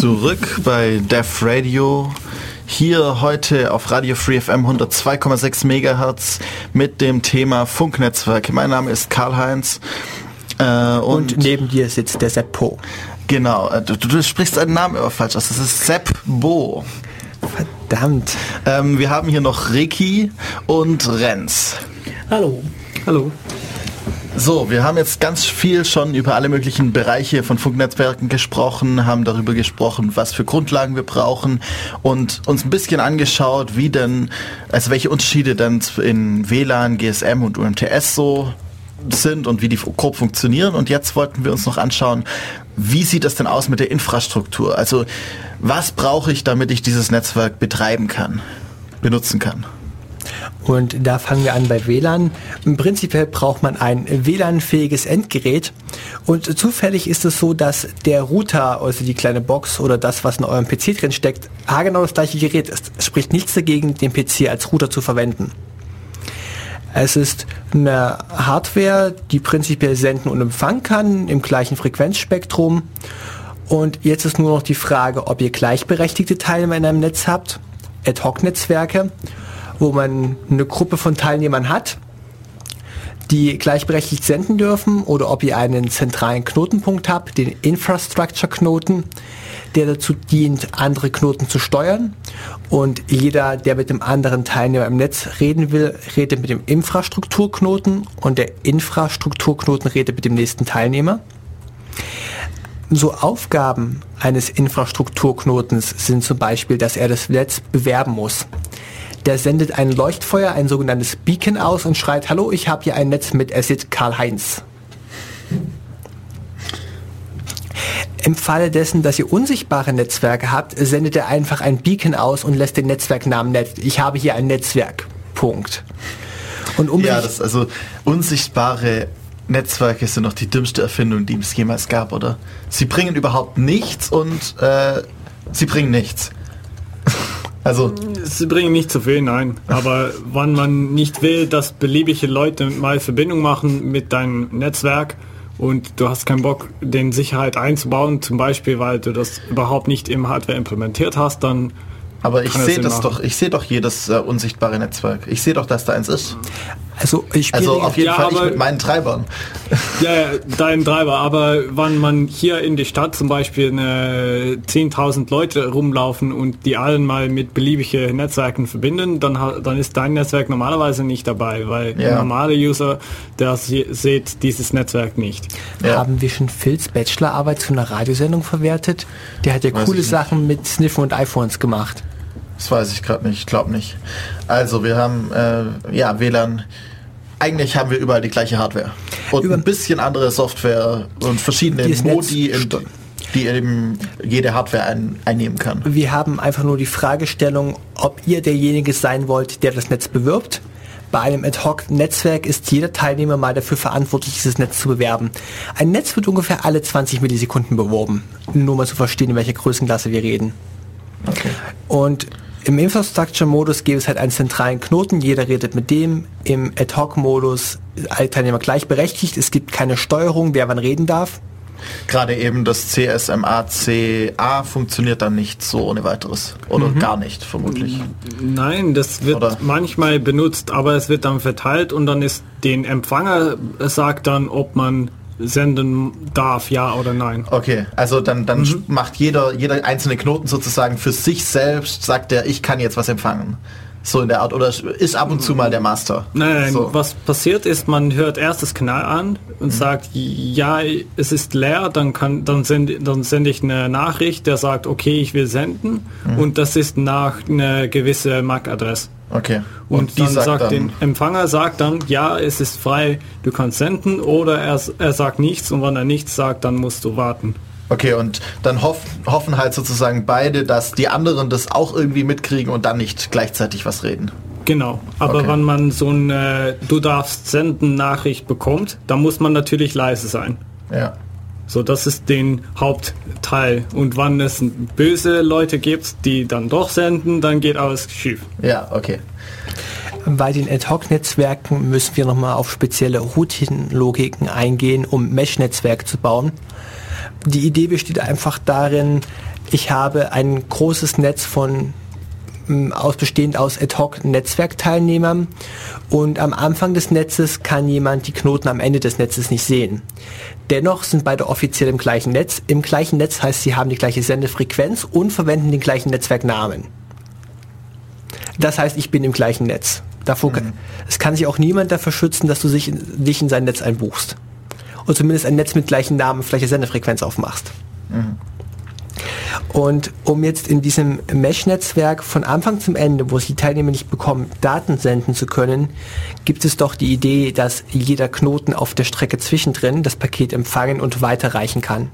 Zurück bei Def Radio. Hier heute auf Radio Free FM 102,6 MHz mit dem Thema Funknetzwerk. Mein Name ist Karl-Heinz. Äh, Und, neben dir sitzt der Seppo. genau, äh, du, du sprichst seinen Namen immer falsch aus. Das ist Sepp Bo. Verdammt. Ähm, wir haben hier noch Ricky und Renz. Hallo. Hallo. So, wir haben jetzt ganz viel schon über alle möglichen Bereiche von Funknetzwerken gesprochen, haben darüber gesprochen, was für Grundlagen wir brauchen und uns ein bisschen angeschaut, wie denn, also welche Unterschiede denn in WLAN, GSM und UMTS so sind und wie die grob funktionieren. Und jetzt wollten wir uns noch anschauen, wie sieht das denn aus mit der Infrastruktur? Also was brauche ich, damit ich dieses Netzwerk betreiben kann, benutzen kann? Und da fangen wir an bei WLAN. Prinzipiell braucht man ein WLAN-fähiges Endgerät. Und zufällig ist es so, dass der Router, also die kleine Box oder das, was in eurem PC drin steckt, haargenau das gleiche Gerät ist. Es spricht nichts dagegen, den PC als Router zu verwenden. Es ist eine Hardware, die prinzipiell senden und empfangen kann im gleichen Frequenzspektrum. Und jetzt ist nur noch die Frage, ob ihr gleichberechtigte Teilnehmer in einem Netz habt, Ad-Hoc-Netzwerke, wo man eine Gruppe von Teilnehmern hat, die gleichberechtigt senden dürfen, oder ob ihr einen zentralen Knotenpunkt habt, den Infrastructure-Knoten, der dazu dient, andere Knoten zu steuern. Und jeder, der mit dem anderen Teilnehmer im Netz reden will, redet mit dem Infrastrukturknoten und der Infrastrukturknoten redet mit dem nächsten Teilnehmer. So Aufgaben eines Infrastrukturknotens sind zum Beispiel, dass er das Netz bewerben muss. Der sendet ein Leuchtfeuer, ein sogenanntes Beacon aus und schreit, hallo, ich habe hier ein Netz mit Acid Karl-Heinz. Im Falle dessen, dass ihr unsichtbare Netzwerke habt, sendet er einfach ein Beacon aus und lässt den Netzwerknamen Netz. Ich habe hier ein Netzwerk. Punkt. Und um Ja, das also unsichtbare Netzwerke sind noch die dümmste Erfindung, die es jemals gab, oder? Sie bringen überhaupt nichts und äh, sie bringen nichts. Also, Sie bringen nicht zu viel, nein. Aber wann man nicht will, dass beliebige Leute mal Verbindung machen mit deinem Netzwerk und du hast keinen Bock, den Sicherheit einzubauen, zum Beispiel, weil du das überhaupt nicht im Hardware implementiert hast, dann aber ich sehe das machen. doch, ich sehe doch jedes äh, unsichtbare Netzwerk. Ich sehe doch, dass da eins ist. Also ich spiele Also auf jeden Ja, Fall aber- mit meinen Treibern. Ja, ja, dein Treiber, aber wenn man hier in die Stadt zum Beispiel eine 10.000 Leute rumlaufen und die allen mal mit beliebigen Netzwerken verbinden, dann, dann ist dein Netzwerk normalerweise nicht dabei, weil Ja. der normale User, der sieht dieses Netzwerk nicht. Ja. Haben wir schon Phils Bachelorarbeit zu einer Radiosendung verwertet? Der hat ja Weiß coole nicht. Sachen mit Sniffen und iPhones gemacht. Das weiß ich gerade nicht, ich glaube nicht. Also wir haben äh, ja WLAN. Eigentlich haben wir überall die gleiche Hardware und Über- ein bisschen andere Software und verschiedene Modi, in, die eben jede Hardware ein, einnehmen kann. Wir haben einfach nur die Fragestellung, ob ihr derjenige sein wollt, der das Netz bewirbt. Bei einem Ad-Hoc-Netzwerk ist jeder Teilnehmer mal dafür verantwortlich, dieses Netz zu bewerben. Ein Netz wird ungefähr alle 20 Millisekunden beworben. Nur mal zu verstehen, in welcher Größenklasse wir reden. Und im Infrastructure-Modus gibt es halt einen zentralen Knoten, jeder redet mit dem. Im Ad-Hoc-Modus alle Teilnehmer gleichberechtigt, es gibt keine Steuerung, wer wann reden darf. Gerade eben das CSMA-CA funktioniert dann nicht so ohne weiteres. Oder Mhm. gar nicht, vermutlich. Nein, das wird Oder? manchmal benutzt, aber es wird dann verteilt und dann ist den Empfänger sagt dann, ob man senden darf, ja oder nein. Okay, also dann, dann Mhm. macht jeder, jeder einzelne Knoten sozusagen für sich selbst, sagt er, ich kann jetzt was empfangen. So in der Art. Oder ist ab und zu mal der Master. Nein, nein, so. was passiert ist, man hört erst das Kanal an und sagt, ja, es ist leer, dann kann, dann sende, dann sende ich eine Nachricht, der sagt, okay, ich will senden und das ist nach einer gewissen MAC-Adresse. Okay. Und, dann sagt den Empfänger sagt dann, ja, es ist frei, du kannst senden oder er, er sagt nichts und wenn er nichts sagt, dann musst du warten. Okay, und dann hoff, hoffen halt sozusagen beide, dass die anderen das auch irgendwie mitkriegen und dann nicht gleichzeitig was reden. Genau, aber Okay. wenn man so eine Du darfst senden Nachricht bekommt, dann muss man natürlich leise sein. Ja. So, das ist den Hauptteil. Und wenn es böse Leute gibt, die dann doch senden, dann geht alles schief. Ja, okay. Bei den Ad-Hoc-Netzwerken müssen wir nochmal auf spezielle Routing-Logiken eingehen, um Mesh-Netzwerke zu bauen. Die Idee besteht einfach darin, ich habe ein großes Netz von m, aus bestehend aus Ad-Hoc-Netzwerkteilnehmern und am Anfang des Netzes kann jemand die Knoten am Ende des Netzes nicht sehen. Dennoch sind beide offiziell im gleichen Netz. Im gleichen Netz heißt, sie haben die gleiche Sendefrequenz und verwenden den gleichen Netzwerknamen. Das heißt, ich bin im gleichen Netz. Davor kann, es kann sich auch niemand dafür schützen, dass du sich dich in sein Netz einbuchst. Und zumindest ein Netz mit gleichen Namen, gleicher Sendefrequenz aufmachst. Und um jetzt in diesem Mesh-Netzwerk von Anfang zum Ende, wo es die Teilnehmer nicht bekommen, Daten senden zu können, gibt es doch die Idee, dass jeder Knoten auf der Strecke zwischendrin das Paket empfangen und weiterreichen kann.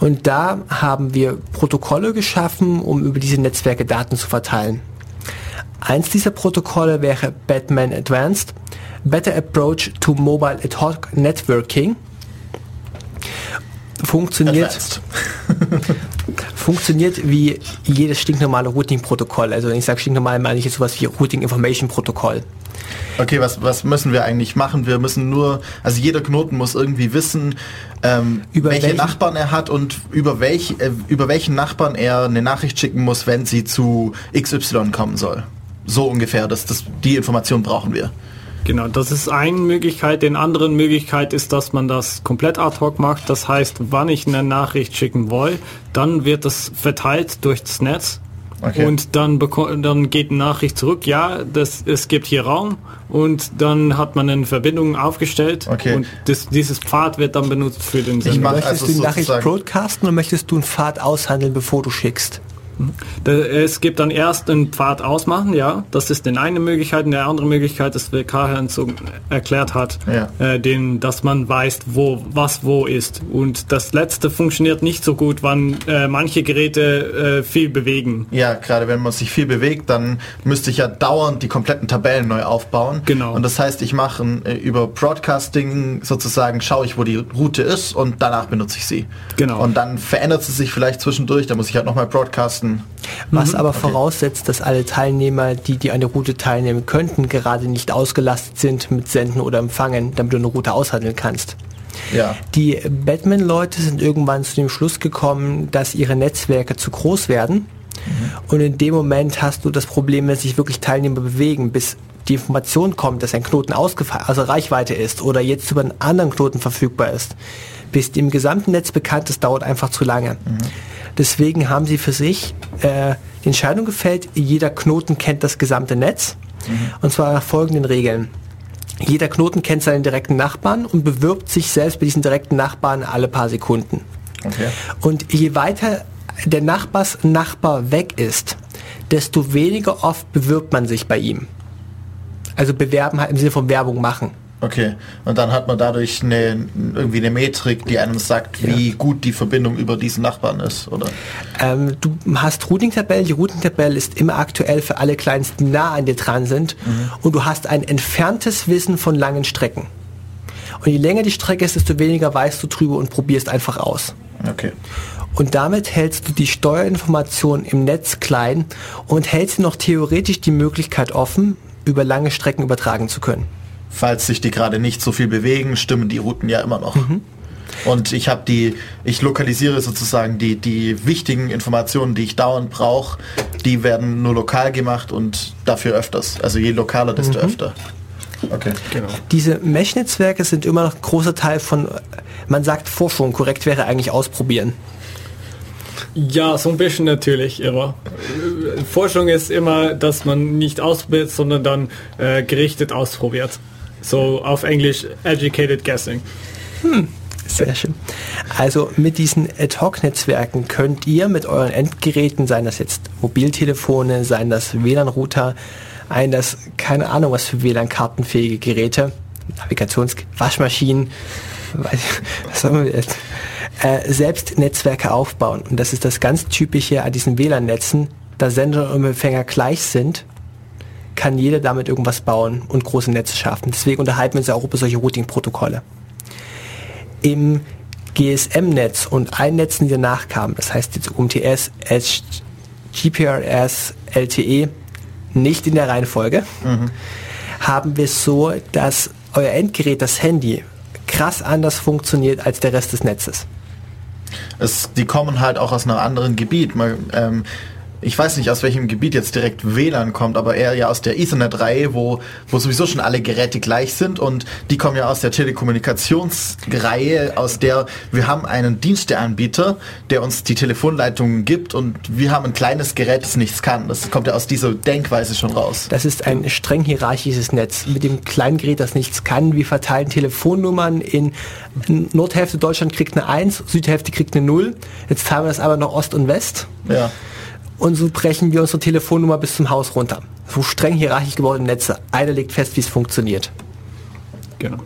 Und da haben wir Protokolle geschaffen, um über diese Netzwerke Daten zu verteilen. Eins dieser Protokolle wäre Batman Advanced, Better Approach to Mobile Ad Hoc Networking. Funktioniert, funktioniert wie jedes stinknormale Routing-Protokoll. Also wenn ich sage stinknormal, meine ich jetzt sowas wie Routing Information Protokoll. Okay, was, was müssen wir eigentlich machen? Wir müssen nur, also jeder Knoten muss irgendwie wissen, ähm, Über welche welchen- Nachbarn er hat und über, welch, äh, über welchen Nachbarn er eine Nachricht schicken muss, wenn sie zu XY kommen soll. So ungefähr, das, das, die Information brauchen wir. Genau, das ist eine Möglichkeit. Den anderen Möglichkeit ist, dass man das komplett ad hoc macht. Das heißt, wann ich eine Nachricht schicken will, dann wird das verteilt durch das Netz. Okay. Und dann, dann geht eine Nachricht zurück, ja, das, es gibt hier Raum und dann hat man eine Verbindung aufgestellt Okay. und das, dieses Pfad wird dann benutzt für den Ich Sender. mach- Möchtest also du die Nachricht broadcasten oder möchtest du einen Pfad aushandeln, bevor du schickst? Es gibt dann erst einen Pfad ausmachen, ja. Das ist die eine Möglichkeit. Und die andere Möglichkeit ist, wie Karl so erklärt hat, Ja. äh, den, dass man weiß, wo was wo ist. Und das letzte funktioniert nicht so gut, wann äh, manche Geräte äh, viel bewegen. Ja, gerade wenn man sich viel bewegt, dann müsste ich ja dauernd die kompletten Tabellen neu aufbauen. Genau. Und das heißt, ich mache äh, über Broadcasting sozusagen, schaue ich, wo die Route ist und danach benutze ich sie. Genau. Und dann verändert sie sich vielleicht zwischendurch, da muss ich halt nochmal broadcasten. Was aber voraussetzt, dass alle Teilnehmer, die, die an der Route teilnehmen könnten, gerade nicht ausgelastet sind mit Senden oder Empfangen, damit du eine Route aushandeln kannst. Ja. Die Batman-Leute sind irgendwann zu dem Schluss gekommen, dass ihre Netzwerke zu groß werden. Und in dem Moment hast du das Problem, wenn sich wirklich Teilnehmer bewegen, bis die Information kommt, dass ein Knoten ausgefallen, also Reichweite ist oder jetzt über einen anderen Knoten verfügbar ist. Bis die im gesamten Netz bekannt ist, dauert einfach zu lange. Deswegen haben sie für sich äh, die Entscheidung gefällt, jeder Knoten kennt das gesamte Netz. Und zwar nach folgenden Regeln. Jeder Knoten kennt seinen direkten Nachbarn und bewirbt sich selbst bei diesen direkten Nachbarn alle paar Sekunden. Okay. Und je weiter der Nachbarsnachbar weg ist, desto weniger oft bewirbt man sich bei ihm. Also bewerben halt im Sinne von Werbung machen. Okay. Und dann hat man dadurch eine, irgendwie eine Metrik, die einem sagt, wie gut die Verbindung über diesen Nachbarn ist, oder? Ähm, du hast Routing-Tabellen. Die Routing-Tabelle ist immer aktuell für alle Clients, die nah an dir dran sind. Und du hast ein entferntes Wissen von langen Strecken. Und je länger die Strecke ist, desto weniger weißt du drüber und probierst einfach aus. Okay. Und damit hältst du die Steuerinformation im Netz klein und hältst noch theoretisch die Möglichkeit offen, über lange Strecken übertragen zu können. Falls sich die gerade nicht so viel bewegen, stimmen die Routen ja immer noch. Und ich habe die, ich lokalisiere sozusagen die, die wichtigen Informationen, die ich dauernd brauche, die werden nur lokal gemacht und dafür öfters. Also je lokaler, desto öfter. Okay. Genau. Diese Mesh-Netzwerke sind immer noch ein großer Teil von, man sagt Forschung, korrekt wäre eigentlich ausprobieren. Ja, so ein bisschen natürlich, äh, Forschung ist immer, dass man nicht ausprobiert, sondern dann äh, gerichtet ausprobiert. So auf Englisch educated guessing. Sehr schön. Also mit diesen Ad-Hoc-Netzwerken könnt ihr mit euren Endgeräten, seien das jetzt Mobiltelefone, seien das WLAN-Router, ein das, keine Ahnung was für WLAN-kartenfähige Geräte, Navigations-, Waschmaschinen, was haben wir jetzt, äh, selbst Netzwerke aufbauen. Und das ist das ganz Typische an diesen WLAN-Netzen, da Sender und Empfänger gleich sind, kann jeder damit irgendwas bauen und große Netze schaffen. Deswegen unterhalten wir uns ja auch über solche Routing-Protokolle im GSM-Netz und allen Netzen, die danach kamen, das heißt jetzt UMTS, GPRS, LTE, nicht in der Reihenfolge, haben wir es so, dass euer Endgerät, das Handy, krass anders funktioniert als der Rest des Netzes. Es, die kommen halt auch aus einem anderen Gebiet. Mal, ähm, ich weiß nicht, aus welchem Gebiet jetzt direkt WLAN kommt, aber eher ja aus der Ethernet-Reihe, wo, wo sowieso schon alle Geräte gleich sind und die kommen ja aus der Telekommunikationsreihe, aus der wir haben einen Diensteanbieter, der uns die Telefonleitungen gibt und wir haben ein kleines Gerät, das nichts kann. Das kommt ja aus dieser Denkweise schon raus. Das ist ein streng hierarchisches Netz mit dem kleinen Gerät, das nichts kann. Wir verteilen Telefonnummern in Nordhälfte Deutschland kriegt eine 1, Südhälfte kriegt eine 0. Jetzt teilen wir das aber noch Ost und West. Ja. Und so brechen wir unsere Telefonnummer bis zum Haus runter. So streng hierarchisch gewordene Netze. Einer legt fest, wie es funktioniert. Genau.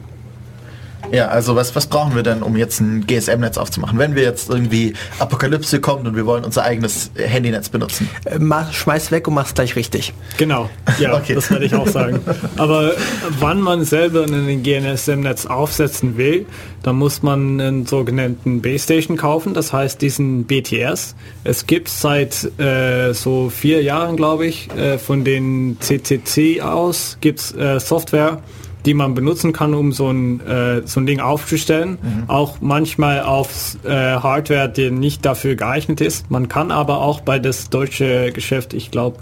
Ja, also was, was brauchen wir denn, um jetzt ein GSM-Netz aufzumachen? Wenn wir jetzt irgendwie Apokalypse kommt und wir wollen unser eigenes Handynetz benutzen. Äh, Mach, schmeiß weg und mach's gleich richtig. Genau, ja, Okay. das werde ich auch sagen. Aber wann man selber ein GNSM-Netz aufsetzen will, dann muss man einen sogenannten Base Station kaufen, das heißt diesen BTS. Es gibt seit äh, so vier Jahren, glaube ich, äh, von den CCC aus, gibt äh, Software, die man benutzen kann, um so ein, äh, so ein Ding aufzustellen. Auch manchmal auf äh, Hardware, die nicht dafür geeignet ist. Man kann aber auch bei das deutsche Geschäft, ich glaube,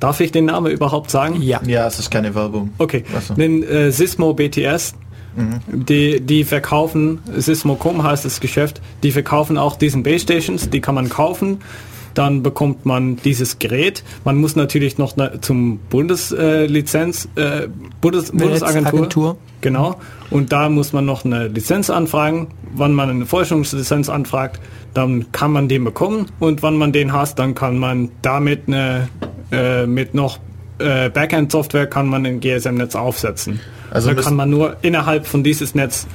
darf ich den Namen überhaupt sagen? Ja. Ja, es ist keine Werbung. Okay, Ach so. den äh, Sismo BTS, die, die verkaufen, Sismo.com heißt das Geschäft, die verkaufen auch diesen Base Stations, die kann man kaufen. Dann bekommt man dieses Gerät. Man muss natürlich noch zum Bundeslizenz, äh, Bundes, Bundesagentur. Netzagentur. Genau. Und da muss man noch eine Lizenz anfragen. Wann man eine Forschungslizenz anfragt, dann kann man den bekommen. Und wann man den hat, dann kann man damit eine, äh, mit noch äh, Backend-Software kann man ein GSM-Netz aufsetzen. Also da kann man nur innerhalb von dieses Netz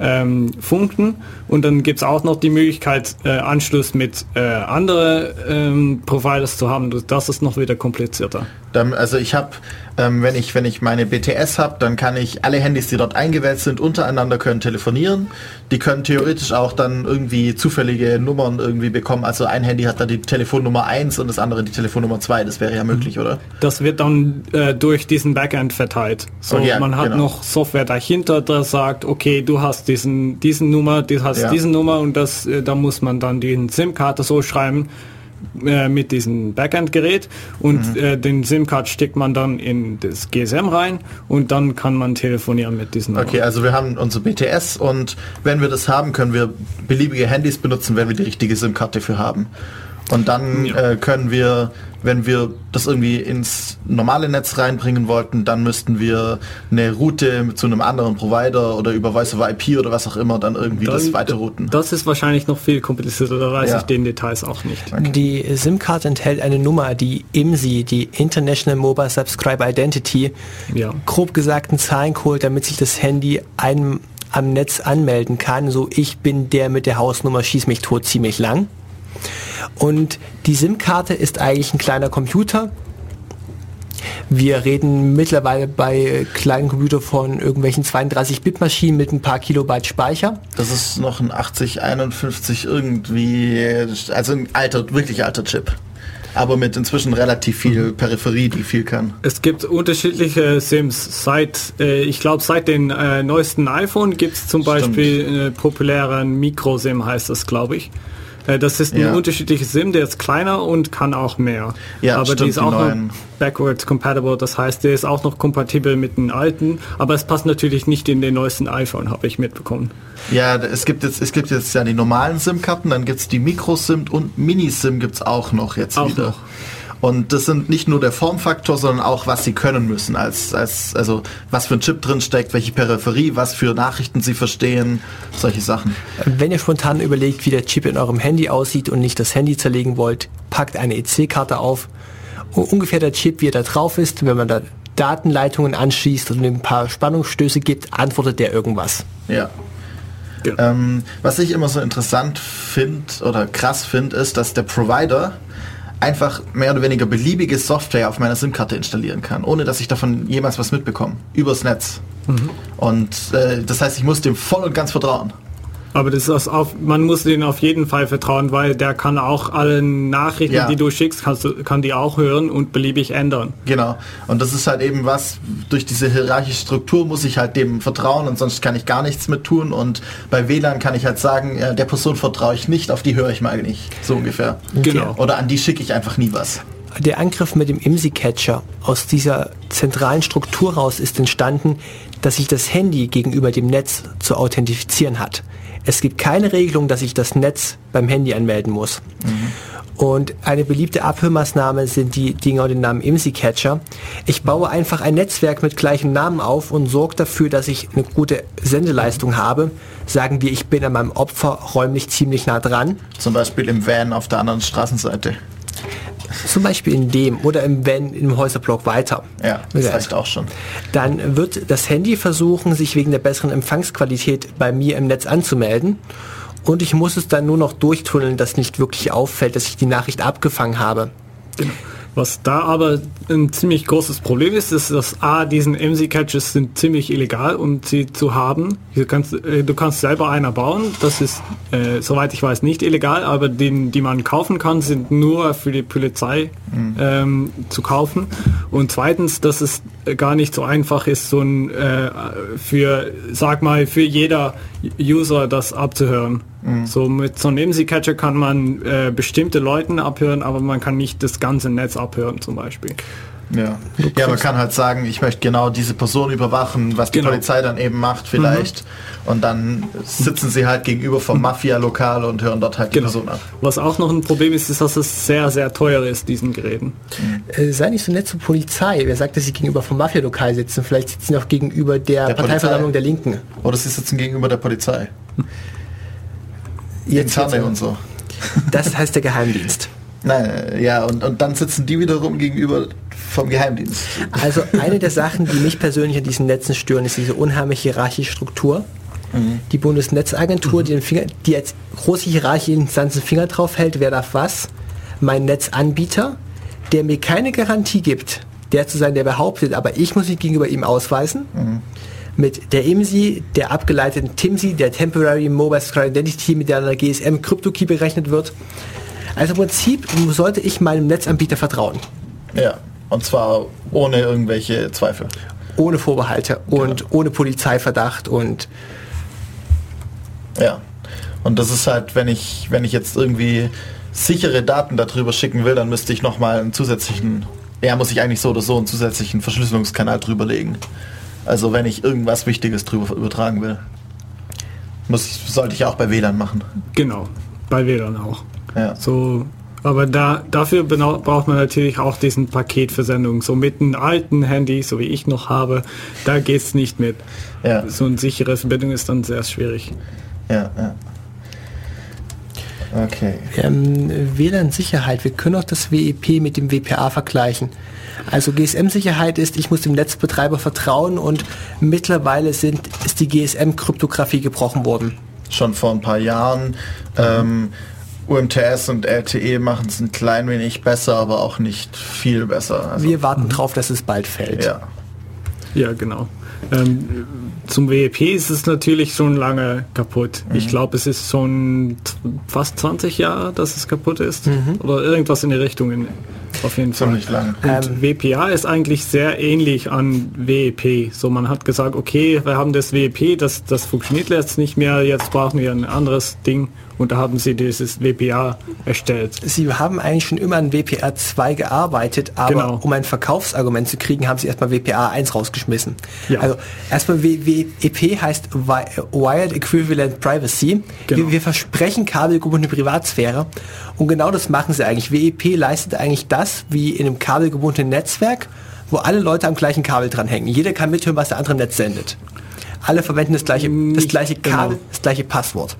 ähm, funken und dann gibt es auch noch die Möglichkeit, äh, Anschluss mit äh, andere ähm, Providers zu haben. Das ist noch wieder komplizierter. Also ich habe, ähm, wenn ich wenn ich meine BTS habe, dann kann ich alle Handys, die dort eingewählt sind, untereinander können telefonieren. Die können theoretisch auch dann irgendwie zufällige Nummern irgendwie bekommen. Also ein Handy hat dann die Telefonnummer 1 und das andere die Telefonnummer 2. Das wäre ja möglich, oder? Das wird dann äh, durch diesen Backend verteilt. So, ja, man hat genau. noch Software dahinter, das sagt, okay, du hast diesen, diesen Nummer, du hast Ja. diesen Nummer und das, äh, da muss man dann die SIM-Karte so schreiben äh, mit diesem Backend-Gerät und Mhm. äh, den SIM-Card steckt man dann in das GSM rein und dann kann man telefonieren mit diesen Okay, also wir haben unsere BTS und wenn wir das haben, können wir beliebige Handys benutzen, wenn wir die richtige SIM-Karte für haben. Und dann Ja. äh, können wir, wenn wir das irgendwie ins normale Netz reinbringen wollten, dann müssten wir eine Route zu einem anderen Provider oder über Voice over IP oder was auch immer dann irgendwie das Dann- weiterrouten. Das ist wahrscheinlich noch viel komplizierter, da weiß Ja. ich den Details auch nicht. Die SIM-Karte enthält eine Nummer, die IMSI, die International Mobile Subscriber Identity, Ja. grob gesagt einen Zahlencode, damit sich das Handy einem am Netz anmelden kann. So, ich bin der mit der Hausnummer, schieß mich tot, ziemlich lang. Und die SIM-Karte ist eigentlich ein kleiner Computer. Wir reden mittlerweile bei kleinen Computern von irgendwelchen 32-Bit-Maschinen mit ein paar Kilobyte Speicher. Das ist noch ein 8051 irgendwie, also ein alter, wirklich alter Chip. Aber mit inzwischen relativ viel Peripherie, die viel kann. Es gibt unterschiedliche SIMs. Seit, äh, ich glaube, seit den äh, neuesten iPhone gibt es zum Stimmt. Beispiel einen populären Micro-SIM, heißt das, glaube ich. Äh, das ist ein Ja. unterschiedliches SIM, der ist kleiner und kann auch mehr. Ja, aber die stimmt, ist die auch neuen. noch backwards compatible, das heißt, der ist auch noch kompatibel mit den alten, aber es passt natürlich nicht in den neuesten iPhone, habe ich mitbekommen. Ja, es gibt jetzt, es gibt jetzt ja die normalen SIM-Karten, dann gibt's die Micro-SIM und Mini-SIM gibt's auch noch jetzt Auch wieder. noch. Und das sind nicht nur der Formfaktor, sondern auch, was sie können müssen, als, als, also was für ein Chip drin steckt, welche Peripherie, was für Nachrichten sie verstehen, solche Sachen. Wenn ihr spontan überlegt, wie der Chip in eurem Handy aussieht und nicht das Handy zerlegen wollt, packt eine EC-Karte auf. Ungefähr der Chip, wie er da drauf ist, wenn man da Datenleitungen anschließt und ein paar Spannungsstöße gibt, antwortet der irgendwas. Ja. Ja. Ähm, was ich immer so interessant finde oder krass finde, ist, dass der Provider einfach mehr oder weniger beliebige Software auf meiner SIM-Karte installieren kann, ohne dass ich davon jemals was mitbekomme, übers Netz. Und äh, das heißt, ich muss dem voll und ganz vertrauen. Aber das ist auf, man muss denen auf jeden Fall vertrauen, weil der kann auch alle Nachrichten, Ja. die du schickst, kannst du, kann die auch hören und beliebig ändern. Genau. Und das ist halt eben was, durch diese hierarchische Struktur muss ich halt dem vertrauen und sonst kann ich gar nichts mit tun. Und bei WLAN kann ich halt sagen, der Person vertraue ich nicht, auf die höre ich mal nicht. So ungefähr. Genau. Oder an die schicke ich einfach nie was. Der Angriff mit dem IMSI-Catcher aus dieser zentralen Struktur raus ist entstanden, dass sich das Handy gegenüber dem Netz zu authentifizieren hat. Es gibt keine Regelung, dass ich das Netz beim Handy anmelden muss. Und eine beliebte Abhörmaßnahme sind die Dinge unter dem Namen IMSI-Catcher. Ich baue einfach ein Netzwerk mit gleichem Namen auf und sorge dafür, dass ich eine gute Sendeleistung habe. Sagen wir, ich bin an meinem Opfer räumlich ziemlich nah dran. Zum Beispiel im Van auf der anderen Straßenseite. Zum Beispiel in dem oder im Van im Häuserblock weiter. Ja, das reicht auch schon. Dann wird das Handy versuchen, sich wegen der besseren Empfangsqualität bei mir im Netz anzumelden. Und ich muss es dann nur noch durchtunneln, dass nicht wirklich auffällt, dass ich die Nachricht abgefangen habe. Was da aber ein ziemlich großes Problem ist, ist, dass A, diesen MC-Catches sind ziemlich illegal, um sie zu haben. Du kannst, äh, du kannst selber einer bauen, das ist, äh, soweit ich weiß, nicht illegal, aber den, die man kaufen kann, sind nur für die Polizei ähm, zu kaufen. Und zweitens, dass es gar nicht so einfach ist, so ein, äh, für, sag mal, für jeder User das abzuhören. So mit so einem MC-Catcher kann man äh, bestimmte Leuten abhören, aber man kann nicht das ganze Netz abhören zum Beispiel. Ja. ja, man kann halt sagen, ich möchte genau diese Person überwachen, was die Genau. Polizei dann eben macht vielleicht. Und dann sitzen sie halt gegenüber vom Mafia-Lokal und hören dort halt die Genau. Person ab. Was auch noch ein Problem ist, ist, dass es sehr, sehr teuer ist, diesen Geräten. Äh, sei nicht so nett zur Polizei. Wer sagt, dass sie gegenüber vom Mafia-Lokal sitzen? Vielleicht sitzen sie auch gegenüber der, Der Parteiversammlung der Linken. Oder sie sitzen gegenüber der Polizei. Jetzt Interne und so. Das heißt der Geheimdienst. Nein, äh, ja, und, und dann sitzen die wiederum gegenüber vom Geheimdienst. Also eine der Sachen, die mich persönlich an diesen Netzen stören, ist diese unheimliche hierarchische Struktur. Die Bundesnetzagentur, die, den Finger, die als große hierarchische Instanz den Finger drauf hält, wer darf was. Mein Netzanbieter, der mir keine Garantie gibt, der zu sein, der behauptet, aber ich muss mich gegenüber ihm ausweisen. Mit der IMSI, der abgeleiteten TIMSI, der Temporary Mobile Secure Identity, mit der eine GSM Crypto-Key berechnet wird. Also im Prinzip sollte ich meinem Netzanbieter vertrauen. Ja, und zwar ohne irgendwelche Zweifel. ohne Vorbehalte und ohne Polizeiverdacht und Ja. Und das ist halt, wenn ich, wenn ich jetzt irgendwie sichere Daten darüber schicken will, dann müsste ich nochmal einen zusätzlichen, ja, muss ich eigentlich so oder so einen zusätzlichen Verschlüsselungskanal drüber legen. Also wenn ich irgendwas Wichtiges drüber übertragen will. Muss ich, sollte ich auch bei WLAN machen. Genau, bei WLAN auch. Ja. So, aber da, dafür braucht man natürlich auch diesen Paketversendung. So mit einem alten Handy, so wie ich noch habe, da geht's nicht mit. Ja, So eine sichere Verbindung ist dann sehr schwierig. ja, ja. Okay. ähm, WLAN-Sicherheit. Wir können auch das WEP mit dem WPA vergleichen. Also GSM-Sicherheit ist, ich muss dem Netzbetreiber vertrauen und mittlerweile sind, ist die GSM-Kryptographie gebrochen worden. Schon vor ein paar Jahren. Ähm, UMTS und LTE machen es ein klein wenig besser, aber auch nicht viel besser. Also, Wir warten drauf, dass es bald fällt. ja. Ja, genau. Ähm, zum WEP ist es natürlich schon lange kaputt. Mhm. Ich glaube, es ist schon fast 20 Jahre, dass es kaputt ist. Mhm. Oder irgendwas in die Richtung. In, auf jeden Fall. Ziemlich lang. Und WPA ist eigentlich sehr ähnlich an WEP. So, man hat gesagt, okay, wir haben das WEP, das, das funktioniert jetzt nicht mehr, jetzt brauchen wir ein anderes Ding. Und da haben sie dieses WPA erstellt. Sie haben eigentlich schon immer an WPA 2 gearbeitet, aber Genau. um ein Verkaufsargument zu kriegen, haben sie erstmal WPA 1 rausgeschmissen. Ja. Also erstmal WEP heißt Wi- Wired Equivalent Privacy. Genau. Wir, wir versprechen kabelgebundene Privatsphäre und genau das machen sie eigentlich. WEP leistet eigentlich das wie in einem kabelgebundenen Netzwerk, wo alle Leute am gleichen Kabel dranhängen. Jeder kann mithören, was der andere Netz sendet. Alle verwenden das gleiche, das gleiche Kabel, genau. das gleiche Passwort.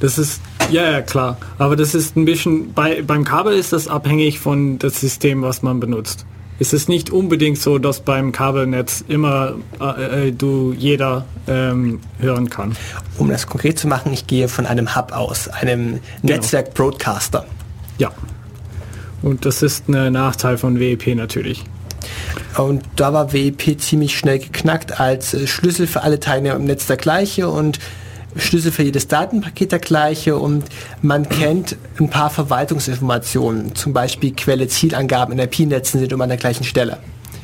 Das ist, ja, ja, klar. Aber das ist ein bisschen, bei, beim Kabel ist das abhängig von das System, was man benutzt. Es ist nicht unbedingt so, dass beim Kabelnetz immer äh, äh, du jeder ähm, hören kann. Um das konkret zu machen, ich gehe von einem Hub aus, einem Netzwerk-Broadcaster. Ja. Und das ist ein Nachteil von WEP natürlich. Und da war WEP ziemlich schnell geknackt als äh, Schlüssel für alle Teilnehmer im Netz der gleiche und Schlüssel für jedes Datenpaket der gleiche und man kennt ein paar Verwaltungsinformationen, zum Beispiel Quelle Zielangaben in IP-Netzen sind immer an der gleichen Stelle.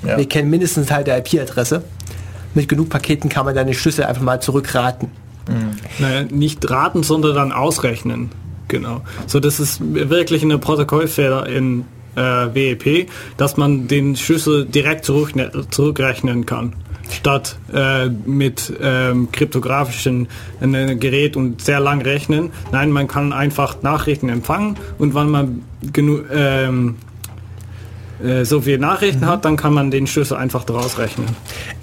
Ja. Wir kennen mindestens halt der IP-Adresse. Mit genug Paketen kann man dann den Schlüssel einfach mal zurückraten. Naja, nicht raten, sondern dann ausrechnen. Genau. So, das ist wirklich eine Protokollfehler in äh, WEP, dass man den Schlüssel direkt zurück, zurückrechnen kann. Statt äh, mit ähm, kryptografischen äh, Gerät und sehr lang rechnen. Nein, man kann einfach Nachrichten empfangen und wenn man genug ähm, äh, so viele Nachrichten hat, dann kann man den Schlüssel einfach daraus rechnen.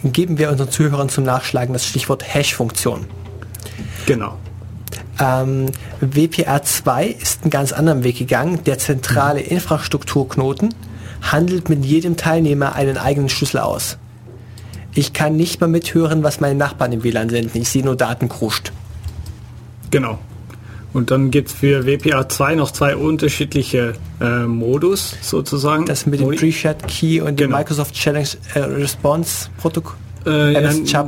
Geben wir unseren Zuhörern zum Nachschlagen das Stichwort Hash-Funktion. Genau. Ähm, WPR2 ist einen ganz anderen Weg gegangen. Der zentrale Infrastrukturknoten handelt mit jedem Teilnehmer einen eigenen Schlüssel aus. Ich kann nicht mehr mithören, was meine Nachbarn im WLAN senden. Ich sehe nur Datenkruscht. Genau. Und dann gibt es für WPA2 noch zwei unterschiedliche äh, Modus sozusagen. Das mit dem Pre-Shared Key und dem Genau. Microsoft Challenge äh, Response Protokoll. Äh, Äh, das ja.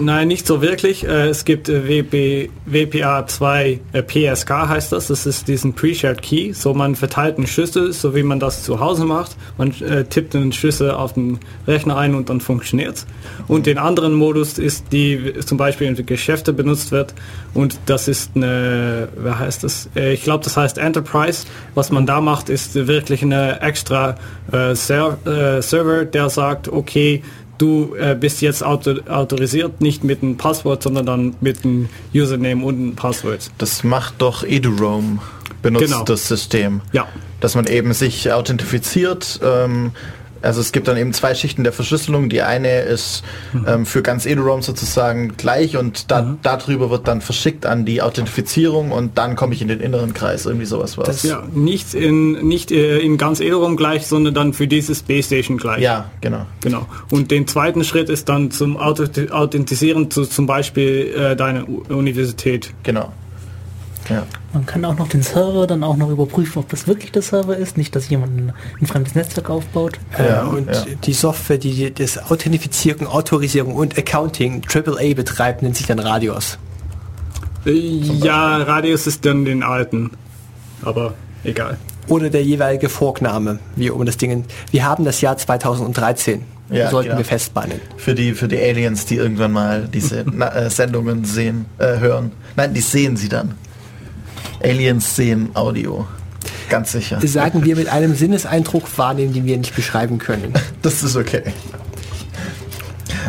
Nein, nicht so wirklich. Äh, Es gibt äh, WP, WPA2 äh, PSK heißt das. Das ist diesen Pre-Shared Key. So man verteilt einen Schlüssel, so wie man das zu Hause macht. Man tippt einen Schlüssel auf den Rechner ein und dann funktioniert's. Und den anderen Modus ist, die zum Beispiel in Geschäfte benutzt wird. Und das ist eine, wer heißt das? Ich glaube, das heißt Enterprise. Was man da macht, ist wirklich eine extra äh, Server, der sagt, okay, du äh, bist jetzt auto autorisiert, nicht mit einem Passwort, sondern dann mit einem Username und einem Passwort. Das macht doch EduRoam, benutzt Genau. das System. Ja. Dass man eben sich authentifiziert. Ähm, also es gibt dann eben zwei Schichten der Verschlüsselung. Die eine ist Mhm. ähm, für ganz EduRoam sozusagen gleich und da, darüber wird dann verschickt an die Authentifizierung und dann komme ich in den inneren Kreis. Irgendwie sowas war Das- Ja, nicht in, nicht äh, in ganz Ethereum gleich, sondern dann für dieses Base Station gleich. Ja, genau. Genau. Und den zweiten Schritt ist dann zum Authentisieren zu zum Beispiel äh, deiner Universität. Genau. Ja. Man kann auch noch den Server dann auch noch überprüfen, ob das wirklich der Server ist, nicht, dass jemand ein, ein fremdes Netzwerk aufbaut. Ja, und ja. die Software, die das Authentifizierung, Autorisierung und Accounting AAA betreibt, nennt sich dann Radios. Äh, ja, Radius ist dann den alten. Aber egal. Oder der jeweilige Vorgname, wie um das Ding. Wir haben das Jahr 2013. Ja, sollten genau. wir festbannen. Für die, für die Aliens, die irgendwann mal diese na, äh, Sendungen sehen, äh, hören. Nein, die sehen sie dann. Aliens sehen Audio. Ganz sicher. Sagen wir mit einem Sinneseindruck wahrnehmen, den wir nicht beschreiben können. Das ist okay.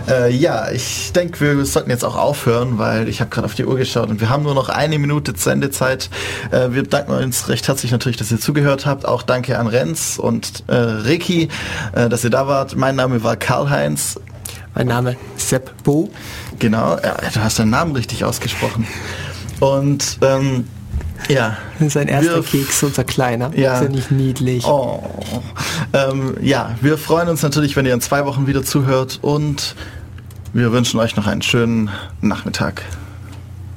Äh, ja, ich denke, wir sollten jetzt auch aufhören, weil ich habe gerade auf die Uhr geschaut und wir haben nur noch eine Minute Sendezeit. Äh, wir danken uns recht herzlich natürlich, dass ihr zugehört habt. Auch danke an Renz und äh, Ricky, äh, dass ihr da wart. Mein Name war Karl-Heinz. Mein Name Sepp Bo. Genau, ja, du hast deinen Namen richtig ausgesprochen. Und ähm, ja. Sein erster Wir- Keks, unser kleiner. Ja. Ist ja nicht niedlich. Oh. Ähm, ja, wir freuen uns natürlich, wenn ihr in zwei Wochen wieder zuhört und wir wünschen euch noch einen schönen Nachmittag.